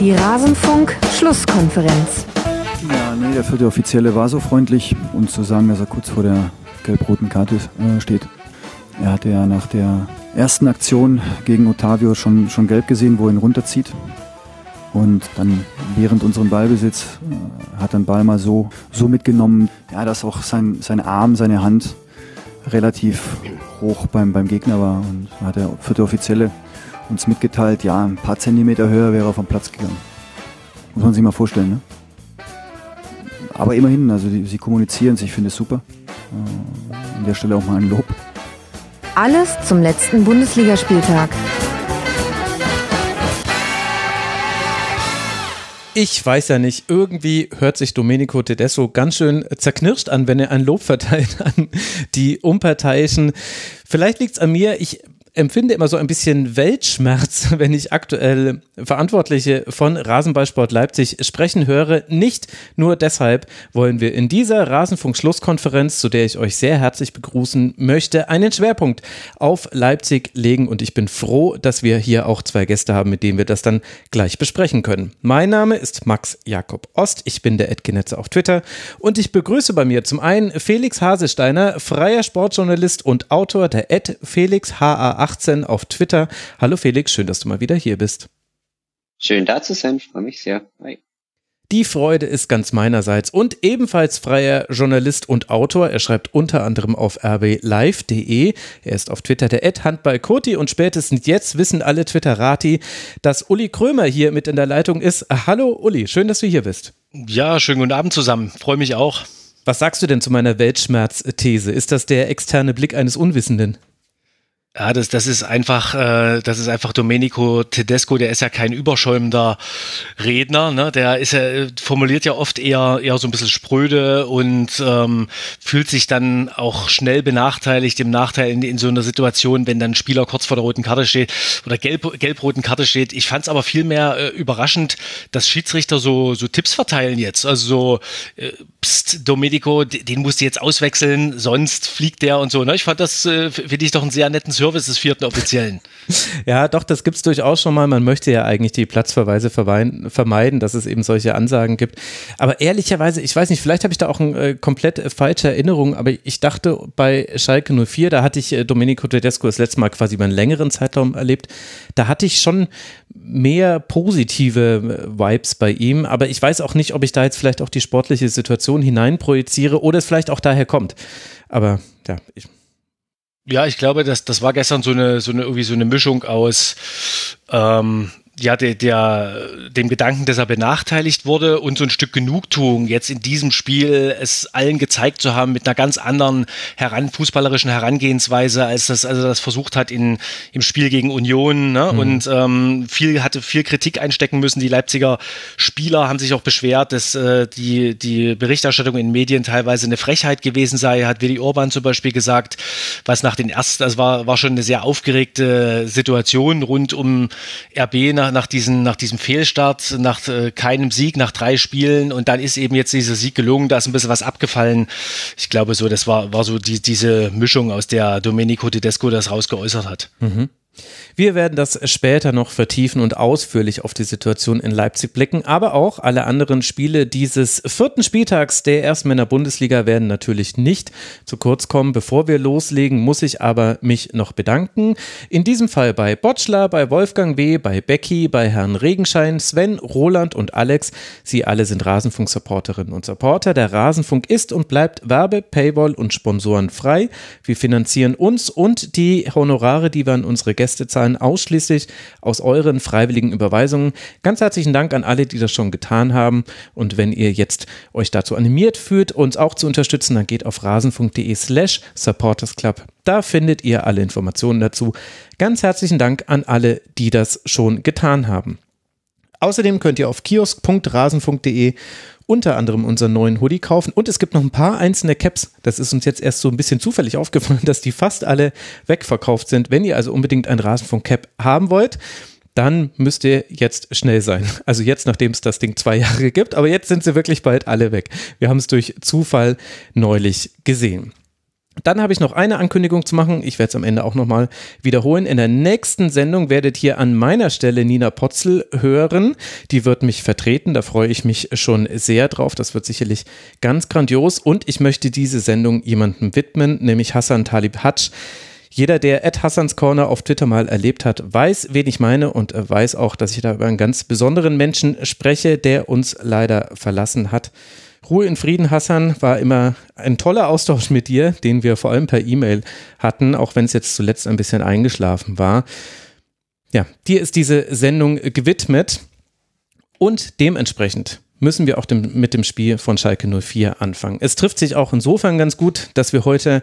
Die Rasenfunk-Schlusskonferenz. Ja, nee, der vierte Offizielle war so freundlich, uns zu sagen, dass er kurz vor der gelb-roten Karte äh, steht. Er hatte ja nach der ersten Aktion gegen Otavio schon, schon gelb gesehen, wo er ihn runterzieht. Und dann während unserem Ballbesitz äh, hat den Ball mal so, so mitgenommen, ja, dass auch sein, sein Arm, seine Hand relativ hoch beim, beim Gegner war. Und hat der vierte Offizielle uns mitgeteilt, ja, ein paar Zentimeter höher wäre er vom Platz gegangen. Muss man sich mal vorstellen, ne? Aber immerhin, also die, sie kommunizieren ich finde es super. Äh, an der Stelle auch mal ein Lob. Alles zum letzten Bundesligaspieltag. Ich weiß ja nicht, irgendwie hört sich Domenico Tedesco ganz schön zerknirscht an, wenn er ein Lob verteilt an die Unparteiischen. Vielleicht liegt es an mir, ich empfinde immer so ein bisschen Weltschmerz, wenn ich aktuell Verantwortliche von Rasenballsport Leipzig sprechen höre. Nicht nur deshalb wollen wir in dieser Rasenfunk-Schlusskonferenz, zu der ich euch sehr herzlich begrüßen möchte, einen Schwerpunkt auf Leipzig legen. Und ich bin froh, dass wir hier auch zwei Gäste haben, mit denen wir das dann gleich besprechen können. Mein Name ist Max Jakob Ost. Ich bin der Edgenetze auf Twitter und ich begrüße bei mir zum einen Felix Hasesteiner, freier Sportjournalist und Autor der Ed Felix HA8 18 auf Twitter. Hallo Felix, schön, dass du mal wieder hier bist. Schön da zu sein, freue mich sehr. Hi. Die Freude ist ganz meinerseits und ebenfalls freier Journalist und Autor. Er schreibt unter anderem auf rblive.de. Er ist auf Twitter der Handballkoti und spätestens jetzt wissen alle Twitterati, dass Uli Krömer hier mit in der Leitung ist. Hallo Uli, schön, dass du hier bist. Ja, schönen guten Abend zusammen. Freue mich auch. Was sagst du denn zu meiner Weltschmerz-These? Ist das der externe Blick eines Unwissenden? Ja, das, das ist einfach, äh, das ist einfach Domenico Tedesco, der ist ja kein überschäumender Redner, ne? Der ist ja, formuliert ja oft eher, eher so ein bisschen spröde und ähm, fühlt sich dann auch schnell benachteiligt im Nachteil in, in so einer Situation, wenn dann ein Spieler kurz vor der roten Karte steht oder gelb, gelb-roten Karte steht. Ich fand es aber vielmehr äh, überraschend, dass Schiedsrichter so, so Tipps verteilen jetzt. Also so, äh, pst, Domenico, den musst du jetzt auswechseln, sonst fliegt der und so. Ne? Ich fand das, äh, finde ich doch einen sehr netten Service des vierten Offiziellen. ja, doch, das gibt es durchaus schon mal. Man möchte ja eigentlich die Platzverweise vermeiden, dass es eben solche Ansagen gibt. Aber ehrlicherweise, ich weiß nicht, vielleicht habe ich da auch eine äh, komplett falsche Erinnerung, aber ich dachte bei Schalke 04, da hatte ich äh, Domenico Tedesco das letzte Mal quasi über einen längeren Zeitraum erlebt, da hatte ich schon mehr positive äh, Vibes bei ihm, aber ich weiß auch nicht, ob ich da jetzt vielleicht auch die sportliche Situation hineinprojiziere oder es vielleicht auch daher kommt. Aber ja, ich, ja, ich glaube, das, das war gestern so eine, so eine, irgendwie so eine Mischung aus, ähm, ja, der, der, dem Gedanken, dass er benachteiligt wurde und so ein Stück Genugtuung, jetzt in diesem Spiel es allen gezeigt zu haben mit einer ganz anderen heran, fußballerischen Herangehensweise, als das, also das versucht hat in, im Spiel gegen Union. Ne? Mhm. Und ähm, viel hatte viel Kritik einstecken müssen. Die Leipziger Spieler haben sich auch beschwert, dass äh, die, die Berichterstattung in Medien teilweise eine Frechheit gewesen sei, hat Willi Orban zum Beispiel gesagt, was nach den ersten, das war, war schon eine sehr aufgeregte Situation rund um RB nach nach, diesen, nach diesem Fehlstart, nach äh, keinem Sieg, nach drei Spielen und dann ist eben jetzt dieser Sieg gelungen, da ist ein bisschen was abgefallen. Ich glaube so, das war, war so die, diese Mischung, aus der Domenico Tedesco das rausgeäußert hat. Mhm. Wir werden das später noch vertiefen und ausführlich auf die Situation in Leipzig blicken, aber auch alle anderen Spiele dieses vierten Spieltags der Erstmänner Bundesliga werden natürlich nicht zu kurz kommen. Bevor wir loslegen, muss ich aber mich noch bedanken. In diesem Fall bei Botschler, bei Wolfgang B., bei Becky, bei Herrn Regenschein, Sven, Roland und Alex. Sie alle sind Rasenfunk-Supporterinnen und Supporter. Der Rasenfunk ist und bleibt Werbe, Paywall und Sponsoren frei. Wir finanzieren uns und die Honorare, die wir an unsere Gäste zahlen, ausschließlich aus euren freiwilligen Überweisungen. Ganz herzlichen Dank an alle, die das schon getan haben. Und wenn ihr jetzt euch dazu animiert fühlt, uns auch zu unterstützen, dann geht auf rasenfunk.de slash supportersclub. Da findet ihr alle Informationen dazu. Ganz herzlichen Dank an alle, die das schon getan haben. Außerdem könnt ihr auf kiosk.rasenfunk.de unter anderem unseren neuen Hoodie kaufen. Und es gibt noch ein paar einzelne Caps. Das ist uns jetzt erst so ein bisschen zufällig aufgefallen, dass die fast alle wegverkauft sind. Wenn ihr also unbedingt ein Rasenfunk-Cap haben wollt, dann müsst ihr jetzt schnell sein. Also jetzt, nachdem es das Ding zwei Jahre gibt, aber jetzt sind sie wirklich bald alle weg. Wir haben es durch Zufall neulich gesehen. Dann habe ich noch eine Ankündigung zu machen. Ich werde es am Ende auch nochmal wiederholen. In der nächsten Sendung werdet ihr an meiner Stelle Nina Potzel hören. Die wird mich vertreten. Da freue ich mich schon sehr drauf. Das wird sicherlich ganz grandios. Und ich möchte diese Sendung jemandem widmen, nämlich Hassan Talib Hatsch. Jeder, der Ed Hassans Corner auf Twitter mal erlebt hat, weiß, wen ich meine und weiß auch, dass ich da über einen ganz besonderen Menschen spreche, der uns leider verlassen hat. Ruhe in Frieden, Hassan, war immer ein toller Austausch mit dir, den wir vor allem per E-Mail hatten, auch wenn es jetzt zuletzt ein bisschen eingeschlafen war. Ja, dir ist diese Sendung gewidmet und dementsprechend müssen wir auch dem, mit dem Spiel von Schalke 04 anfangen. Es trifft sich auch insofern ganz gut, dass wir heute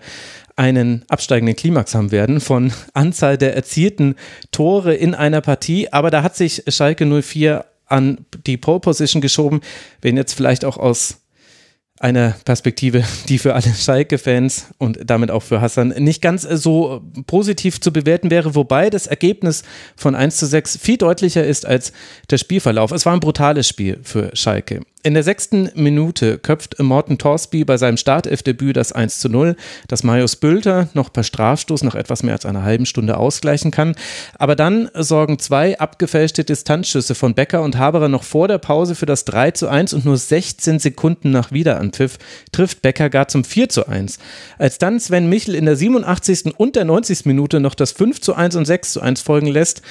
einen absteigenden Klimax haben werden von Anzahl der erzielten Tore in einer Partie, aber da hat sich Schalke 04 an die Pole Position geschoben, wenn jetzt vielleicht auch aus eine Perspektive, die für alle Schalke-Fans und damit auch für Hassan nicht ganz so positiv zu bewerten wäre, wobei das Ergebnis von 1 zu 6 viel deutlicher ist als der Spielverlauf. Es war ein brutales Spiel für Schalke. In der sechsten Minute köpft Morten Torsby bei seinem Startelfdebüt das 1 zu 0, das Marius Bülter noch per Strafstoß nach etwas mehr als einer halben Stunde ausgleichen kann. Aber dann sorgen zwei abgefälschte Distanzschüsse von Becker und Haberer noch vor der Pause für das 3 zu 1 und nur 16 Sekunden nach Wiederanpfiff trifft Becker gar zum 4 zu 1. Als dann Sven Michel in der 87. und der 90. Minute noch das 5 zu 1 und 6 zu 1 folgen lässt,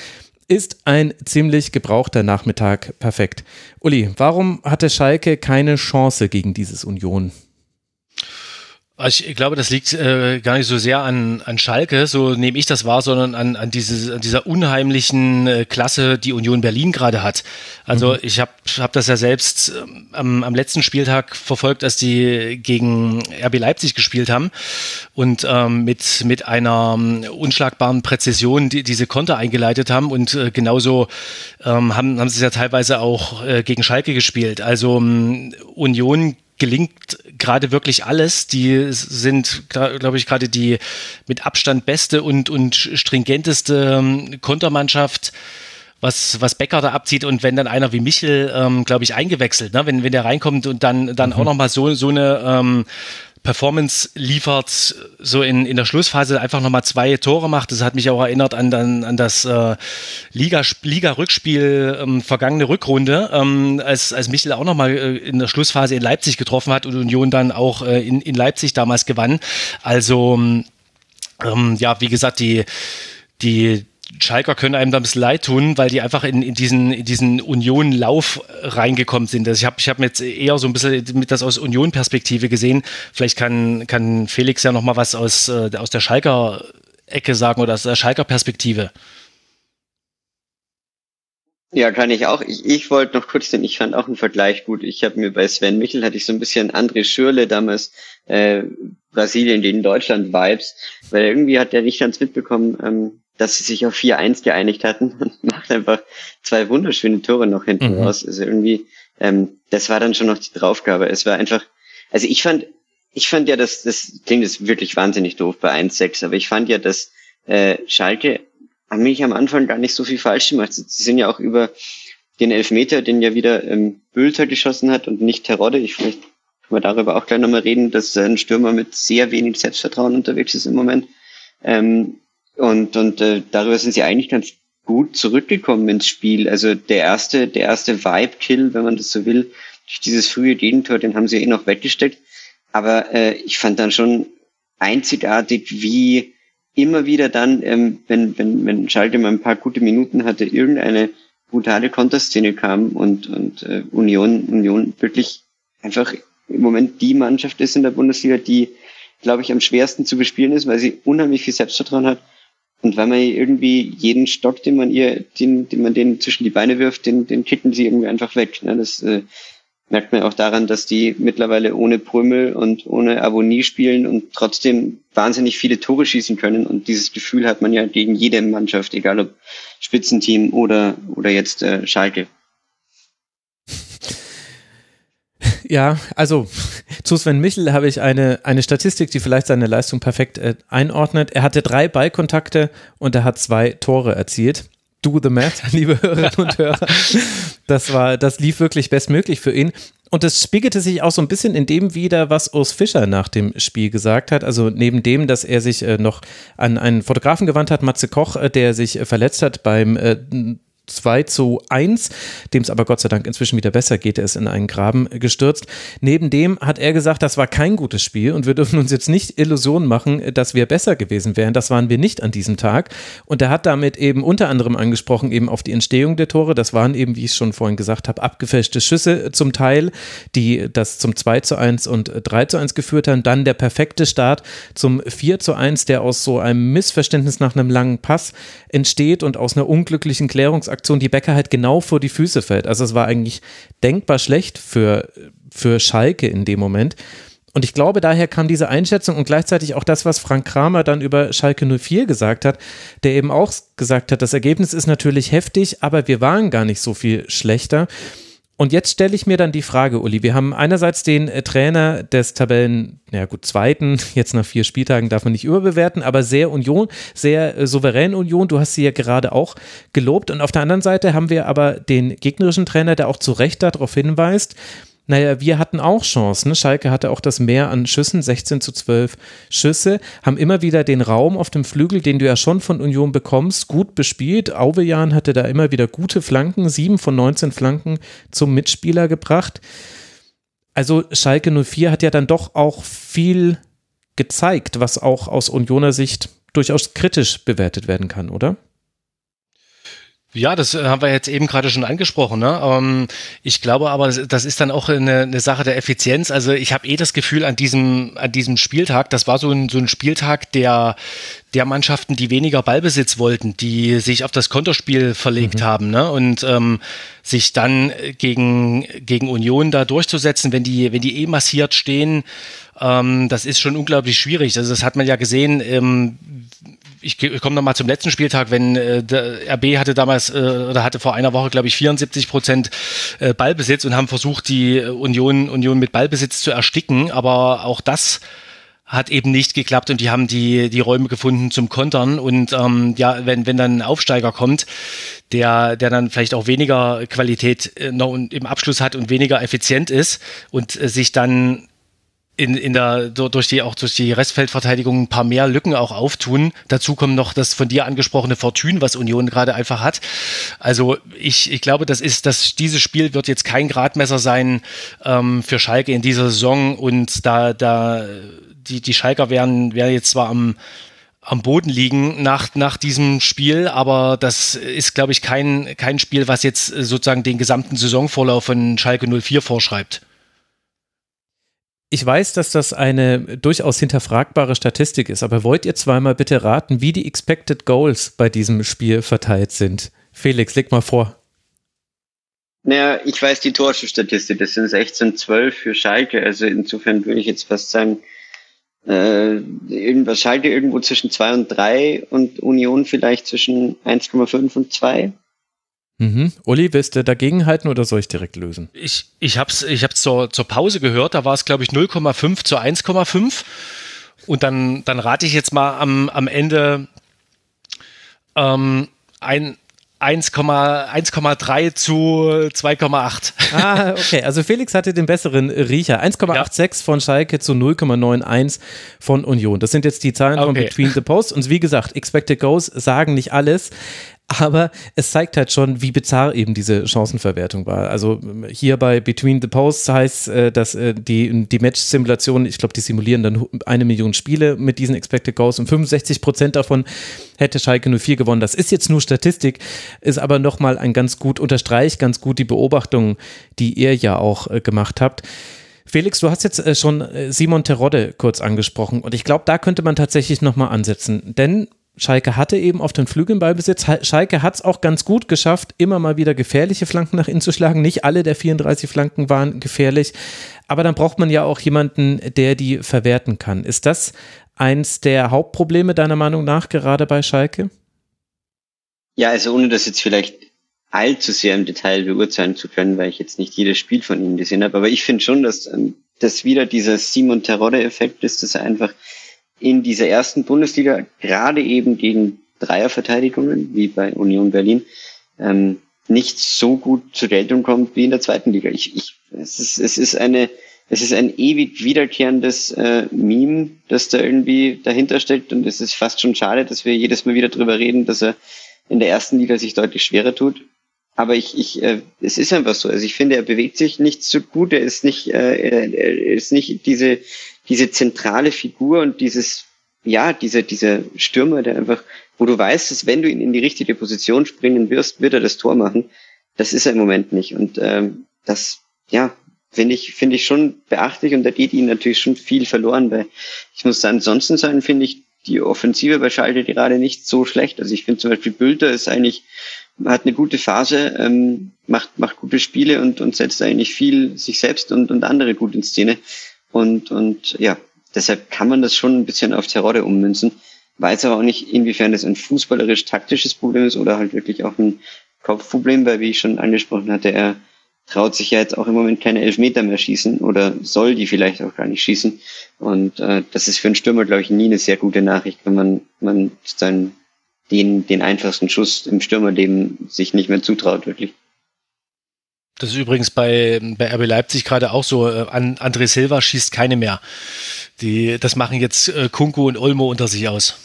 ist ein ziemlich gebrauchter Nachmittag perfekt. Uli, warum hatte Schalke keine Chance gegen dieses Union? Also ich glaube, das liegt äh, gar nicht so sehr an, an Schalke, so nehme ich das wahr, sondern an, an, diese, an dieser unheimlichen äh, Klasse, die Union Berlin gerade hat. Also mhm. ich habe hab das ja selbst ähm, am, am letzten Spieltag verfolgt, als die gegen RB Leipzig gespielt haben und ähm, mit, mit einer um, unschlagbaren Präzision die, diese Konter eingeleitet haben und äh, genauso ähm, haben, haben sie es ja teilweise auch äh, gegen Schalke gespielt. Also um, Union gelingt gerade wirklich alles. Die sind, glaube ich, gerade die mit Abstand beste und, und stringenteste ähm, Kontermannschaft was, was Becker da abzieht und wenn dann einer wie Michel, ähm, glaube ich, eingewechselt, ne? wenn, wenn der reinkommt und dann, dann mhm. auch nochmal so, so eine ähm, Performance liefert, so in, in der Schlussphase einfach nochmal zwei Tore macht. Das hat mich auch erinnert an, an, an das äh, Liga-Rückspiel ähm, vergangene Rückrunde, ähm, als, als Michel auch nochmal äh, in der Schlussphase in Leipzig getroffen hat und Union dann auch äh, in, in Leipzig damals gewann. Also ähm, ja, wie gesagt, die, die Schalker können einem da ein bisschen leid tun, weil die einfach in, in diesen, in diesen Union-Lauf reingekommen sind. Also ich habe ich hab jetzt eher so ein bisschen mit das aus Union-Perspektive gesehen. Vielleicht kann, kann Felix ja noch mal was aus, äh, aus der Schalker Ecke sagen oder aus der Schalker Perspektive. Ja, kann ich auch. Ich, ich wollte noch kurz den, ich fand auch einen Vergleich gut. Ich habe mir bei Sven Michel hatte ich so ein bisschen André Schürle damals äh, Brasilien gegen Deutschland Vibes, weil irgendwie hat der nicht ganz mitbekommen, ähm, dass sie sich auf 4-1 geeinigt hatten und macht einfach zwei wunderschöne Tore noch hinten mhm. raus. Also irgendwie, ähm, das war dann schon noch die Draufgabe. Es war einfach, also ich fand, ich fand ja, dass das klingt jetzt wirklich wahnsinnig doof bei 1-6, aber ich fand ja, dass äh, Schalke haben mich am Anfang gar nicht so viel falsch gemacht. Sie sind ja auch über den Elfmeter, den ja wieder ähm, Bülter geschossen hat und nicht Terodde. Ich vielleicht können wir darüber auch gleich nochmal reden, dass ein Stürmer mit sehr wenig Selbstvertrauen unterwegs ist im Moment. Ähm, und, und äh, darüber sind sie eigentlich ganz gut zurückgekommen ins Spiel. Also der erste, der erste Vibe-Kill, wenn man das so will, durch dieses frühe Gegentor, den haben sie eh noch weggesteckt. Aber äh, ich fand dann schon einzigartig, wie immer wieder dann, ähm, wenn, wenn, wenn Schalke mal ein paar gute Minuten hatte, irgendeine brutale Konterszene kam und, und äh, Union, Union wirklich einfach im Moment die Mannschaft ist in der Bundesliga, die, glaube ich, am schwersten zu bespielen ist, weil sie unheimlich viel Selbstvertrauen hat und weil man irgendwie jeden Stock, den man ihr, den, den man denen zwischen die Beine wirft, den, den kicken sie irgendwie einfach weg. Ne? Das äh, merkt man auch daran, dass die mittlerweile ohne Prümel und ohne Abonie spielen und trotzdem wahnsinnig viele Tore schießen können. Und dieses Gefühl hat man ja gegen jede Mannschaft, egal ob Spitzenteam oder, oder jetzt äh, Schalke. Ja, also zu Sven Michel habe ich eine, eine Statistik, die vielleicht seine Leistung perfekt äh, einordnet. Er hatte drei Ballkontakte und er hat zwei Tore erzielt do the math, liebe Hörerinnen und Hörer. Das war, das lief wirklich bestmöglich für ihn. Und das spiegelte sich auch so ein bisschen in dem wieder, was Urs Fischer nach dem Spiel gesagt hat. Also neben dem, dass er sich äh, noch an einen Fotografen gewandt hat, Matze Koch, äh, der sich äh, verletzt hat beim äh, 2 zu 1, dem es aber Gott sei Dank inzwischen wieder besser geht. Er ist in einen Graben gestürzt. Neben dem hat er gesagt, das war kein gutes Spiel und wir dürfen uns jetzt nicht Illusionen machen, dass wir besser gewesen wären. Das waren wir nicht an diesem Tag. Und er hat damit eben unter anderem angesprochen, eben auf die Entstehung der Tore. Das waren eben, wie ich schon vorhin gesagt habe, abgefälschte Schüsse zum Teil, die das zum 2 zu 1 und 3 zu 1 geführt haben. Dann der perfekte Start zum 4 zu 1, der aus so einem Missverständnis nach einem langen Pass entsteht und aus einer unglücklichen Klärungsaktion Aktion, die Becker halt genau vor die Füße fällt. Also es war eigentlich denkbar schlecht für, für Schalke in dem Moment. Und ich glaube, daher kam diese Einschätzung und gleichzeitig auch das, was Frank Kramer dann über Schalke 04 gesagt hat, der eben auch gesagt hat, das Ergebnis ist natürlich heftig, aber wir waren gar nicht so viel schlechter. Und jetzt stelle ich mir dann die Frage, Uli, wir haben einerseits den äh, Trainer des Tabellen, ja gut, zweiten, jetzt nach vier Spieltagen darf man nicht überbewerten, aber sehr Union, sehr äh, souverän Union, du hast sie ja gerade auch gelobt. Und auf der anderen Seite haben wir aber den gegnerischen Trainer, der auch zu Recht darauf hinweist, naja, wir hatten auch Chancen. Schalke hatte auch das Mehr an Schüssen, 16 zu 12 Schüsse, haben immer wieder den Raum auf dem Flügel, den du ja schon von Union bekommst, gut bespielt. Auvejan hatte da immer wieder gute Flanken, sieben von 19 Flanken zum Mitspieler gebracht. Also Schalke 04 hat ja dann doch auch viel gezeigt, was auch aus Unioner Sicht durchaus kritisch bewertet werden kann, oder? Ja, das äh, haben wir jetzt eben gerade schon angesprochen. Ne? Ähm, ich glaube aber, das ist dann auch eine, eine Sache der Effizienz. Also ich habe eh das Gefühl an diesem, an diesem Spieltag, das war so ein, so ein Spieltag der, der Mannschaften, die weniger Ballbesitz wollten, die sich auf das Konterspiel verlegt mhm. haben ne? und ähm, sich dann gegen, gegen Union da durchzusetzen, wenn die, wenn die eh massiert stehen, ähm, das ist schon unglaublich schwierig. Also das hat man ja gesehen, ähm, ich, komme nochmal zum letzten Spieltag, wenn äh, der RB hatte damals äh, oder hatte vor einer Woche, glaube ich, 74 Prozent äh, Ballbesitz und haben versucht, die Union, Union mit Ballbesitz zu ersticken, aber auch das hat eben nicht geklappt und die haben die, die Räume gefunden zum Kontern. Und ähm, ja, wenn, wenn dann ein Aufsteiger kommt, der, der dann vielleicht auch weniger Qualität äh, noch im Abschluss hat und weniger effizient ist und äh, sich dann in, in der, durch die, auch durch die Restfeldverteidigung ein paar mehr Lücken auch auftun. Dazu kommt noch das von dir angesprochene Fortune, was Union gerade einfach hat. Also ich, ich glaube, das ist, dass dieses Spiel wird jetzt kein Gradmesser sein ähm, für Schalke in dieser Saison und da, da, die, die Schalker werden, werden jetzt zwar am, am Boden liegen nach, nach diesem Spiel, aber das ist, glaube ich, kein, kein Spiel, was jetzt sozusagen den gesamten Saisonvorlauf von Schalke 04 vorschreibt. Ich weiß, dass das eine durchaus hinterfragbare Statistik ist, aber wollt ihr zweimal bitte raten, wie die Expected Goals bei diesem Spiel verteilt sind? Felix, leg mal vor. Naja, ich weiß die Torschusstatistik, das sind 16, 12 für Schalke, also insofern würde ich jetzt fast sagen, äh, irgendwas Schalke irgendwo zwischen 2 und 3 und Union vielleicht zwischen 1,5 und 2. Mhm. Uli, willst du dagegenhalten oder soll ich direkt lösen? Ich, ich habe es ich hab's zur, zur Pause gehört, da war es, glaube ich, 0,5 zu 1,5. Und dann, dann rate ich jetzt mal am, am Ende ähm, ein, 1,3 zu 2,8. Ah, okay. Also Felix hatte den besseren Riecher. 1,86 ja. von Schalke zu 0,91 von Union. Das sind jetzt die Zahlen okay. von Between the Posts. Und wie gesagt, Expected Goals sagen nicht alles aber es zeigt halt schon, wie bizarr eben diese Chancenverwertung war. Also hier bei Between the Posts heißt, äh, dass äh, die, die Match-Simulation, ich glaube, die simulieren dann eine Million Spiele mit diesen Expected Goals und 65 Prozent davon hätte Schalke 04 gewonnen. Das ist jetzt nur Statistik, ist aber nochmal ein ganz gut, unterstreicht ganz gut die Beobachtungen, die ihr ja auch äh, gemacht habt. Felix, du hast jetzt schon Simon Terodde kurz angesprochen und ich glaube, da könnte man tatsächlich nochmal ansetzen, denn Schalke hatte eben auf den Flügeln Ballbesitz. Schalke hat es auch ganz gut geschafft, immer mal wieder gefährliche Flanken nach innen zu schlagen. Nicht alle der 34 Flanken waren gefährlich, aber dann braucht man ja auch jemanden, der die verwerten kann. Ist das eins der Hauptprobleme deiner Meinung nach gerade bei Schalke? Ja, also ohne das jetzt vielleicht allzu sehr im Detail beurteilen zu können, weil ich jetzt nicht jedes Spiel von ihm gesehen habe, aber ich finde schon, dass ähm, das wieder dieser Simon Terodde-Effekt ist, dass er einfach in dieser ersten Bundesliga gerade eben gegen Dreierverteidigungen, wie bei Union Berlin, ähm, nicht so gut zur Geltung kommt wie in der zweiten Liga. Ich, ich, es, ist, es ist eine, es ist ein ewig wiederkehrendes äh, Meme, das da irgendwie dahinter steckt und es ist fast schon schade, dass wir jedes Mal wieder drüber reden, dass er in der ersten Liga sich deutlich schwerer tut. Aber ich, ich, äh, es ist einfach so. Also ich finde, er bewegt sich nicht so gut. Er ist nicht, äh, er ist nicht diese, diese zentrale Figur und dieses, ja, dieser, dieser Stürmer, der einfach, wo du weißt, dass wenn du ihn in die richtige Position springen wirst, wird er das Tor machen. Das ist er im Moment nicht. Und ähm, das, ja, finde ich, finde ich schon beachtlich und da geht ihnen natürlich schon viel verloren, weil ich muss sagen, ansonsten sagen, finde ich die Offensive bei Schalke gerade nicht so schlecht. Also ich finde zum Beispiel Bülter ist eigentlich, hat eine gute Phase, ähm, macht, macht gute Spiele und, und setzt eigentlich viel sich selbst und, und andere gut in Szene. Und, und ja, deshalb kann man das schon ein bisschen auf Terodde ummünzen. Weiß aber auch nicht, inwiefern das ein fußballerisch-taktisches Problem ist oder halt wirklich auch ein Kopfproblem, weil wie ich schon angesprochen hatte, er traut sich ja jetzt auch im Moment keine Elfmeter mehr schießen oder soll die vielleicht auch gar nicht schießen. Und äh, das ist für einen Stürmer, glaube ich, nie eine sehr gute Nachricht, wenn man, man dann den, den einfachsten Schuss im Stürmerleben sich nicht mehr zutraut, wirklich. Das ist übrigens bei, bei RB Leipzig gerade auch so. Äh, André Silva schießt keine mehr. Die, das machen jetzt äh, Kunku und Olmo unter sich aus.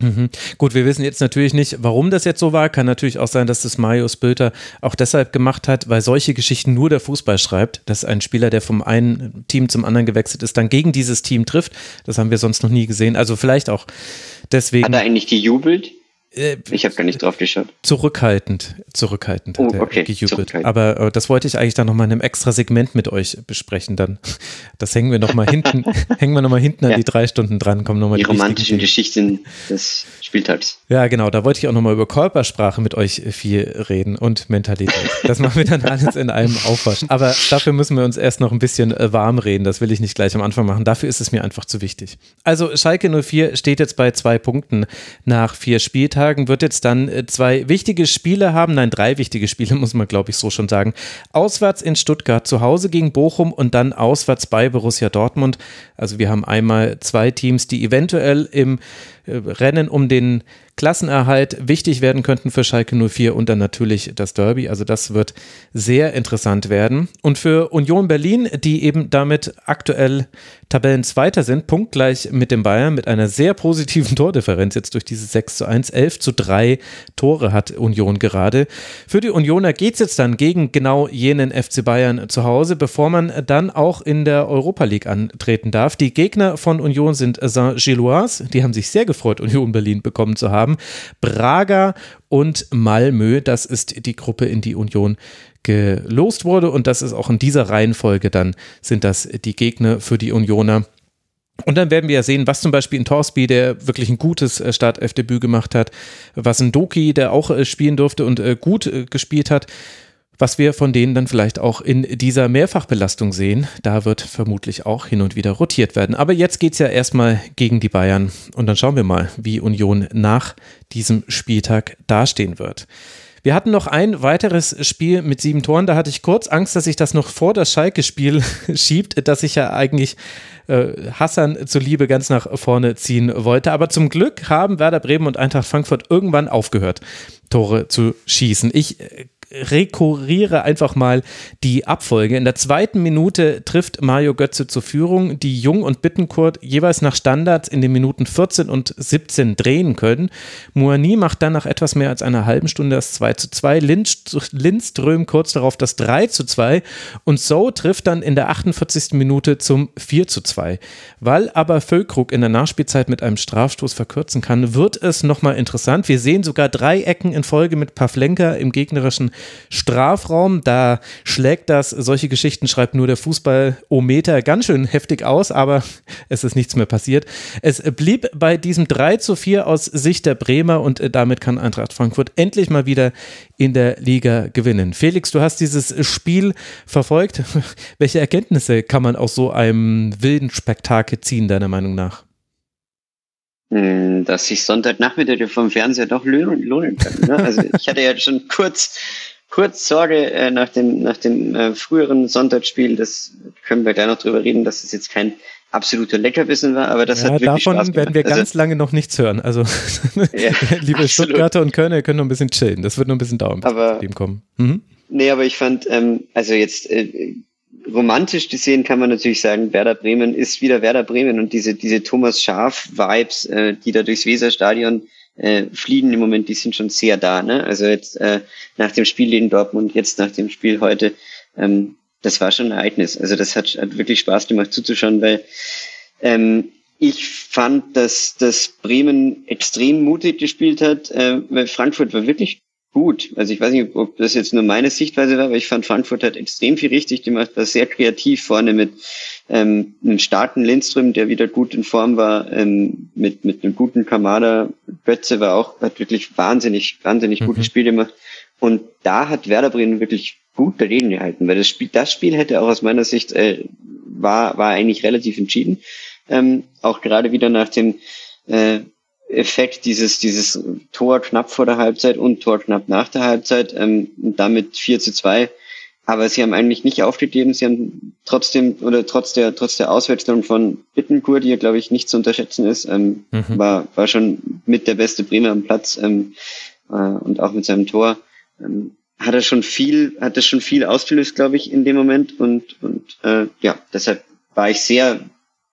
Mhm. Gut, wir wissen jetzt natürlich nicht, warum das jetzt so war. Kann natürlich auch sein, dass das Marius Bülter auch deshalb gemacht hat, weil solche Geschichten nur der Fußball schreibt, dass ein Spieler, der vom einen Team zum anderen gewechselt ist, dann gegen dieses Team trifft. Das haben wir sonst noch nie gesehen. Also vielleicht auch deswegen. Hat er eigentlich gejubelt? Äh, ich habe gar nicht drauf geschaut. Zurückhaltend, zurückhaltend hat oh, okay. er gejubelt. Aber äh, das wollte ich eigentlich dann nochmal in einem extra Segment mit euch besprechen. Dann, das hängen wir nochmal hinten, hängen wir noch mal hinten ja. an die drei Stunden dran. Kommen noch mal die, die romantischen Geschichten des Spieltags. Ja, genau. Da wollte ich auch nochmal über Körpersprache mit euch viel reden und Mentalität. Das machen wir dann alles in einem Aufwasch. Aber dafür müssen wir uns erst noch ein bisschen äh, warm reden. Das will ich nicht gleich am Anfang machen. Dafür ist es mir einfach zu wichtig. Also Schalke 04 steht jetzt bei zwei Punkten nach vier Spieltagen. Spieltagen wird jetzt dann äh, zwei wichtige Spiele haben, nein, drei wichtige Spiele, muss man glaube ich so schon sagen. Auswärts in Stuttgart, zu Hause gegen Bochum und dann auswärts bei Borussia Dortmund. Also wir haben einmal zwei Teams, die eventuell im äh, Rennen um den Klassenerhalt wichtig werden könnten für Schalke 04 und dann natürlich das Derby. Also das wird sehr interessant werden. Und für Union Berlin, die eben damit aktuell Tabellenzweiter sind, punktgleich mit dem Bayern, mit einer sehr positiven Tordifferenz jetzt durch diese 6 zu 1, 11 zu 3 Tore hat Union gerade. Für die Unioner geht es jetzt dann gegen genau jenen FC Bayern zu Hause, bevor man dann auch in der Europa League antreten darf. Die Gegner von Union sind Saint-Gilloise, die haben sich sehr gefreut, Union Berlin bekommen zu haben. Braga und Malmö, das ist die Gruppe, in die Union gelost wurde und das ist auch in dieser Reihenfolge dann sind das die Gegner für die Unioner. Und dann werden wir ja sehen, was zum Beispiel in Torsby, der wirklich ein gutes äh, Startelfdebüt gemacht hat, was ein Doki, der auch äh, spielen durfte und äh, gut gespielt hat, was wir von denen dann vielleicht auch in dieser Mehrfachbelastung sehen. Da wird vermutlich auch hin und wieder rotiert werden. Aber jetzt geht es ja erstmal gegen die Bayern und dann schauen wir mal, wie Union nach diesem Spieltag dastehen wird. Wir hatten noch ein weiteres Spiel mit sieben Toren. Da hatte ich kurz Angst, dass sich das noch vor das Schalke-Spiel schiebt, dass ich ja eigentlich äh, Hassan zuliebe ganz nach vorne ziehen wollte. Aber zum Glück haben Werder Bremen und Eintracht Frankfurt irgendwann aufgehört, Tore zu schießen. Ich äh, rekurriere einfach mal die Abfolge. In der zweiten Minute trifft Mario Götze zur Führung, die Jung und Bittenkurt jeweils nach Standards in den Minuten 14 und 17 drehen können. Moani macht dann nach etwas mehr als einer halben Stunde das 2 zu 2, Lindström kurz darauf das 3 zu 2 und So trifft dann in der 48. Minute zum 4 zu 2. Weil aber Völkrug in der Nachspielzeit mit einem Strafstoß verkürzen kann, wird es nochmal interessant. Wir sehen sogar drei Ecken in Folge mit Pavlenka im gegnerischen Strafraum. Da schlägt das, solche Geschichten schreibt nur der Fußballometer ganz schön heftig aus, aber es ist nichts mehr passiert. Es blieb bei diesem 3 zu 4 aus Sicht der Bremer und damit kann Eintracht Frankfurt endlich mal wieder in der Liga gewinnen. Felix, du hast dieses Spiel verfolgt. Welche Erkenntnisse kann man aus so einem wilden Spektakel ziehen, deiner Meinung nach? Hm, dass sich Sonntagnachmittag vom Fernseher doch lohnen können. Ne? Also ich hatte ja schon kurz kurz Sorge äh, nach dem, nach dem äh, früheren Sonntagsspiel, das können wir gleich noch drüber reden, dass es jetzt kein absoluter Leckerbissen war, aber das ja, hat wirklich davon Spaß gemacht. werden wir also, ganz lange noch nichts hören. Also ja, liebe absolut. Stuttgarter und Kölner, ihr könnt noch ein bisschen chillen. Das wird noch ein bisschen dauern, bis aber, wir zu dem kommen. Mhm. Nee, aber ich fand, ähm, also jetzt äh, romantisch gesehen kann man natürlich sagen, Werder Bremen ist wieder Werder Bremen und diese, diese Thomas Schaf-Vibes, äh, die da durchs Weserstadion äh, fliegen im Moment, die sind schon sehr da. Ne? Also jetzt äh, nach dem Spiel in Dortmund, jetzt nach dem Spiel heute, ähm, das war schon ein Ereignis. Also das hat, hat wirklich Spaß gemacht zuzuschauen, weil ähm, ich fand, dass, dass Bremen extrem mutig gespielt hat, äh, weil Frankfurt war wirklich gut. Also ich weiß nicht, ob das jetzt nur meine Sichtweise war, aber ich fand Frankfurt hat extrem viel richtig gemacht, war sehr kreativ vorne mit ähm, einem starken Lindström, der wieder gut in Form war, ähm, mit, mit einem guten Kamada. Götze war auch, hat wirklich wahnsinnig, wahnsinnig mhm. gutes Spiel gemacht. Und da hat Werder Bremen wirklich gut dagegen gehalten, weil das Spiel, das Spiel hätte auch aus meiner Sicht, äh, war, war eigentlich relativ entschieden. Ähm, auch gerade wieder nach dem äh, Effekt, dieses, dieses Tor knapp vor der Halbzeit und Tor knapp nach der Halbzeit, ähm, und damit 4 zu 2. Aber sie haben eigentlich nicht aufgegeben. Sie haben trotzdem, oder trotz der, trotz der Auswechslung von Bittenkur, die ja, glaube ich, nicht zu unterschätzen ist, ähm, mhm. war, war schon mit der beste Bremer am Platz, ähm, äh, und auch mit seinem Tor, ähm, hat er schon viel, hat er schon viel ausgelöst, glaube ich, in dem Moment. Und, und, äh, ja, deshalb war ich sehr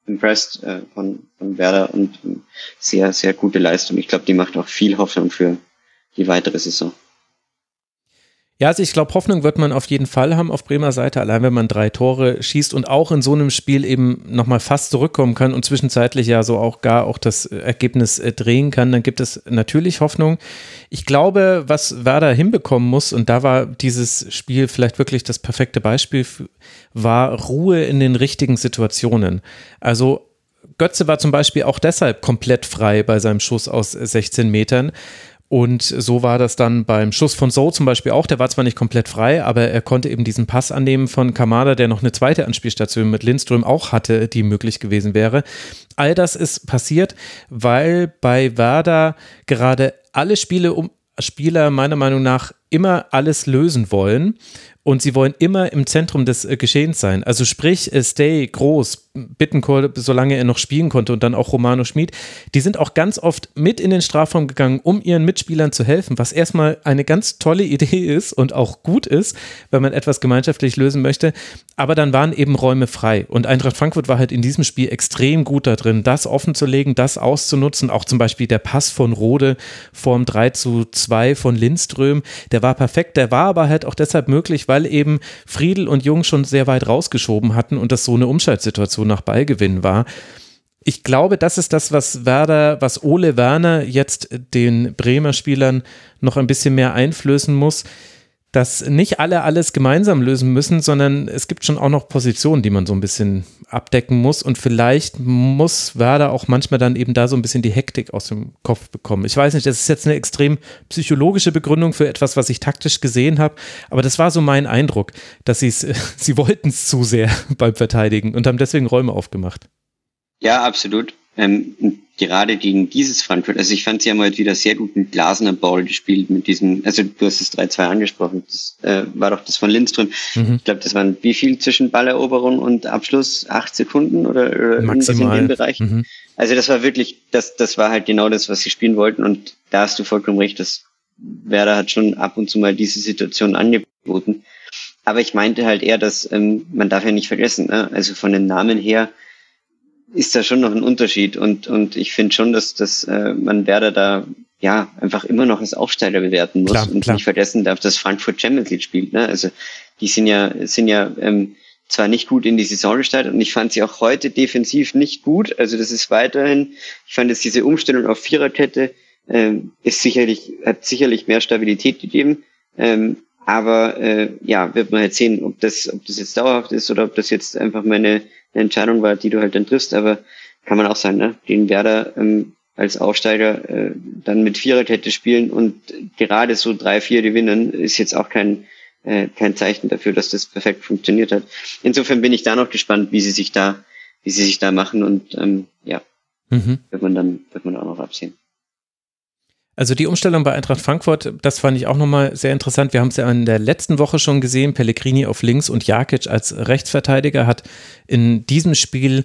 impressed äh, von, von Werder und ähm, sehr, sehr gute Leistung. Ich glaube, die macht auch viel Hoffnung für die weitere Saison. Ja, also ich glaube, Hoffnung wird man auf jeden Fall haben auf Bremer Seite, allein wenn man drei Tore schießt und auch in so einem Spiel eben nochmal fast zurückkommen kann und zwischenzeitlich ja so auch gar auch das Ergebnis äh, drehen kann, dann gibt es natürlich Hoffnung. Ich glaube, was Werder hinbekommen muss, und da war dieses Spiel vielleicht wirklich das perfekte Beispiel, war Ruhe in den richtigen Situationen. Also Götze war zum Beispiel auch deshalb komplett frei bei seinem Schuss aus 16 Metern, und so war das dann beim Schuss von So zum Beispiel auch. Der war zwar nicht komplett frei, aber er konnte eben diesen Pass annehmen von Kamada, der noch eine zweite Anspielstation mit Lindström auch hatte, die möglich gewesen wäre. All das ist passiert, weil bei Werder gerade alle Spiele um Spieler meiner Meinung nach immer alles lösen wollen und sie wollen immer im Zentrum des äh, Geschehens sein. Also sprich, äh, Stay, Groß, Bittencourt, solange er noch spielen konnte und dann auch Romano Schmid, die sind auch ganz oft mit in den Strafraum gegangen, um ihren Mitspielern zu helfen, was erstmal eine ganz tolle Idee ist und auch gut ist, wenn man etwas gemeinschaftlich lösen möchte. Aber dann waren eben Räume frei und Eintracht Frankfurt war halt in diesem Spiel extrem gut da drin, das offen zu legen, das auszunutzen. Auch zum Beispiel der Pass von Rode vorm 3 zu 2 von Lindström, der war perfekt, der war aber halt auch deshalb möglich, weil eben Friedel und Jung schon sehr weit rausgeschoben hatten und das so eine Umschaltsituation nach Ballgewinn war. Ich glaube, das ist das, was Werder, was Ole Werner jetzt den Bremer Spielern noch ein bisschen mehr einflößen muss dass nicht alle alles gemeinsam lösen müssen, sondern es gibt schon auch noch Positionen, die man so ein bisschen abdecken muss und vielleicht muss Werder auch manchmal dann eben da so ein bisschen die Hektik aus dem Kopf bekommen. Ich weiß nicht, das ist jetzt eine extrem psychologische Begründung für etwas, was ich taktisch gesehen habe, aber das war so mein Eindruck, dass sie es, sie wollten es zu sehr beim Verteidigen und haben deswegen Räume aufgemacht. Ja, absolut. Ähm, gerade gegen dieses Frankfurt, also ich fand, sie haben heute wieder sehr gut mit Glasner Ball gespielt, mit diesem, also du hast das 3-2 angesprochen, das äh, war doch das von Lindström. Mhm. Ich glaube, das waren wie viel zwischen Balleroberung und Abschluss? Acht Sekunden oder, oder Maximal. in dem Bereich? Mhm. Also das war wirklich, das, das war halt genau das, was sie spielen wollten und da hast du vollkommen recht, dass Werder hat schon ab und zu mal diese Situation angeboten. Aber ich meinte halt eher, dass ähm, man darf ja nicht vergessen, ne? also von den Namen her, ist da schon noch ein Unterschied und, und ich finde schon, dass, dass äh, man Werder da ja einfach immer noch als Aufsteiger bewerten muss klar, und klar. nicht vergessen darf, dass Frankfurt Champions League spielt. Ne? Also die sind ja, sind ja ähm, zwar nicht gut in die Saison gestartet und ich fand sie auch heute defensiv nicht gut. Also das ist weiterhin, ich fand jetzt diese Umstellung auf Viererkette ähm, ist sicherlich, hat sicherlich mehr Stabilität gegeben. Ähm, aber äh, ja, wird man halt sehen, ob das, ob das jetzt dauerhaft ist oder ob das jetzt einfach meine eine Entscheidung war, die du halt dann triffst, aber kann man auch sagen, ne? Den Werder ähm, als Aufsteiger äh, dann mit Viererkette spielen und gerade so drei, vier gewinnen, ist jetzt auch kein, äh, kein Zeichen dafür, dass das perfekt funktioniert hat. Insofern bin ich da noch gespannt, wie sie sich da, wie sie sich da machen und ähm, ja, mhm. wird man dann, wird man auch noch absehen. Also die Umstellung bei Eintracht Frankfurt, das fand ich auch nochmal sehr interessant. Wir haben es ja in der letzten Woche schon gesehen. Pellegrini auf links und Jakic als Rechtsverteidiger hat in diesem Spiel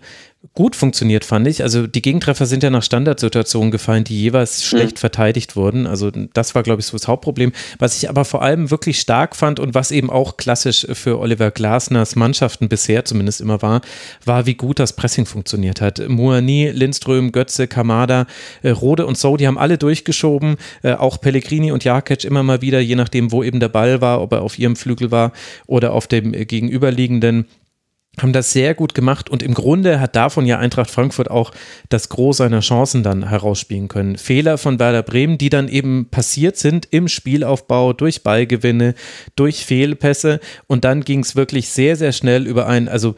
gut funktioniert, fand ich. Also die Gegentreffer sind ja nach Standardsituationen gefallen, die jeweils mhm. schlecht mhm. verteidigt wurden. Also das war, glaube ich, so das Hauptproblem. Was ich aber vor allem wirklich stark fand und was eben auch klassisch für Oliver Glasners Mannschaften bisher zumindest immer war, war, wie gut das Pressing funktioniert hat. Muani, Lindström, Götze, Kamada, äh, Rode und So, die haben alle durchgeschoben. Äh, auch Pellegrini und Jakic immer mal wieder, je nachdem, wo eben der Ball war, ob er auf ihrem Flügel war oder auf dem äh, gegenüberliegenden haben das sehr gut gemacht und im Grunde hat davon ja Eintracht Frankfurt auch das Gros seiner Chancen dann herausspielen können. Fehler von Werder Bremen, die dann eben passiert sind im Spielaufbau durch Ballgewinne, durch Fehlpässe und dann ging es wirklich sehr, sehr schnell über ein, also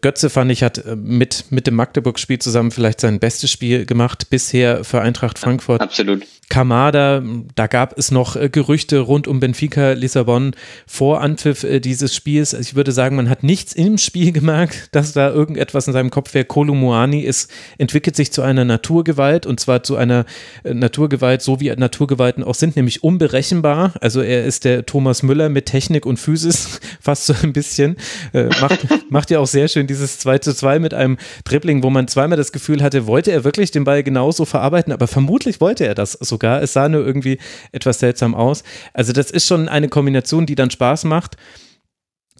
Götze fand ich hat äh, mit, mit dem Magdeburg-Spiel zusammen vielleicht sein bestes Spiel gemacht bisher für Eintracht Frankfurt. Absolut. Kamada, da gab es noch äh, Gerüchte rund um Benfica Lissabon vor Anpfiff äh, dieses Spiels. Ich würde sagen, man hat nichts im Spiel gemerkt, dass da irgendetwas in seinem Kopf wäre. Kolumuani ist, entwickelt sich zu einer Naturgewalt und zwar zu einer äh, Naturgewalt, so wie Naturgewalten auch sind, nämlich unberechenbar. Also er ist der Thomas Müller mit Technik und Physis, fast so ein bisschen. macht, macht ja auch sehr schön dieses 2 zu 2 mit einem Dribbling, wo man zweimal das Gefühl hatte, wollte er wirklich den Ball genauso verarbeiten, aber vermutlich wollte er das so sogar. Es sah nur irgendwie etwas seltsam aus. Also das ist schon eine Kombination, die dann Spaß macht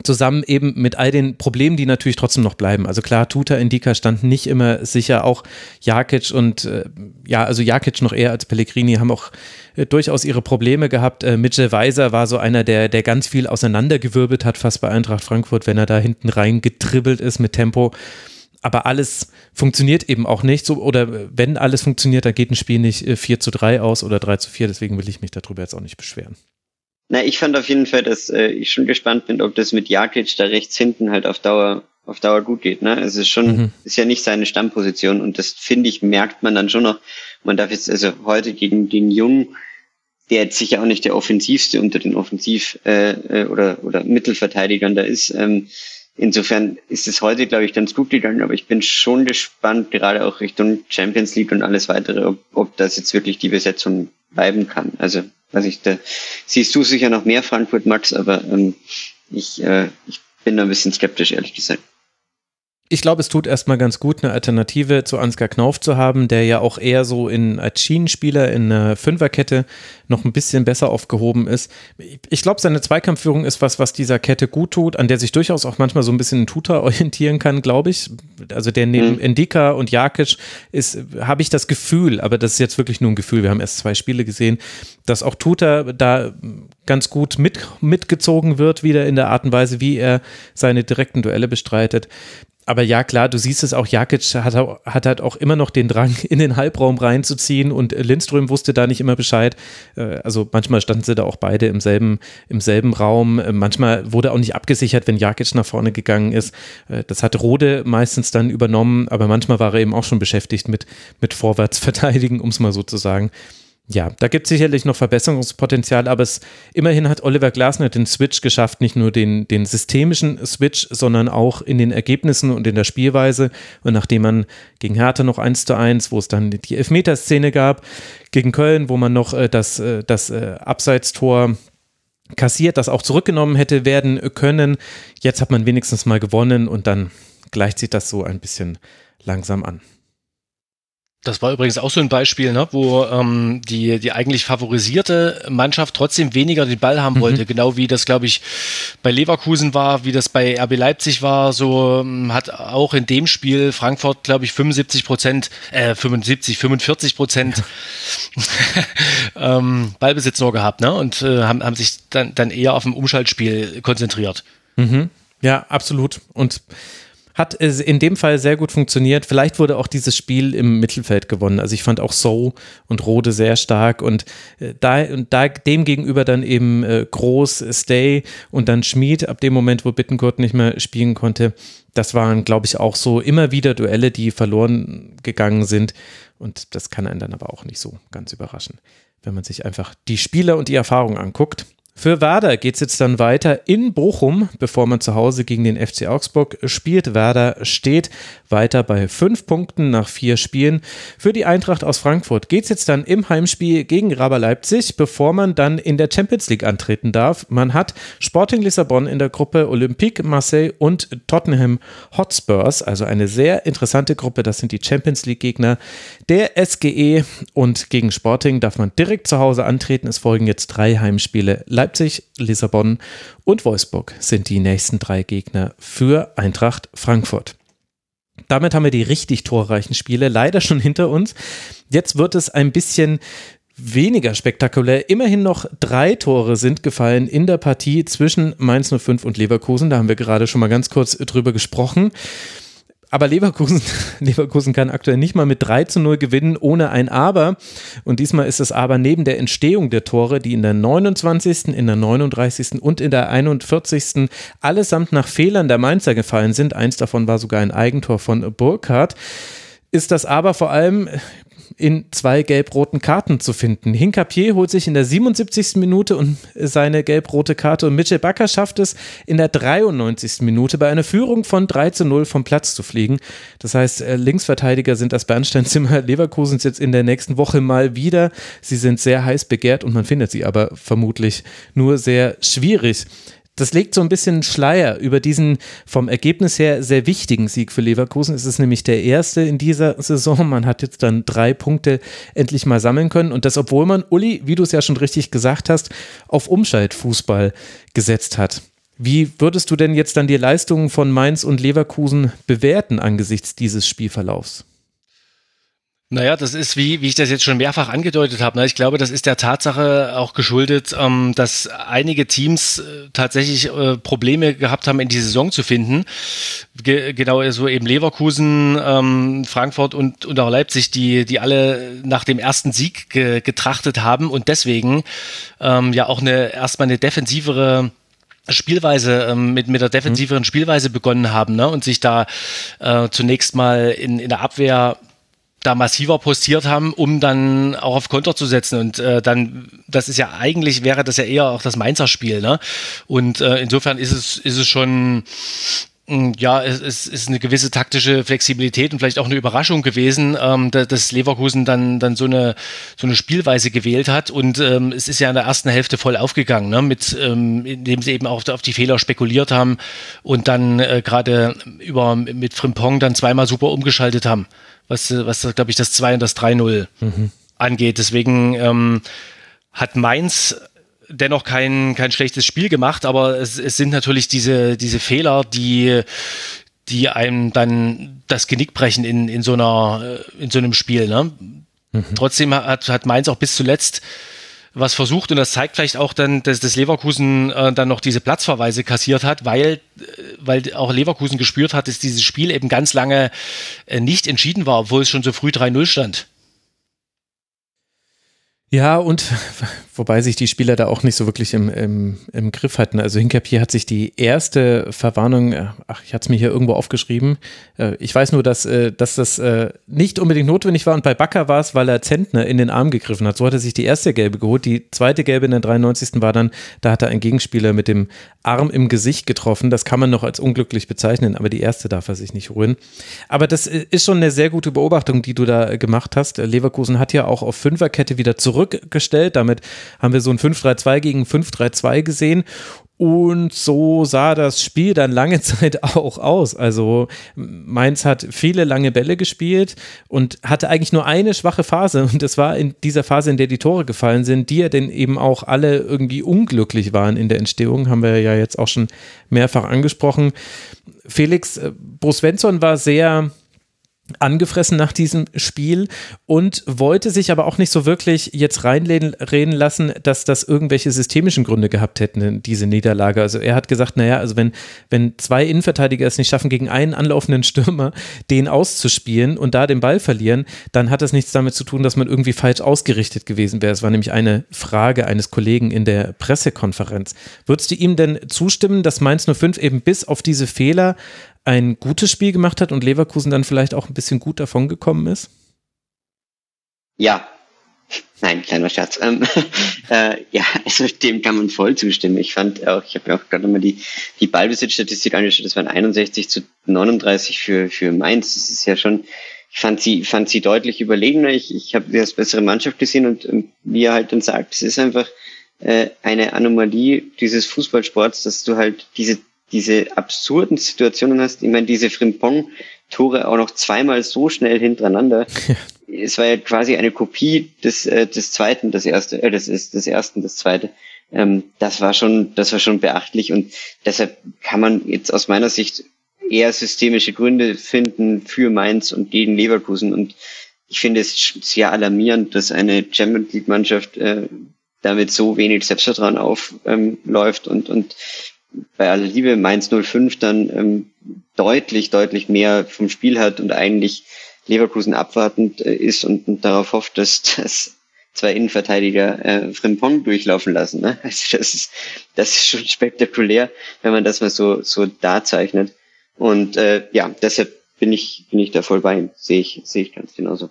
zusammen eben mit all den Problemen, die natürlich trotzdem noch bleiben. Also klar, Tuta Indika standen nicht immer sicher, auch Jakic und äh, ja, also Jakic noch eher als Pellegrini haben auch äh, durchaus ihre Probleme gehabt. Äh, Mitchell Weiser war so einer, der, der ganz viel auseinandergewirbelt hat, fast bei Eintracht Frankfurt, wenn er da hinten rein getribbelt ist mit Tempo aber alles funktioniert eben auch nicht so, oder wenn alles funktioniert, dann geht ein Spiel nicht 4 äh, zu 3 aus oder 3 zu 4, deswegen will ich mich darüber jetzt auch nicht beschweren. Na, ich fand auf jeden Fall, dass äh, ich schon gespannt bin, ob das mit Jakic da rechts hinten halt auf Dauer auf Dauer gut geht. Ne? Es ist schon, mhm. ist ja nicht seine Stammposition und das finde ich merkt man dann schon noch. Man darf jetzt also heute gegen den Jungen, der jetzt sicher auch nicht der offensivste unter den Offensiv äh, äh oder oder Mittelverteidigern da ist. Ähm, Insofern ist es heute, glaube ich, ganz gut gegangen, aber ich bin schon gespannt, gerade auch Richtung Champions League und alles weitere, ob, ob das jetzt wirklich die Besetzung bleiben kann. Also, weiß ich, da siehst du sicher noch mehr Frankfurt, Max, aber ähm, ich, äh, ich bin da ein bisschen skeptisch, ehrlich gesagt ich glaube, es tut erstmal ganz gut, eine Alternative zu Ansgar Knauf zu haben, der ja auch eher so in, als Schienenspieler in einer Fünferkette noch ein bisschen besser aufgehoben ist. Ich glaube, seine Zweikampfführung ist was, was dieser Kette gut tut, an der sich durchaus auch manchmal so ein bisschen ein Tuta orientieren kann, glaube ich. Also der neben mhm. Endika und Jakic ist, habe ich das Gefühl, aber das ist jetzt wirklich nur ein Gefühl, wir haben erst zwei Spiele gesehen, dass auch Tuta da ganz gut mit, mitgezogen wird, wieder in der Art und Weise, wie er seine direkten Duelle bestreitet aber ja, klar, du siehst es auch, Jakic hat, hat halt auch immer noch den Drang, in den Halbraum reinzuziehen und Lindström wusste da nicht immer Bescheid. Äh, also manchmal standen sie da auch beide im selben, im selben Raum. Äh, manchmal wurde auch nicht abgesichert, wenn Jakic nach vorne gegangen ist. Äh, das hat Rode meistens dann übernommen, aber manchmal war er eben auch schon beschäftigt mit, mit Vorwärtsverteidigen, um es mal so zu sagen ja, da gibt es sicherlich noch Verbesserungspotenzial, aber es, immerhin hat Oliver Glasner den Switch geschafft, nicht nur den, den systemischen Switch, sondern auch in den Ergebnissen und in der Spielweise. Und nachdem man gegen Hertha noch 1 zu 1, wo es dann die Elfmeterszene gab, gegen Köln, wo man noch äh, das, äh, das äh, Abseitstor kassiert, das auch zurückgenommen hätte werden können. Jetzt hat man wenigstens mal gewonnen und dann gleicht sich das so ein bisschen langsam an. Das war übrigens auch so ein Beispiel, ne, wo ähm, die, die eigentlich favorisierte Mannschaft trotzdem weniger den Ball haben mhm. wollte. Genau wie das, glaube ich, bei Leverkusen war, wie das bei RB Leipzig war. So ähm, hat auch in dem Spiel Frankfurt, glaube ich, 75 Prozent, äh, 75, 45 Prozent ähm, Ballbesitz nur gehabt ne? und äh, haben, haben sich dann, dann eher auf dem Umschaltspiel konzentriert. Mhm. Ja, absolut. Und hat in dem Fall sehr gut funktioniert. Vielleicht wurde auch dieses Spiel im Mittelfeld gewonnen. Also ich fand auch So und Rode sehr stark und äh, da, und da dem gegenüber dann eben äh, Groß, Stay und dann Schmid ab dem Moment, wo Bittenkurt nicht mehr spielen konnte. Das waren, glaube ich, auch so immer wieder Duelle, die verloren gegangen sind. Und das kann einen dann aber auch nicht so ganz überraschen, wenn man sich einfach die Spieler und die Erfahrung anguckt. Für Werder geht es jetzt dann weiter in Bochum, bevor man zu Hause gegen den FC Augsburg spielt. Werder steht weiter bei fünf Punkten nach vier Spielen. Für die Eintracht aus Frankfurt geht es jetzt dann im Heimspiel gegen Raber Leipzig, bevor man dann in der Champions League antreten darf. Man hat Sporting Lissabon in der Gruppe, Olympique Marseille und Tottenham Hotspurs, also eine sehr interessante Gruppe. Das sind die Champions League Gegner der SGE und gegen Sporting darf man direkt zu Hause antreten. Es folgen jetzt drei Heimspiele. Leipzig, Lissabon und Wolfsburg sind die nächsten drei Gegner für Eintracht Frankfurt. Damit haben wir die richtig torreichen Spiele leider schon hinter uns. Jetzt wird es ein bisschen weniger spektakulär. Immerhin noch drei Tore sind gefallen in der Partie zwischen Mainz 05 und Leverkusen. Da haben wir gerade schon mal ganz kurz drüber gesprochen. Aber Leverkusen, Leverkusen kann aktuell nicht mal mit 3 zu 0 gewinnen, ohne ein Aber. Und diesmal ist das Aber neben der Entstehung der Tore, die in der 29., in der 39. und in der 41. allesamt nach Fehlern der Mainzer gefallen sind. Eins davon war sogar ein Eigentor von Burkhardt ist das aber vor allem in zwei gelb-roten Karten zu finden. Hinkapier holt sich in der 77. Minute und seine gelb-rote Karte und Mitchell Bakker schafft es in der 93. Minute bei einer Führung von 3 zu 0 vom Platz zu fliegen. Das heißt, äh, Linksverteidiger sind das Bernsteinzimmer Leverkusens jetzt in der nächsten Woche mal wieder. Sie sind sehr heiß begehrt und man findet sie aber vermutlich nur sehr schwierig das legt so ein bisschen Schleier über diesen vom Ergebnis her sehr wichtigen Sieg für Leverkusen. Es ist nämlich der erste in dieser Saison. Man hat jetzt dann drei Punkte endlich mal sammeln können. Und das, obwohl man, Uli, wie du es ja schon richtig gesagt hast, auf Umschaltfußball gesetzt hat. Wie würdest du denn jetzt dann die Leistungen von Mainz und Leverkusen bewerten angesichts dieses Spielverlaufs? Naja, das ist, wie, wie ich das jetzt schon mehrfach angedeutet habe. Ne? Ich glaube, das ist der Tatsache auch geschuldet, ähm, dass einige Teams äh, tatsächlich äh, Probleme gehabt haben, in die Saison zu finden. Ge genau so eben Leverkusen, ähm, Frankfurt und, und auch Leipzig, die, die alle nach dem ersten Sieg ge getrachtet haben und deswegen ähm, ja auch eine erstmal eine defensivere Spielweise ähm, mit mit der defensiveren Spielweise begonnen haben ne? und sich da äh, zunächst mal in, in der Abwehr da massiver postiert haben, um dann auch auf Konter zu setzen. Und äh, dann, das ist ja eigentlich, wäre das ja eher auch das Mainzer Spiel. Ne? Und äh, insofern ist es, ist es schon, mm, ja, es, es ist eine gewisse taktische Flexibilität und vielleicht auch eine Überraschung gewesen, ähm, dass Leverkusen dann, dann so, eine, so eine Spielweise gewählt hat. Und ähm, es ist ja in der ersten Hälfte voll aufgegangen, ne? mit, ähm, indem sie eben auch auf die Fehler spekuliert haben und dann äh, gerade über mit Frimpong dann zweimal super umgeschaltet haben was, was glaube ich, das 2 und das 3-0 mhm. angeht. Deswegen ähm, hat Mainz dennoch kein, kein schlechtes Spiel gemacht, aber es, es sind natürlich diese, diese Fehler, die, die einem dann das Genick brechen in, in, so, einer, in so einem Spiel. Ne? Mhm. Trotzdem hat, hat Mainz auch bis zuletzt was versucht und das zeigt vielleicht auch dann, dass das Leverkusen äh, dann noch diese Platzverweise kassiert hat, weil, äh, weil auch Leverkusen gespürt hat, dass dieses Spiel eben ganz lange äh, nicht entschieden war, obwohl es schon so früh 3-0 stand. Ja, und wobei sich die Spieler da auch nicht so wirklich im, im, im Griff hatten. Also Hinkapier hat sich die erste Verwarnung, äh, ach, ich hatte es mir hier irgendwo aufgeschrieben. Äh, ich weiß nur, dass, äh, dass das nicht unbedingt notwendig war und bei Bakker war es, weil er Zentner in den Arm gegriffen hat. So hat er sich die erste Gelbe geholt. Die zweite Gelbe in der 93. war dann, da hat er einen Gegenspieler mit dem Arm im Gesicht getroffen. Das kann man noch als unglücklich bezeichnen, aber die erste darf er sich nicht holen. Aber das ist schon eine sehr gute Beobachtung, die du da gemacht hast. Leverkusen hat ja auch auf Fünferkette wieder zurückgestellt. Damit haben wir so ein 5-3-2 gegen 5-3-2 gesehen. Und so sah das Spiel dann lange Zeit auch aus. Also Mainz hat viele lange Bälle gespielt und hatte eigentlich nur eine schwache Phase. Und das war in dieser Phase, in der die Tore gefallen sind, die ja denn eben auch alle irgendwie unglücklich waren in der Entstehung, haben wir ja jetzt auch schon mehrfach angesprochen. Felix äh, Brosvensson war sehr angefressen nach diesem Spiel und wollte sich aber auch nicht so wirklich jetzt reinreden lassen, dass das irgendwelche systemischen Gründe gehabt hätten, diese Niederlage. Also er hat gesagt, naja, also wenn, wenn zwei Innenverteidiger es nicht schaffen, gegen einen anlaufenden Stürmer den auszuspielen und da den Ball verlieren, dann hat das nichts damit zu tun, dass man irgendwie falsch ausgerichtet gewesen wäre. Es war nämlich eine Frage eines Kollegen in der Pressekonferenz. Würdest du ihm denn zustimmen, dass Mainz 05 eben bis auf diese Fehler ein gutes Spiel gemacht hat und Leverkusen dann vielleicht auch ein bisschen gut davon gekommen ist? Ja, Nein, kleiner Scherz. Ähm, äh, ja, also dem kann man voll zustimmen. Ich fand auch, ich habe mir auch gerade nochmal die, die Ballbesitzstatistik angeschaut, das waren 61 zu 39 für, für Mainz. Das ist ja schon, ich fand sie, fand sie deutlich überlegener. Ich, ich habe sie als bessere Mannschaft gesehen und, und wie er halt dann sagt, es ist einfach äh, eine Anomalie dieses Fußballsports, dass du halt diese, diese absurden Situationen hast. Ich meine, diese Frimpong-Tore auch noch zweimal so schnell hintereinander. es war ja quasi eine Kopie des, äh, des zweiten, das erste, äh, das ist des ersten, das zweite. Ähm, das war schon, das war schon beachtlich und deshalb kann man jetzt aus meiner Sicht eher systemische Gründe finden für Mainz und gegen Leverkusen und ich finde es sehr alarmierend, dass eine Champions League Mannschaft äh, damit so wenig Selbstvertrauen aufläuft ähm, und, und bei aller Liebe Mainz 05 dann ähm, deutlich, deutlich mehr vom Spiel hat und eigentlich Leverkusen abwartend äh, ist und, und, darauf hofft, dass, dass zwei Innenverteidiger äh, Frimpong durchlaufen lassen. Ne? Also das ist, das ist schon spektakulär, wenn man das mal so, so darzeichnet. Und äh, ja, deshalb bin ich, bin ich da voll bei ihm. Sehe ich, sehe ich ganz genauso.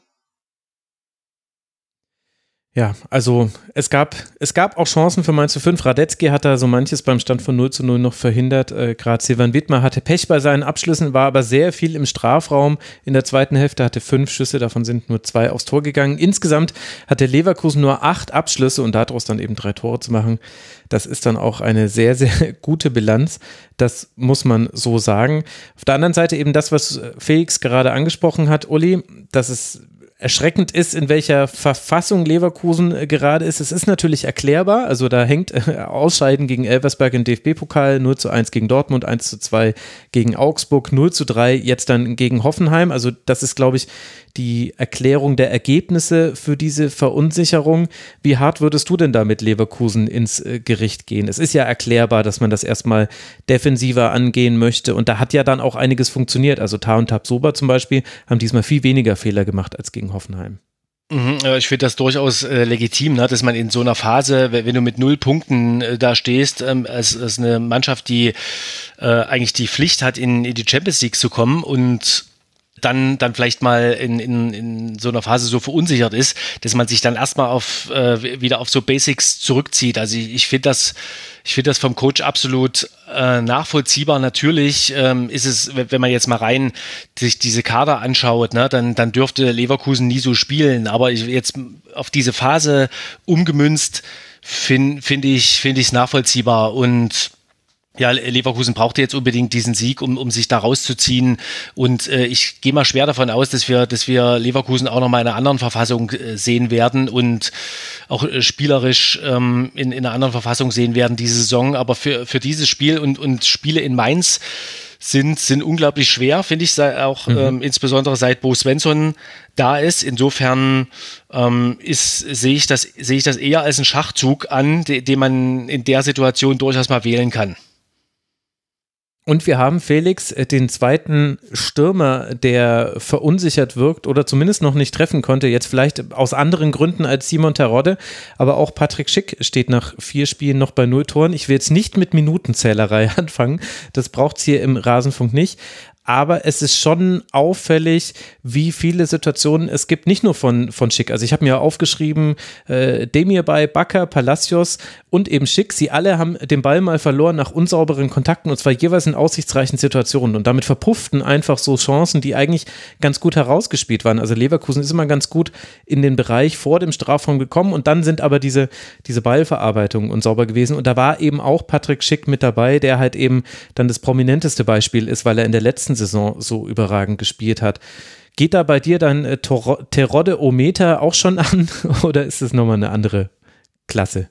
Ja, also es gab, es gab auch Chancen für Mainz 5. Radetzky hat da so manches beim Stand von 0 zu 0 noch verhindert. Äh, Gerade Silvan Wittmer hatte Pech bei seinen Abschlüssen, war aber sehr viel im Strafraum. In der zweiten Hälfte hatte fünf Schüsse, davon sind nur zwei aufs Tor gegangen. Insgesamt hatte Leverkusen nur acht Abschlüsse und daraus dann eben drei Tore zu machen. Das ist dann auch eine sehr, sehr gute Bilanz. Das muss man so sagen. Auf der anderen Seite eben das, was Felix gerade angesprochen hat, Uli, dass es erschreckend ist, in welcher Verfassung Leverkusen äh, gerade ist. Es ist natürlich erklärbar. Also da hängt äh, Ausscheiden gegen Elversberg im DFB-Pokal 0 zu 1 gegen Dortmund, 1 zu 2 gegen Augsburg, 0 zu 3 jetzt dann gegen Hoffenheim. Also das ist, glaube ich, die Erklärung der Ergebnisse für diese Verunsicherung. Wie hart würdest du denn da mit Leverkusen ins äh, Gericht gehen? Es ist ja erklärbar, dass man das erstmal defensiver angehen möchte und da hat ja dann auch einiges funktioniert. Also Ta und Tabsoba zum Beispiel haben diesmal viel weniger Fehler gemacht als gegen Hoffenheim. Mhm, ich finde das durchaus äh, legitim, ne, dass man in so einer Phase, wenn du mit null Punkten äh, da stehst, ähm, als, als eine Mannschaft, die äh, eigentlich die Pflicht hat, in, in die Champions League zu kommen und dann, dann vielleicht mal in, in, in so einer Phase so verunsichert ist, dass man sich dann erstmal auf, äh, wieder auf so Basics zurückzieht. Also ich, ich finde das, ich finde das vom Coach absolut äh, nachvollziehbar. Natürlich ähm, ist es, wenn man jetzt mal rein sich diese Kader anschaut, ne, dann, dann dürfte Leverkusen nie so spielen. Aber ich, jetzt auf diese Phase umgemünzt, finde find ich, es nachvollziehbar und ja, Leverkusen brauchte jetzt unbedingt diesen Sieg, um, um sich da rauszuziehen. Und äh, ich gehe mal schwer davon aus, dass wir, dass wir Leverkusen auch noch mal in einer anderen Verfassung äh, sehen werden und auch äh, spielerisch ähm, in, in einer anderen Verfassung sehen werden diese Saison. Aber für, für dieses Spiel und, und Spiele in Mainz sind, sind unglaublich schwer, finde ich, auch mhm. ähm, insbesondere seit Bo Svensson da ist. Insofern ähm, ist, sehe ich das, sehe ich das eher als einen Schachzug an, de, den man in der Situation durchaus mal wählen kann. Und wir haben Felix, äh, den zweiten Stürmer, der verunsichert wirkt oder zumindest noch nicht treffen konnte, jetzt vielleicht aus anderen Gründen als Simon Terodde, aber auch Patrick Schick steht nach vier Spielen noch bei null Toren. Ich will jetzt nicht mit Minutenzählerei anfangen, das braucht es hier im Rasenfunk nicht, aber es ist schon auffällig, wie viele Situationen es gibt, nicht nur von, von Schick. Also ich habe mir aufgeschrieben, äh, Demir bei Bakker, Palacios und eben Schick, sie alle haben den Ball mal verloren nach unsauberen Kontakten und zwar jeweils in aussichtsreichen Situationen und damit verpufften einfach so Chancen, die eigentlich ganz gut herausgespielt waren. Also Leverkusen ist immer ganz gut in den Bereich vor dem Strafraum gekommen und dann sind aber diese, diese Ballverarbeitungen unsauber gewesen und da war eben auch Patrick Schick mit dabei, der halt eben dann das prominenteste Beispiel ist, weil er in der letzten Saison so überragend gespielt hat. Geht da bei dir dann äh, Terodde-O-Meter auch schon an oder ist es nochmal eine andere Klasse?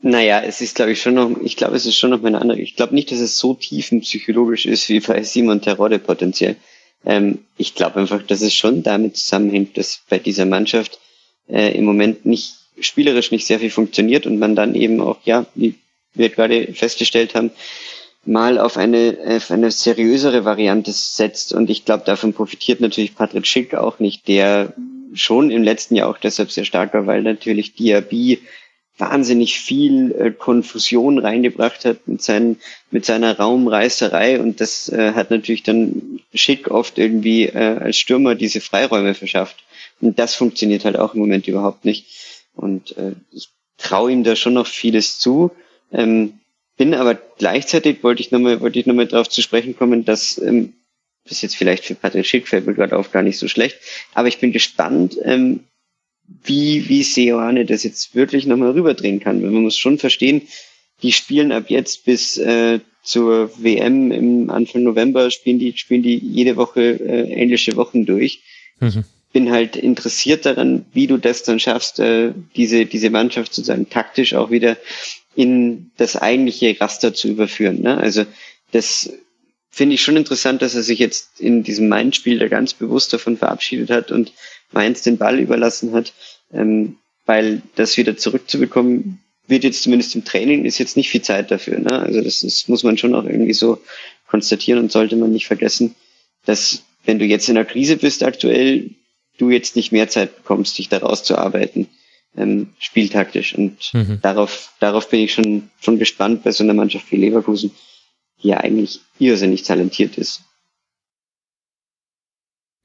Naja, es ist, glaube ich, schon noch, ich glaube, es ist schon noch mal eine andere. Ich glaube nicht, dass es so tiefenpsychologisch ist wie bei Simon Terodde potenziell. Ähm, ich glaube einfach, dass es schon damit zusammenhängt, dass bei dieser Mannschaft äh, im Moment nicht spielerisch nicht sehr viel funktioniert und man dann eben auch, ja, wie wir gerade festgestellt haben, mal auf eine, auf eine seriösere Variante setzt. Und ich glaube, davon profitiert natürlich Patrick Schick auch nicht, der schon im letzten Jahr auch deshalb sehr stark war, weil natürlich Diaby wahnsinnig viel äh, Konfusion reingebracht hat mit, seinen, mit seiner Raumreißerei und das äh, hat natürlich dann Schick oft irgendwie äh, als Stürmer diese Freiräume verschafft Und das funktioniert halt auch im Moment überhaupt nicht. Und äh, ich traue ihm da schon noch vieles zu. Ähm, bin aber gleichzeitig wollte ich nochmal wollte ich nochmal darauf zu sprechen kommen, dass ähm, das ist jetzt vielleicht für Patrick Schick fällt mir gerade auf gar nicht so schlecht, aber ich bin gespannt, ähm, wie wie Seoane das jetzt wirklich nochmal rüberdrehen kann. Weil man muss schon verstehen, die spielen ab jetzt bis äh, zur WM im Anfang November spielen die spielen die jede Woche äh, englische Wochen durch. Mhm. Bin halt interessiert daran, wie du das dann schaffst, äh, diese diese Mannschaft sozusagen taktisch auch wieder in das eigentliche Raster zu überführen. Ne? Also das finde ich schon interessant, dass er sich jetzt in diesem Mainz-Spiel da ganz bewusst davon verabschiedet hat und Mainz den Ball überlassen hat, ähm, weil das wieder zurückzubekommen wird jetzt zumindest im Training ist jetzt nicht viel Zeit dafür. Ne? Also das ist, muss man schon auch irgendwie so konstatieren und sollte man nicht vergessen, dass wenn du jetzt in einer Krise bist aktuell, du jetzt nicht mehr Zeit bekommst, dich da rauszuarbeiten ähm, spieltaktisch. Und mhm. darauf, darauf bin ich schon, schon gespannt bei so einer Mannschaft wie Leverkusen, die ja eigentlich irrsinnig talentiert ist.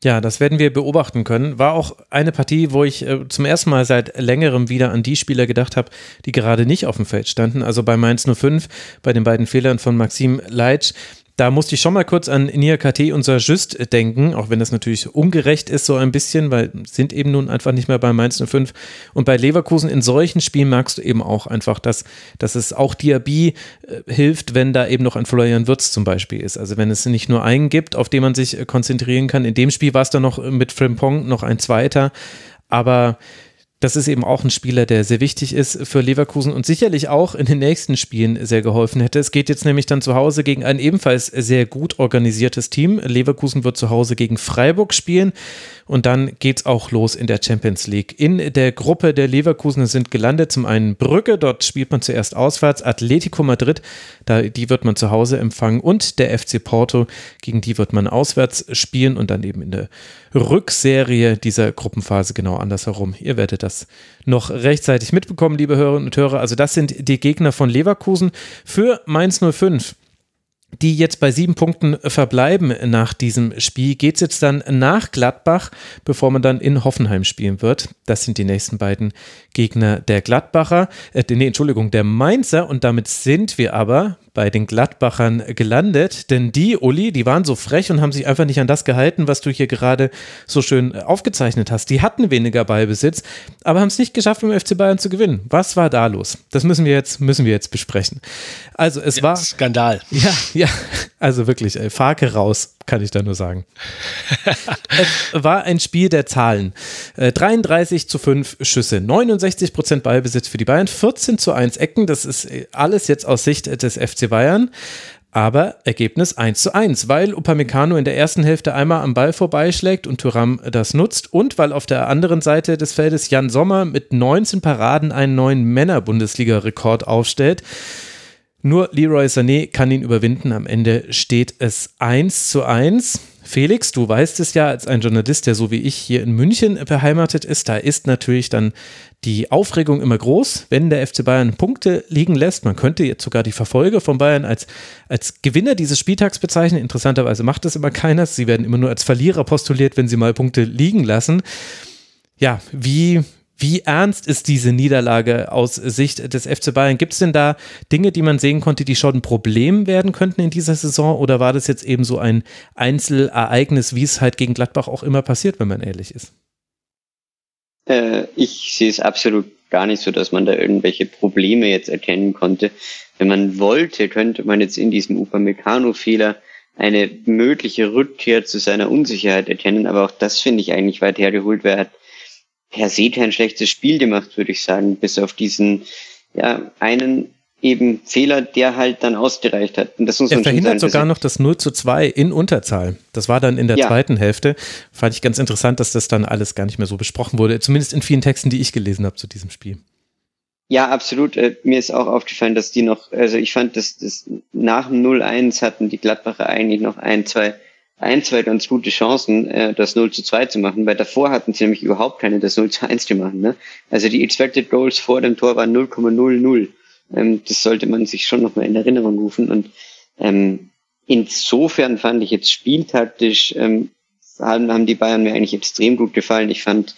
Ja, das werden wir beobachten können. War auch eine Partie, wo ich äh, zum ersten Mal seit längerem wieder an die Spieler gedacht habe, die gerade nicht auf dem Feld standen. Also bei Mainz 05, bei den beiden Fehlern von Maxim Leitsch. Da musste ich schon mal kurz an Nia KT und Just denken, auch wenn das natürlich ungerecht ist, so ein bisschen, weil sind eben nun einfach nicht mehr bei Mainz 05. Und bei Leverkusen in solchen Spielen magst du eben auch einfach, dass, dass es auch Diaby äh, hilft, wenn da eben noch ein Florian Würz zum Beispiel ist. Also wenn es nicht nur einen gibt, auf den man sich äh, konzentrieren kann. In dem Spiel war es dann noch mit Frimpong noch ein zweiter. Aber das ist eben auch ein Spieler, der sehr wichtig ist für Leverkusen und sicherlich auch in den nächsten Spielen sehr geholfen hätte. Es geht jetzt nämlich dann zu Hause gegen ein ebenfalls sehr gut organisiertes Team. Leverkusen wird zu Hause gegen Freiburg spielen und dann geht es auch los in der Champions League. In der Gruppe der Leverkusen sind gelandet zum einen Brücke, dort spielt man zuerst auswärts, Atletico Madrid, da, die wird man zu Hause empfangen und der FC Porto, gegen die wird man auswärts spielen und dann eben in der Rückserie dieser Gruppenphase genau andersherum. Ihr werdet das noch rechtzeitig mitbekommen, liebe Hörerinnen und Hörer. Also das sind die Gegner von Leverkusen für Mainz 05 die jetzt bei sieben Punkten verbleiben nach diesem Spiel, geht es jetzt dann nach Gladbach, bevor man dann in Hoffenheim spielen wird. Das sind die nächsten beiden Gegner der Gladbacher, äh, nee, Entschuldigung, der Mainzer. Und damit sind wir aber bei den Gladbachern gelandet, denn die, Uli, die waren so frech und haben sich einfach nicht an das gehalten, was du hier gerade so schön aufgezeichnet hast. Die hatten weniger Ballbesitz, aber haben es nicht geschafft, im FC Bayern zu gewinnen. Was war da los? Das müssen wir jetzt, müssen wir jetzt besprechen. Also es ja, war. Skandal. Ja, ja, also wirklich, ey, Farke raus, kann ich da nur sagen. es war ein Spiel der Zahlen. 33 äh, zu 5 Schüsse, 69 Prozent Ballbesitz für die Bayern, 14 zu 1 Ecken. Das ist äh, alles jetzt aus Sicht des FC Bayern. Aber Ergebnis 1 zu 1, weil Upamecano in der ersten Hälfte einmal am Ball vorbeischlägt und Thuram das nutzt und weil auf der anderen Seite des Feldes Jan Sommer mit 19 Paraden einen neuen Männer-Bundesliga-Rekord aufstellt. Nur Leroy Sané kann ihn überwinden. Am Ende steht es 1 zu 1. Felix, du weißt es ja, als ein Journalist, der so wie ich hier in München beheimatet ist, da ist natürlich dann die Aufregung immer groß, wenn der FC Bayern Punkte liegen lässt. Man könnte jetzt sogar die Verfolger von Bayern als, als Gewinner dieses Spieltags bezeichnen. Interessanterweise macht das immer keiner. Sie werden immer nur als Verlierer postuliert, wenn sie mal Punkte liegen lassen. Ja, wie, wie ernst ist diese Niederlage aus Sicht des FC Bayern? Gibt es denn da Dinge, die man sehen konnte, die schon ein Problem werden könnten in dieser Saison? Oder war das jetzt eben so ein Einzelereignis, wie es halt gegen Gladbach auch immer passiert, wenn man ehrlich ist? Äh, ich sehe es absolut gar nicht so, dass man da irgendwelche Probleme jetzt erkennen konnte. Wenn man wollte, könnte man jetzt in diesem Upamecano-Fehler eine mögliche Rückkehr zu seiner Unsicherheit erkennen, aber auch das finde ich eigentlich weit hergeholt. Wer hat per se kein schlechtes Spiel gemacht, würde ich sagen, bis auf diesen ja, einen eben Fehler, der halt dann ausgereicht hat. Und das muss er man verhindert sagen, sogar noch das 0 zu 2 in Unterzahl. Das war dann in der ja. zweiten Hälfte. Fand ich ganz interessant, dass das dann alles gar nicht mehr so besprochen wurde. Zumindest in vielen Texten, die ich gelesen habe zu diesem Spiel. Ja, absolut. Äh, mir ist auch aufgefallen, dass die noch, also ich fand, dass das nach dem 0-1 hatten die Gladbacher eigentlich noch ein, zwei ein, zwei ganz gute Chancen, äh, das 0 zu 2 zu machen, weil davor hatten sie nämlich überhaupt keine, das 0 zu 1 zu machen. Ne? Also die Expected Goals vor dem Tor waren 0,00. Ähm, das sollte man sich schon nochmal in Erinnerung rufen. Und ähm, insofern fand ich jetzt spieltaktisch ähm, haben, haben die Bayern mir eigentlich extrem gut gefallen. Ich fand,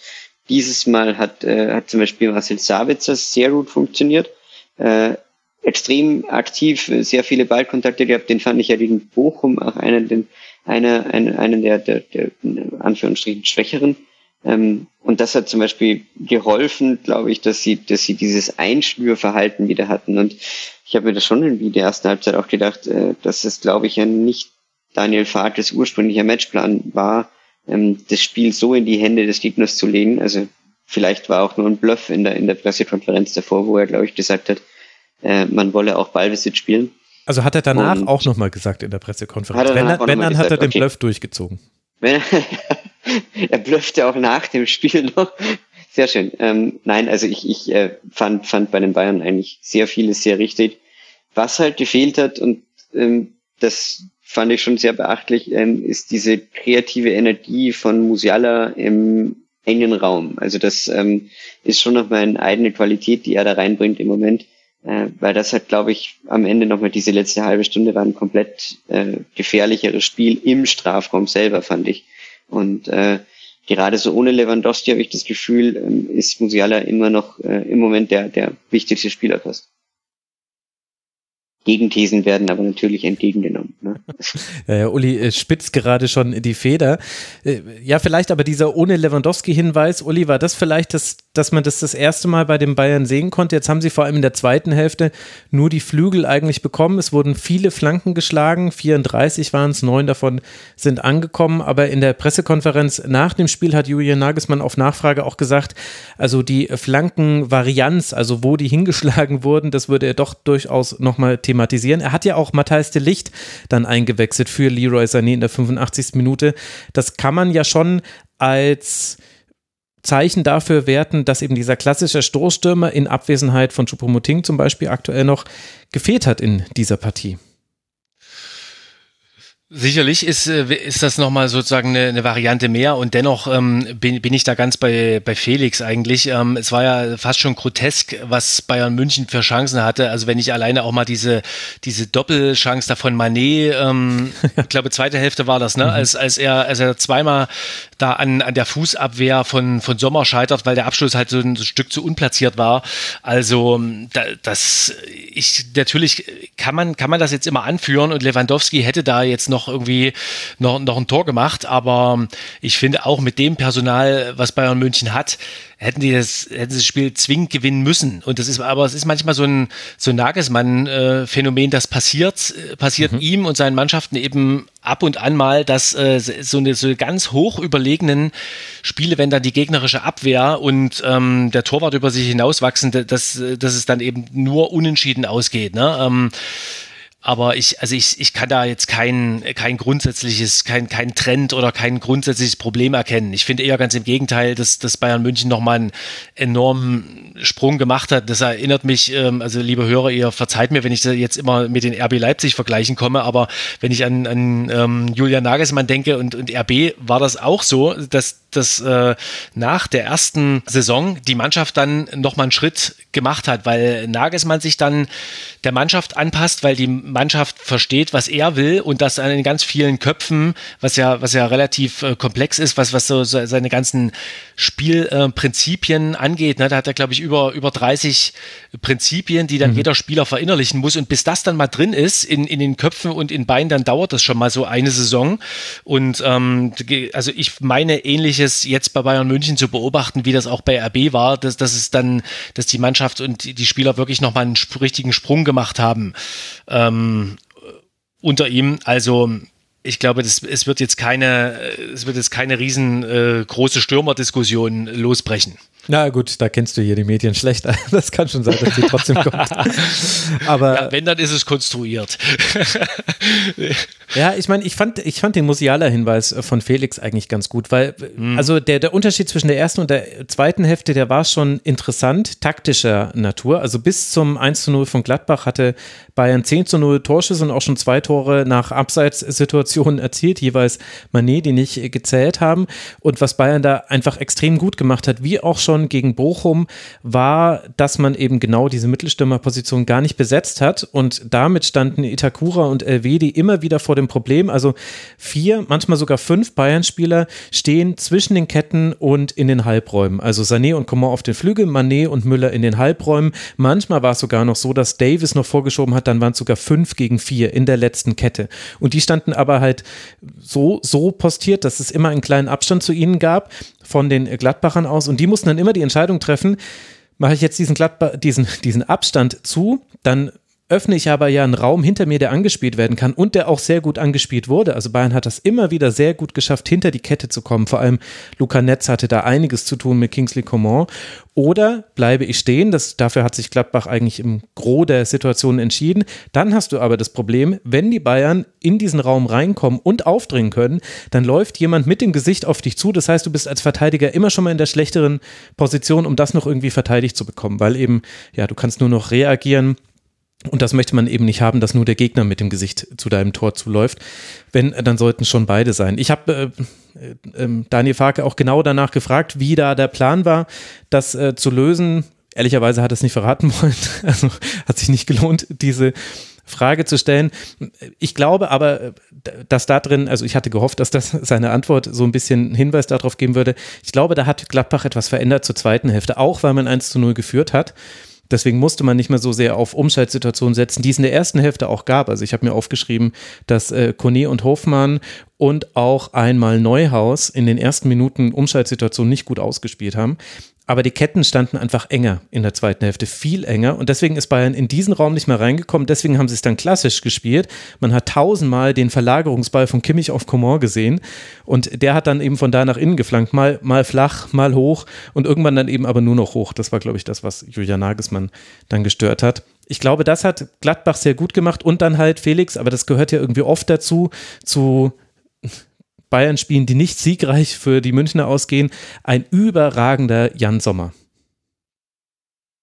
dieses Mal hat, äh, hat zum Beispiel Marcel Sabitzer sehr gut funktioniert. Äh, extrem aktiv, sehr viele Ballkontakte gehabt. Den fand ich ja gegen Bochum auch einen, den, einer, einen, einen der, der, der Anführungsstrichen schwächeren. Ähm, und das hat zum Beispiel geholfen, glaube ich, dass sie, dass sie dieses Einschnürverhalten wieder hatten. Und ich habe mir das schon irgendwie in der ersten Halbzeit auch gedacht, äh, dass es, glaube ich, ja nicht Daniel Farkes ursprünglicher Matchplan war, ähm, das Spiel so in die Hände des Gegners zu legen. Also vielleicht war auch nur ein Bluff in der, in der Pressekonferenz davor, wo er, glaube ich, gesagt hat, äh, man wolle auch Ballbesitz spielen. Also hat er danach und auch nochmal gesagt in der Pressekonferenz. Wenn, er, wenn dann hat er den okay. Bluff durchgezogen. Wenn, er blöffte auch nach dem Spiel noch. Sehr schön. Ähm, nein, also ich, ich äh, fand, fand bei den Bayern eigentlich sehr vieles sehr richtig. Was halt gefehlt hat, und ähm, das fand ich schon sehr beachtlich, ähm, ist diese kreative Energie von Musiala im engen Raum. Also das ähm, ist schon nochmal eine eigene Qualität, die er da reinbringt im Moment, äh, weil das hat, glaube ich, am Ende nochmal diese letzte halbe Stunde war ein komplett äh, gefährlicheres Spiel im Strafraum selber, fand ich. Und äh, gerade so ohne Lewandowski habe ich das Gefühl, ähm, ist Musiala immer noch äh, im Moment der, der wichtigste Spieler fast. Gegenthesen werden aber natürlich entgegengenommen. Ne? Ja, ja, Uli äh, spitzt gerade schon die Feder. Äh, ja, vielleicht aber dieser ohne Lewandowski-Hinweis, Uli, war das vielleicht, das, dass man das das erste Mal bei den Bayern sehen konnte? Jetzt haben sie vor allem in der zweiten Hälfte nur die Flügel eigentlich bekommen. Es wurden viele Flanken geschlagen, 34 waren es, neun davon sind angekommen. Aber in der Pressekonferenz nach dem Spiel hat Julian Nagelsmann auf Nachfrage auch gesagt, also die Flankenvarianz, also wo die hingeschlagen wurden, das würde er doch durchaus nochmal thematisieren thematisieren. Er hat ja auch Matthijs de Licht dann eingewechselt für Leroy Sané in der 85. Minute. Das kann man ja schon als Zeichen dafür werten, dass eben dieser klassische Stoßstürmer in Abwesenheit von Choupo-Moting zum Beispiel aktuell noch gefehlt hat in dieser Partie. Sicherlich ist, äh, ist das nochmal sozusagen eine, eine Variante mehr und dennoch ähm, bin, bin ich da ganz bei, bei Felix eigentlich. Ähm, es war ja fast schon grotesk, was Bayern München für Chancen hatte. Also wenn ich alleine auch mal diese, diese Doppelchance da von Manet, ähm, ich glaube zweite Hälfte war das, ne? Mhm. Als, als er, als er zweimal da an, an der Fußabwehr von, von Sommer scheitert, weil der Abschluss halt so ein, so ein Stück zu unplatziert war. Also da, das ich natürlich kann man, kann man das jetzt immer anführen und Lewandowski hätte da jetzt noch noch irgendwie noch, noch ein Tor gemacht. Aber ich finde auch mit dem Personal, was Bayern München hat, hätten die das, hätten sie das Spiel zwingend gewinnen müssen. Und das ist, aber es ist manchmal so ein, so ein Nagelsmann-Phänomen, das passiert, passiert mhm. ihm und seinen Mannschaften eben ab und an mal, dass äh, so eine so ganz hoch überlegenen Spiele, wenn dann die gegnerische Abwehr und ähm, der Torwart über sich hinauswachsen, dass, dass es dann eben nur unentschieden ausgeht. Ne? Ähm, aber ich, also ich, ich kann da jetzt kein, kein grundsätzliches, kein, kein Trend oder kein grundsätzliches Problem erkennen. Ich finde eher ganz im Gegenteil, dass, dass Bayern München nochmal einen enormen Sprung gemacht hat. Das erinnert mich, ähm, also liebe Hörer, ihr verzeiht mir, wenn ich jetzt immer mit den RB Leipzig vergleichen komme, aber wenn ich an, an ähm, Julian Nagelsmann denke und, und RB war das auch so, dass dass äh, nach der ersten Saison die Mannschaft dann nochmal einen Schritt gemacht hat, weil Nagelsmann sich dann der Mannschaft anpasst, weil die Mannschaft versteht, was er will und das an den ganz vielen Köpfen, was ja, was ja relativ äh, komplex ist, was, was so, so seine ganzen Spielprinzipien äh, angeht. Ne? Da hat er, glaube ich, über, über 30 Prinzipien, die dann mhm. jeder Spieler verinnerlichen muss. Und bis das dann mal drin ist in, in den Köpfen und in Beinen, dann dauert das schon mal so eine Saison. Und ähm, also ich meine ähnliches jetzt bei Bayern München zu beobachten, wie das auch bei RB war, dass, dass es dann, dass die Mannschaft und die Spieler wirklich nochmal einen richtigen Sprung gemacht haben ähm, unter ihm. Also ich glaube, das, es wird jetzt keine, es wird jetzt keine riesengroße äh, Stürmerdiskussion losbrechen. Na gut, da kennst du hier die Medien schlechter. Das kann schon sein, dass die trotzdem kommt. Aber ja, wenn, dann ist es konstruiert. ja, ich meine, ich fand, ich fand den Musiala-Hinweis von Felix eigentlich ganz gut, weil, mhm. also der, der Unterschied zwischen der ersten und der zweiten Hälfte, der war schon interessant, taktischer Natur. Also bis zum 1 zu 0 von Gladbach hatte Bayern 10 zu 0 Torschüsse und auch schon zwei Tore nach Abseitssituationen erzielt, jeweils Manet, die nicht gezählt haben. Und was Bayern da einfach extrem gut gemacht hat, wie auch schon schon gegen Bochum war, dass man eben genau diese Mittelstürmerposition gar nicht besetzt hat und damit standen Itakura und Elvedi immer wieder vor dem Problem. Also vier, manchmal sogar fünf Bayern-Spieler stehen zwischen den Ketten und in den Halbräumen. Also Sané und Coman auf den Flügeln, Manet und Müller in den Halbräumen. Manchmal war es sogar noch so, dass Davis noch vorgeschoben hat, dann waren es sogar fünf gegen vier in der letzten Kette. Und die standen aber halt so, so postiert, dass es immer einen kleinen Abstand zu ihnen gab von den Gladbachern aus. Und die mussten dann immer die Entscheidung treffen, mache ich jetzt diesen, Gladbach, diesen, diesen Abstand zu, dann öffne ich aber ja einen Raum hinter mir, der angespielt werden kann und der auch sehr gut angespielt wurde. Also Bayern hat das immer wieder sehr gut geschafft, hinter die Kette zu kommen. Vor allem Luca Netz hatte da einiges zu tun mit Kingsley Coman. Oder bleibe ich stehen, das, dafür hat sich Gladbach eigentlich im Gros der Situation entschieden. Dann hast du aber das Problem, wenn die Bayern in diesen Raum reinkommen und aufdringen können, dann läuft jemand mit dem Gesicht auf dich zu. Das heißt, du bist als Verteidiger immer schon mal in der schlechteren Position, um das noch irgendwie verteidigt zu bekommen, weil eben, ja, du kannst nur noch reagieren und das möchte man eben nicht haben, dass nur der Gegner mit dem Gesicht zu deinem Tor zuläuft. Wenn, dann sollten schon beide sein. Ich habe äh, äh, Daniel Farke auch genau danach gefragt, wie da der Plan war, das äh, zu lösen. Ehrlicherweise hat er es nicht verraten wollen. Also hat sich nicht gelohnt, diese Frage zu stellen. Ich glaube aber, dass da drin, also ich hatte gehofft, dass das seine Antwort so ein bisschen Hinweis darauf geben würde. Ich glaube, da hat Gladbach etwas verändert zur zweiten Hälfte, auch weil man 1 zu 0 geführt hat. Deswegen musste man nicht mehr so sehr auf Umschaltsituationen setzen, die es in der ersten Hälfte auch gab. Also ich habe mir aufgeschrieben, dass äh, Kone und Hofmann und auch einmal Neuhaus in den ersten Minuten Umschaltsituationen nicht gut ausgespielt haben. Aber die Ketten standen einfach enger in der zweiten Hälfte, viel enger. Und deswegen ist Bayern in diesen Raum nicht mehr reingekommen. Deswegen haben sie es dann klassisch gespielt. Man hat tausendmal den Verlagerungsball von Kimmich auf Coman gesehen. Und der hat dann eben von da nach innen geflankt. Mal, mal flach, mal hoch und irgendwann dann eben aber nur noch hoch. Das war, glaube ich, das, was Julian Nagelsmann dann gestört hat. Ich glaube, das hat Gladbach sehr gut gemacht und dann halt Felix, aber das gehört ja irgendwie oft dazu, zu Bayern spielen, die nicht siegreich für die Münchner ausgehen. Ein überragender Jan Sommer.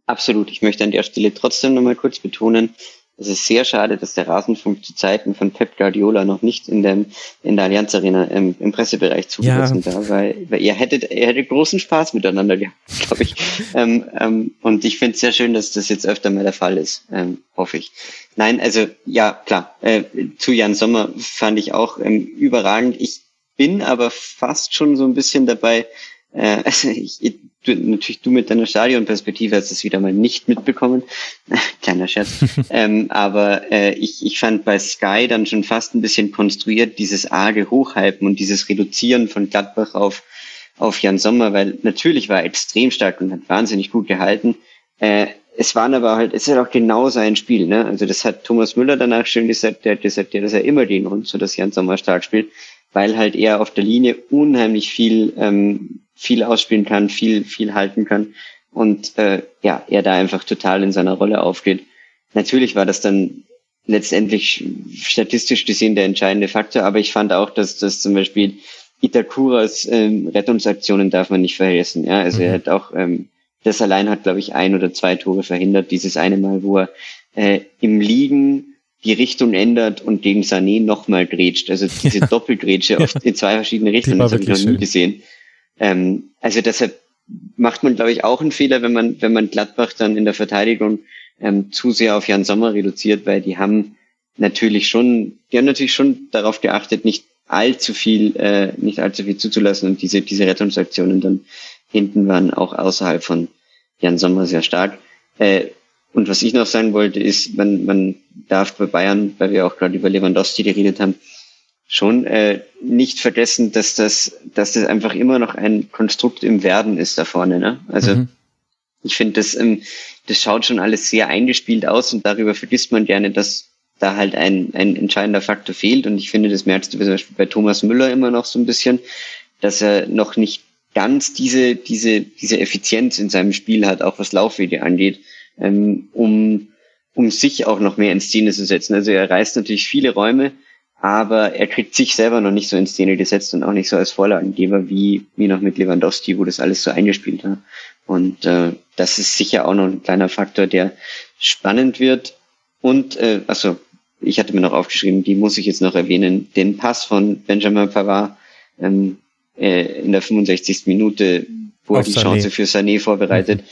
Absolut. Ich möchte an der Stelle trotzdem nochmal kurz betonen, es ist sehr schade, dass der Rasenfunk zu Zeiten von Pep Guardiola noch nicht in, dem, in der Allianz Arena im, im Pressebereich zugelassen ja. war, weil, weil ihr hättet, ihr hättet großen Spaß miteinander gehabt, glaube ich. ähm, ähm, und ich finde es sehr schön, dass das jetzt öfter mal der Fall ist, ähm, hoffe ich. Nein, also ja, klar, äh, zu Jan Sommer fand ich auch ähm, überragend. Ich bin aber fast schon so ein bisschen dabei, äh, also ich, du, natürlich du mit deiner Stadionperspektive hast es wieder mal nicht mitbekommen. Kleiner Scherz. ähm, aber äh, ich, ich fand bei Sky dann schon fast ein bisschen konstruiert, dieses arge Hochhypen und dieses Reduzieren von Gladbach auf, auf Jan Sommer, weil natürlich war er extrem stark und hat wahnsinnig gut gehalten. Äh, es waren aber halt, es ist halt auch genau sein Spiel, ne? Also das hat Thomas Müller danach schön gesagt, der hat gesagt, ja, dass er immer den Hund, so dass Jan Sommer stark spielt weil halt er auf der Linie unheimlich viel, ähm, viel ausspielen kann, viel, viel halten kann und äh, ja, er da einfach total in seiner Rolle aufgeht. Natürlich war das dann letztendlich statistisch gesehen der entscheidende Faktor, aber ich fand auch, dass das zum Beispiel Itakuras ähm, Rettungsaktionen darf man nicht vergessen. Ja, also mhm. er hat auch ähm, das allein hat, glaube ich, ein oder zwei Tore verhindert. Dieses eine Mal, wo er äh, im Liegen die Richtung ändert und gegen Sané nochmal grätscht. Also diese ja. Doppelgrätsche ja. in zwei verschiedene Richtungen, das habe ich noch nie schön. gesehen. Ähm, also deshalb macht man, glaube ich, auch einen Fehler, wenn man, wenn man Gladbach dann in der Verteidigung ähm, zu sehr auf Jan Sommer reduziert, weil die haben natürlich schon, die haben natürlich schon darauf geachtet, nicht allzu viel, äh, nicht allzu viel zuzulassen und diese, diese Rettungsaktionen dann hinten waren auch außerhalb von Jan Sommer sehr stark. Äh, und was ich noch sagen wollte, ist, man, man darf bei Bayern, weil wir auch gerade über Lewandowski geredet haben, schon äh, nicht vergessen, dass das, dass das einfach immer noch ein Konstrukt im Werden ist da vorne. Ne? Also mhm. ich finde, das, ähm, das schaut schon alles sehr eingespielt aus und darüber vergisst man gerne, dass da halt ein, ein entscheidender Faktor fehlt. Und ich finde, das merkst du zum Beispiel bei Thomas Müller immer noch so ein bisschen, dass er noch nicht ganz diese, diese, diese Effizienz in seinem Spiel hat, auch was Laufwege angeht ähm, um, um sich auch noch mehr in Szene zu setzen. Also er reißt natürlich viele Räume, aber er kriegt sich selber noch nicht so in Szene gesetzt und auch nicht so als Vorlagengeber wie, wie noch mit Lewandowski, wo das alles so eingespielt hat. Und äh, das ist sicher auch noch ein kleiner Faktor, der spannend wird. Und, äh, also ich hatte mir noch aufgeschrieben, die muss ich jetzt noch erwähnen, den Pass von Benjamin Pavard, ähm, äh, in der 65. Minute, wo er die. Chance für Sané vorbereitet. Mhm.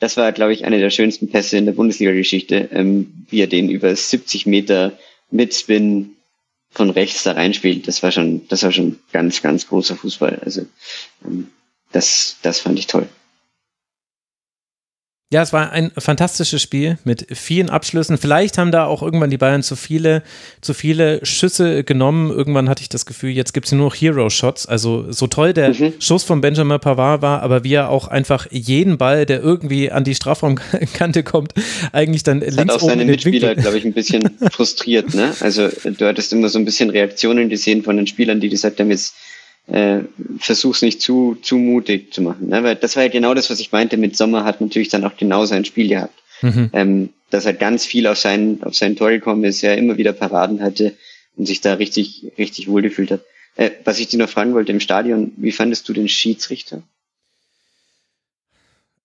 Das war, glaube ich, eine der schönsten Pässe in der Bundesliga-Geschichte, ähm, wie er den über 70 Meter mit Spin von rechts da reinspielt. Das war schon, das war schon ganz, ganz großer Fußball. Also ähm, das, das fand ich toll. Ja, es war ein fantastisches Spiel mit vielen Abschlüssen. Vielleicht haben da auch irgendwann die Bayern zu viele, zu viele Schüsse genommen. Irgendwann hatte ich das Gefühl, jetzt gibt es nur noch Hero-Shots. Also so toll der mhm. Schuss von Benjamin Pavard war, aber wie er auch einfach jeden Ball, der irgendwie an die Strafraumkante kommt, eigentlich dann das links hat auch seine Mitspieler, glaube ich, ein bisschen frustriert. Ne? Also du hattest immer so ein bisschen Reaktionen gesehen von den Spielern, die gesagt haben, jetzt äh, versuch's nicht zu, zu mutig zu machen. Ne? Weil das war ja genau das, was ich meinte mit Sommer, hat natürlich dann auch genau sein Spiel gehabt. Mhm. Ähm, dass er ganz viel auf sein, auf sein Tor gekommen ist, er immer wieder Paraden hatte und sich da richtig, richtig wohl gefühlt hat. Äh, was ich dir noch fragen wollte im Stadion, wie fandest du den Schiedsrichter?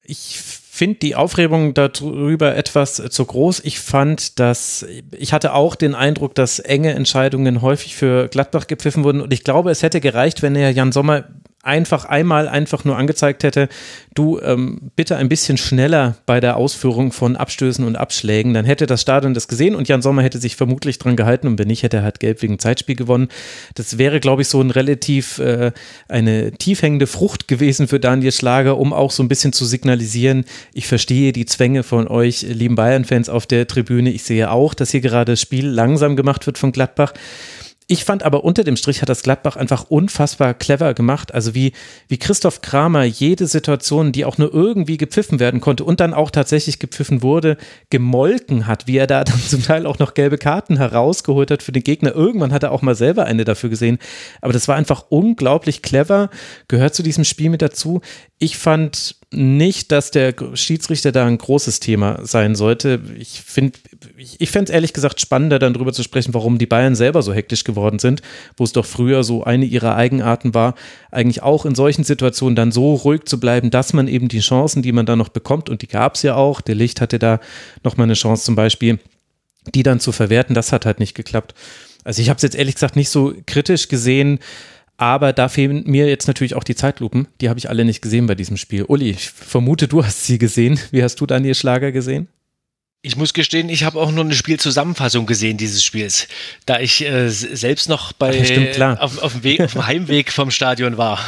Ich finde die Aufregung darüber etwas zu groß. Ich fand, dass ich hatte auch den Eindruck, dass enge Entscheidungen häufig für Gladbach gepfiffen wurden und ich glaube, es hätte gereicht, wenn er Jan Sommer einfach einmal einfach nur angezeigt hätte, du ähm, bitte ein bisschen schneller bei der Ausführung von Abstößen und Abschlägen, dann hätte das Stadion das gesehen und Jan Sommer hätte sich vermutlich dran gehalten und wenn nicht, hätte er halt gelb wegen Zeitspiel gewonnen. Das wäre, glaube ich, so ein relativ äh, eine tiefhängende Frucht gewesen für Daniel Schlager, um auch so ein bisschen zu signalisieren, ich verstehe die Zwänge von euch, lieben Bayern-Fans auf der Tribüne. Ich sehe auch, dass hier gerade das Spiel langsam gemacht wird von Gladbach. Ich fand aber unter dem Strich hat das Gladbach einfach unfassbar clever gemacht. Also wie, wie Christoph Kramer jede Situation, die auch nur irgendwie gepfiffen werden konnte und dann auch tatsächlich gepfiffen wurde, gemolken hat, wie er da dann zum Teil auch noch gelbe Karten herausgeholt hat für den Gegner. Irgendwann hat er auch mal selber eine dafür gesehen. Aber das war einfach unglaublich clever, gehört zu diesem Spiel mit dazu. Ich fand nicht, dass der Schiedsrichter da ein großes Thema sein sollte. Ich finde, ich, ich fände es ehrlich gesagt spannender, dann darüber zu sprechen, warum die Bayern selber so hektisch geworden sind, wo es doch früher so eine ihrer Eigenarten war, eigentlich auch in solchen Situationen dann so ruhig zu bleiben, dass man eben die Chancen, die man da noch bekommt, und die gab es ja auch, der Licht hatte da nochmal eine Chance zum Beispiel, die dann zu verwerten, das hat halt nicht geklappt. Also ich habe es jetzt ehrlich gesagt nicht so kritisch gesehen, aber da fehlen mir jetzt natürlich auch die Zeitlupen. Die habe ich alle nicht gesehen bei diesem Spiel. Uli, ich vermute, du hast sie gesehen. Wie hast du Daniel Schlager gesehen? Ich muss gestehen, ich habe auch nur eine Spielzusammenfassung gesehen dieses Spiels, da ich äh, selbst noch bei Ach, stimmt, auf, auf, dem Weg, auf dem Heimweg vom Stadion war.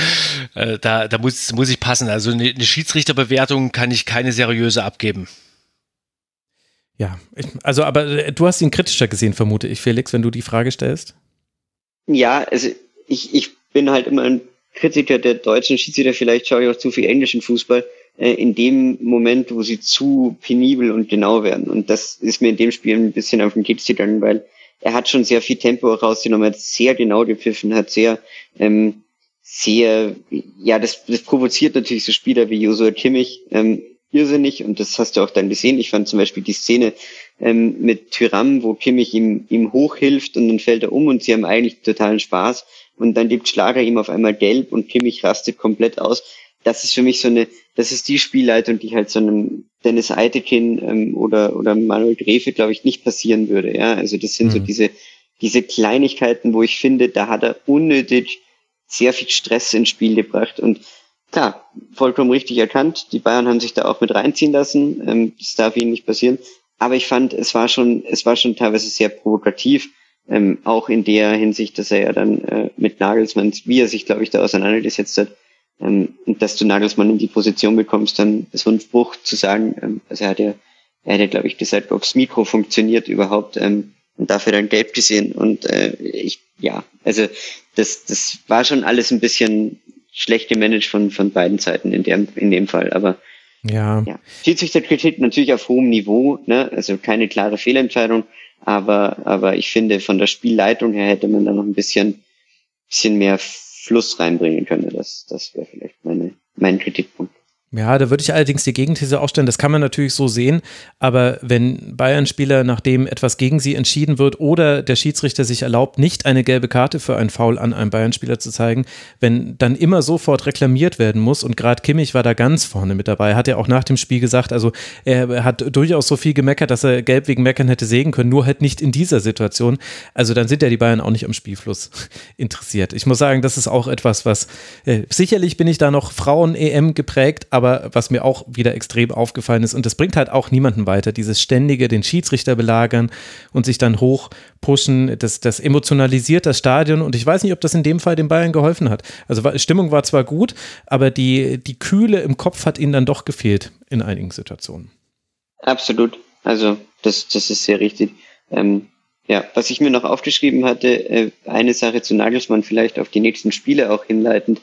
äh, da da muss, muss ich passen. Also eine, eine Schiedsrichterbewertung kann ich keine seriöse abgeben. Ja, ich, also aber äh, du hast ihn kritischer gesehen, vermute ich, Felix, wenn du die Frage stellst. Ja, also ich, ich bin halt immer ein Kritiker der deutschen Schiedsrichter, vielleicht schaue ich auch zu viel englischen Fußball, äh, in dem Moment, wo sie zu penibel und genau werden. Und das ist mir in dem Spiel ein bisschen auf den Keks gegangen, weil er hat schon sehr viel Tempo rausgenommen, hat sehr genau gepfiffen, hat sehr, ähm, sehr, ja, das, das provoziert natürlich so Spieler wie Josua Kimmich ähm, irrsinnig und das hast du auch dann gesehen. Ich fand zum Beispiel die Szene ähm, mit Tyram, wo Kimmich ihm, ihm hochhilft und dann fällt er um und sie haben eigentlich totalen Spaß und dann gibt Schlager ihm auf einmal gelb und Kimmich rastet komplett aus. Das ist für mich so eine, das ist die Spielleitung, die halt so einem Dennis Eitekin ähm, oder, oder Manuel Grefe, glaube ich, nicht passieren würde. Ja, also das sind mhm. so diese, diese Kleinigkeiten, wo ich finde, da hat er unnötig sehr viel Stress ins Spiel gebracht und klar, vollkommen richtig erkannt. Die Bayern haben sich da auch mit reinziehen lassen. Ähm, das darf ihnen nicht passieren. Aber ich fand, es war schon, es war schon teilweise sehr provokativ. Ähm, auch in der Hinsicht, dass er ja dann äh, mit Nagelsmann, wie er sich, glaube ich, da auseinandergesetzt hat, ähm, und dass du Nagelsmann in die Position bekommst, dann so einen Spruch zu sagen, ähm, also er hat ja, er hat ja, glaube ich, gesagt, ob das Mikro funktioniert überhaupt, ähm, und dafür dann gelb gesehen. Und äh, ich, ja, also das, das war schon alles ein bisschen schlecht gemanagt von, von beiden Seiten in dem, in dem Fall. Aber ja. ja. Schiedsrichterkritik natürlich auf hohem Niveau, ne? also keine klare Fehlentscheidung. Aber, aber ich finde, von der Spielleitung her hätte man da noch ein bisschen, bisschen mehr Fluss reinbringen können. Das, das wäre vielleicht meine, mein Kritikpunkt. Ja, da würde ich allerdings die Gegenthese aufstellen, das kann man natürlich so sehen, aber wenn Bayern-Spieler, nachdem etwas gegen sie entschieden wird oder der Schiedsrichter sich erlaubt, nicht eine gelbe Karte für einen Foul an einem Bayern-Spieler zu zeigen, wenn dann immer sofort reklamiert werden muss und gerade Kimmich war da ganz vorne mit dabei, hat er auch nach dem Spiel gesagt, also er hat durchaus so viel gemeckert, dass er gelb wegen Meckern hätte sägen können, nur halt nicht in dieser Situation. Also dann sind ja die Bayern auch nicht am Spielfluss interessiert. Ich muss sagen, das ist auch etwas, was äh, sicherlich bin ich da noch Frauen-EM geprägt, aber was mir auch wieder extrem aufgefallen ist, und das bringt halt auch niemanden weiter, dieses ständige den Schiedsrichter belagern und sich dann hoch pushen, das, das emotionalisiert das Stadion und ich weiß nicht, ob das in dem Fall den Bayern geholfen hat. Also Stimmung war zwar gut, aber die, die Kühle im Kopf hat ihnen dann doch gefehlt in einigen Situationen. Absolut. Also das, das ist sehr richtig. Ähm, ja, was ich mir noch aufgeschrieben hatte, äh, eine Sache zu Nagelsmann vielleicht auf die nächsten Spiele auch hinleitend.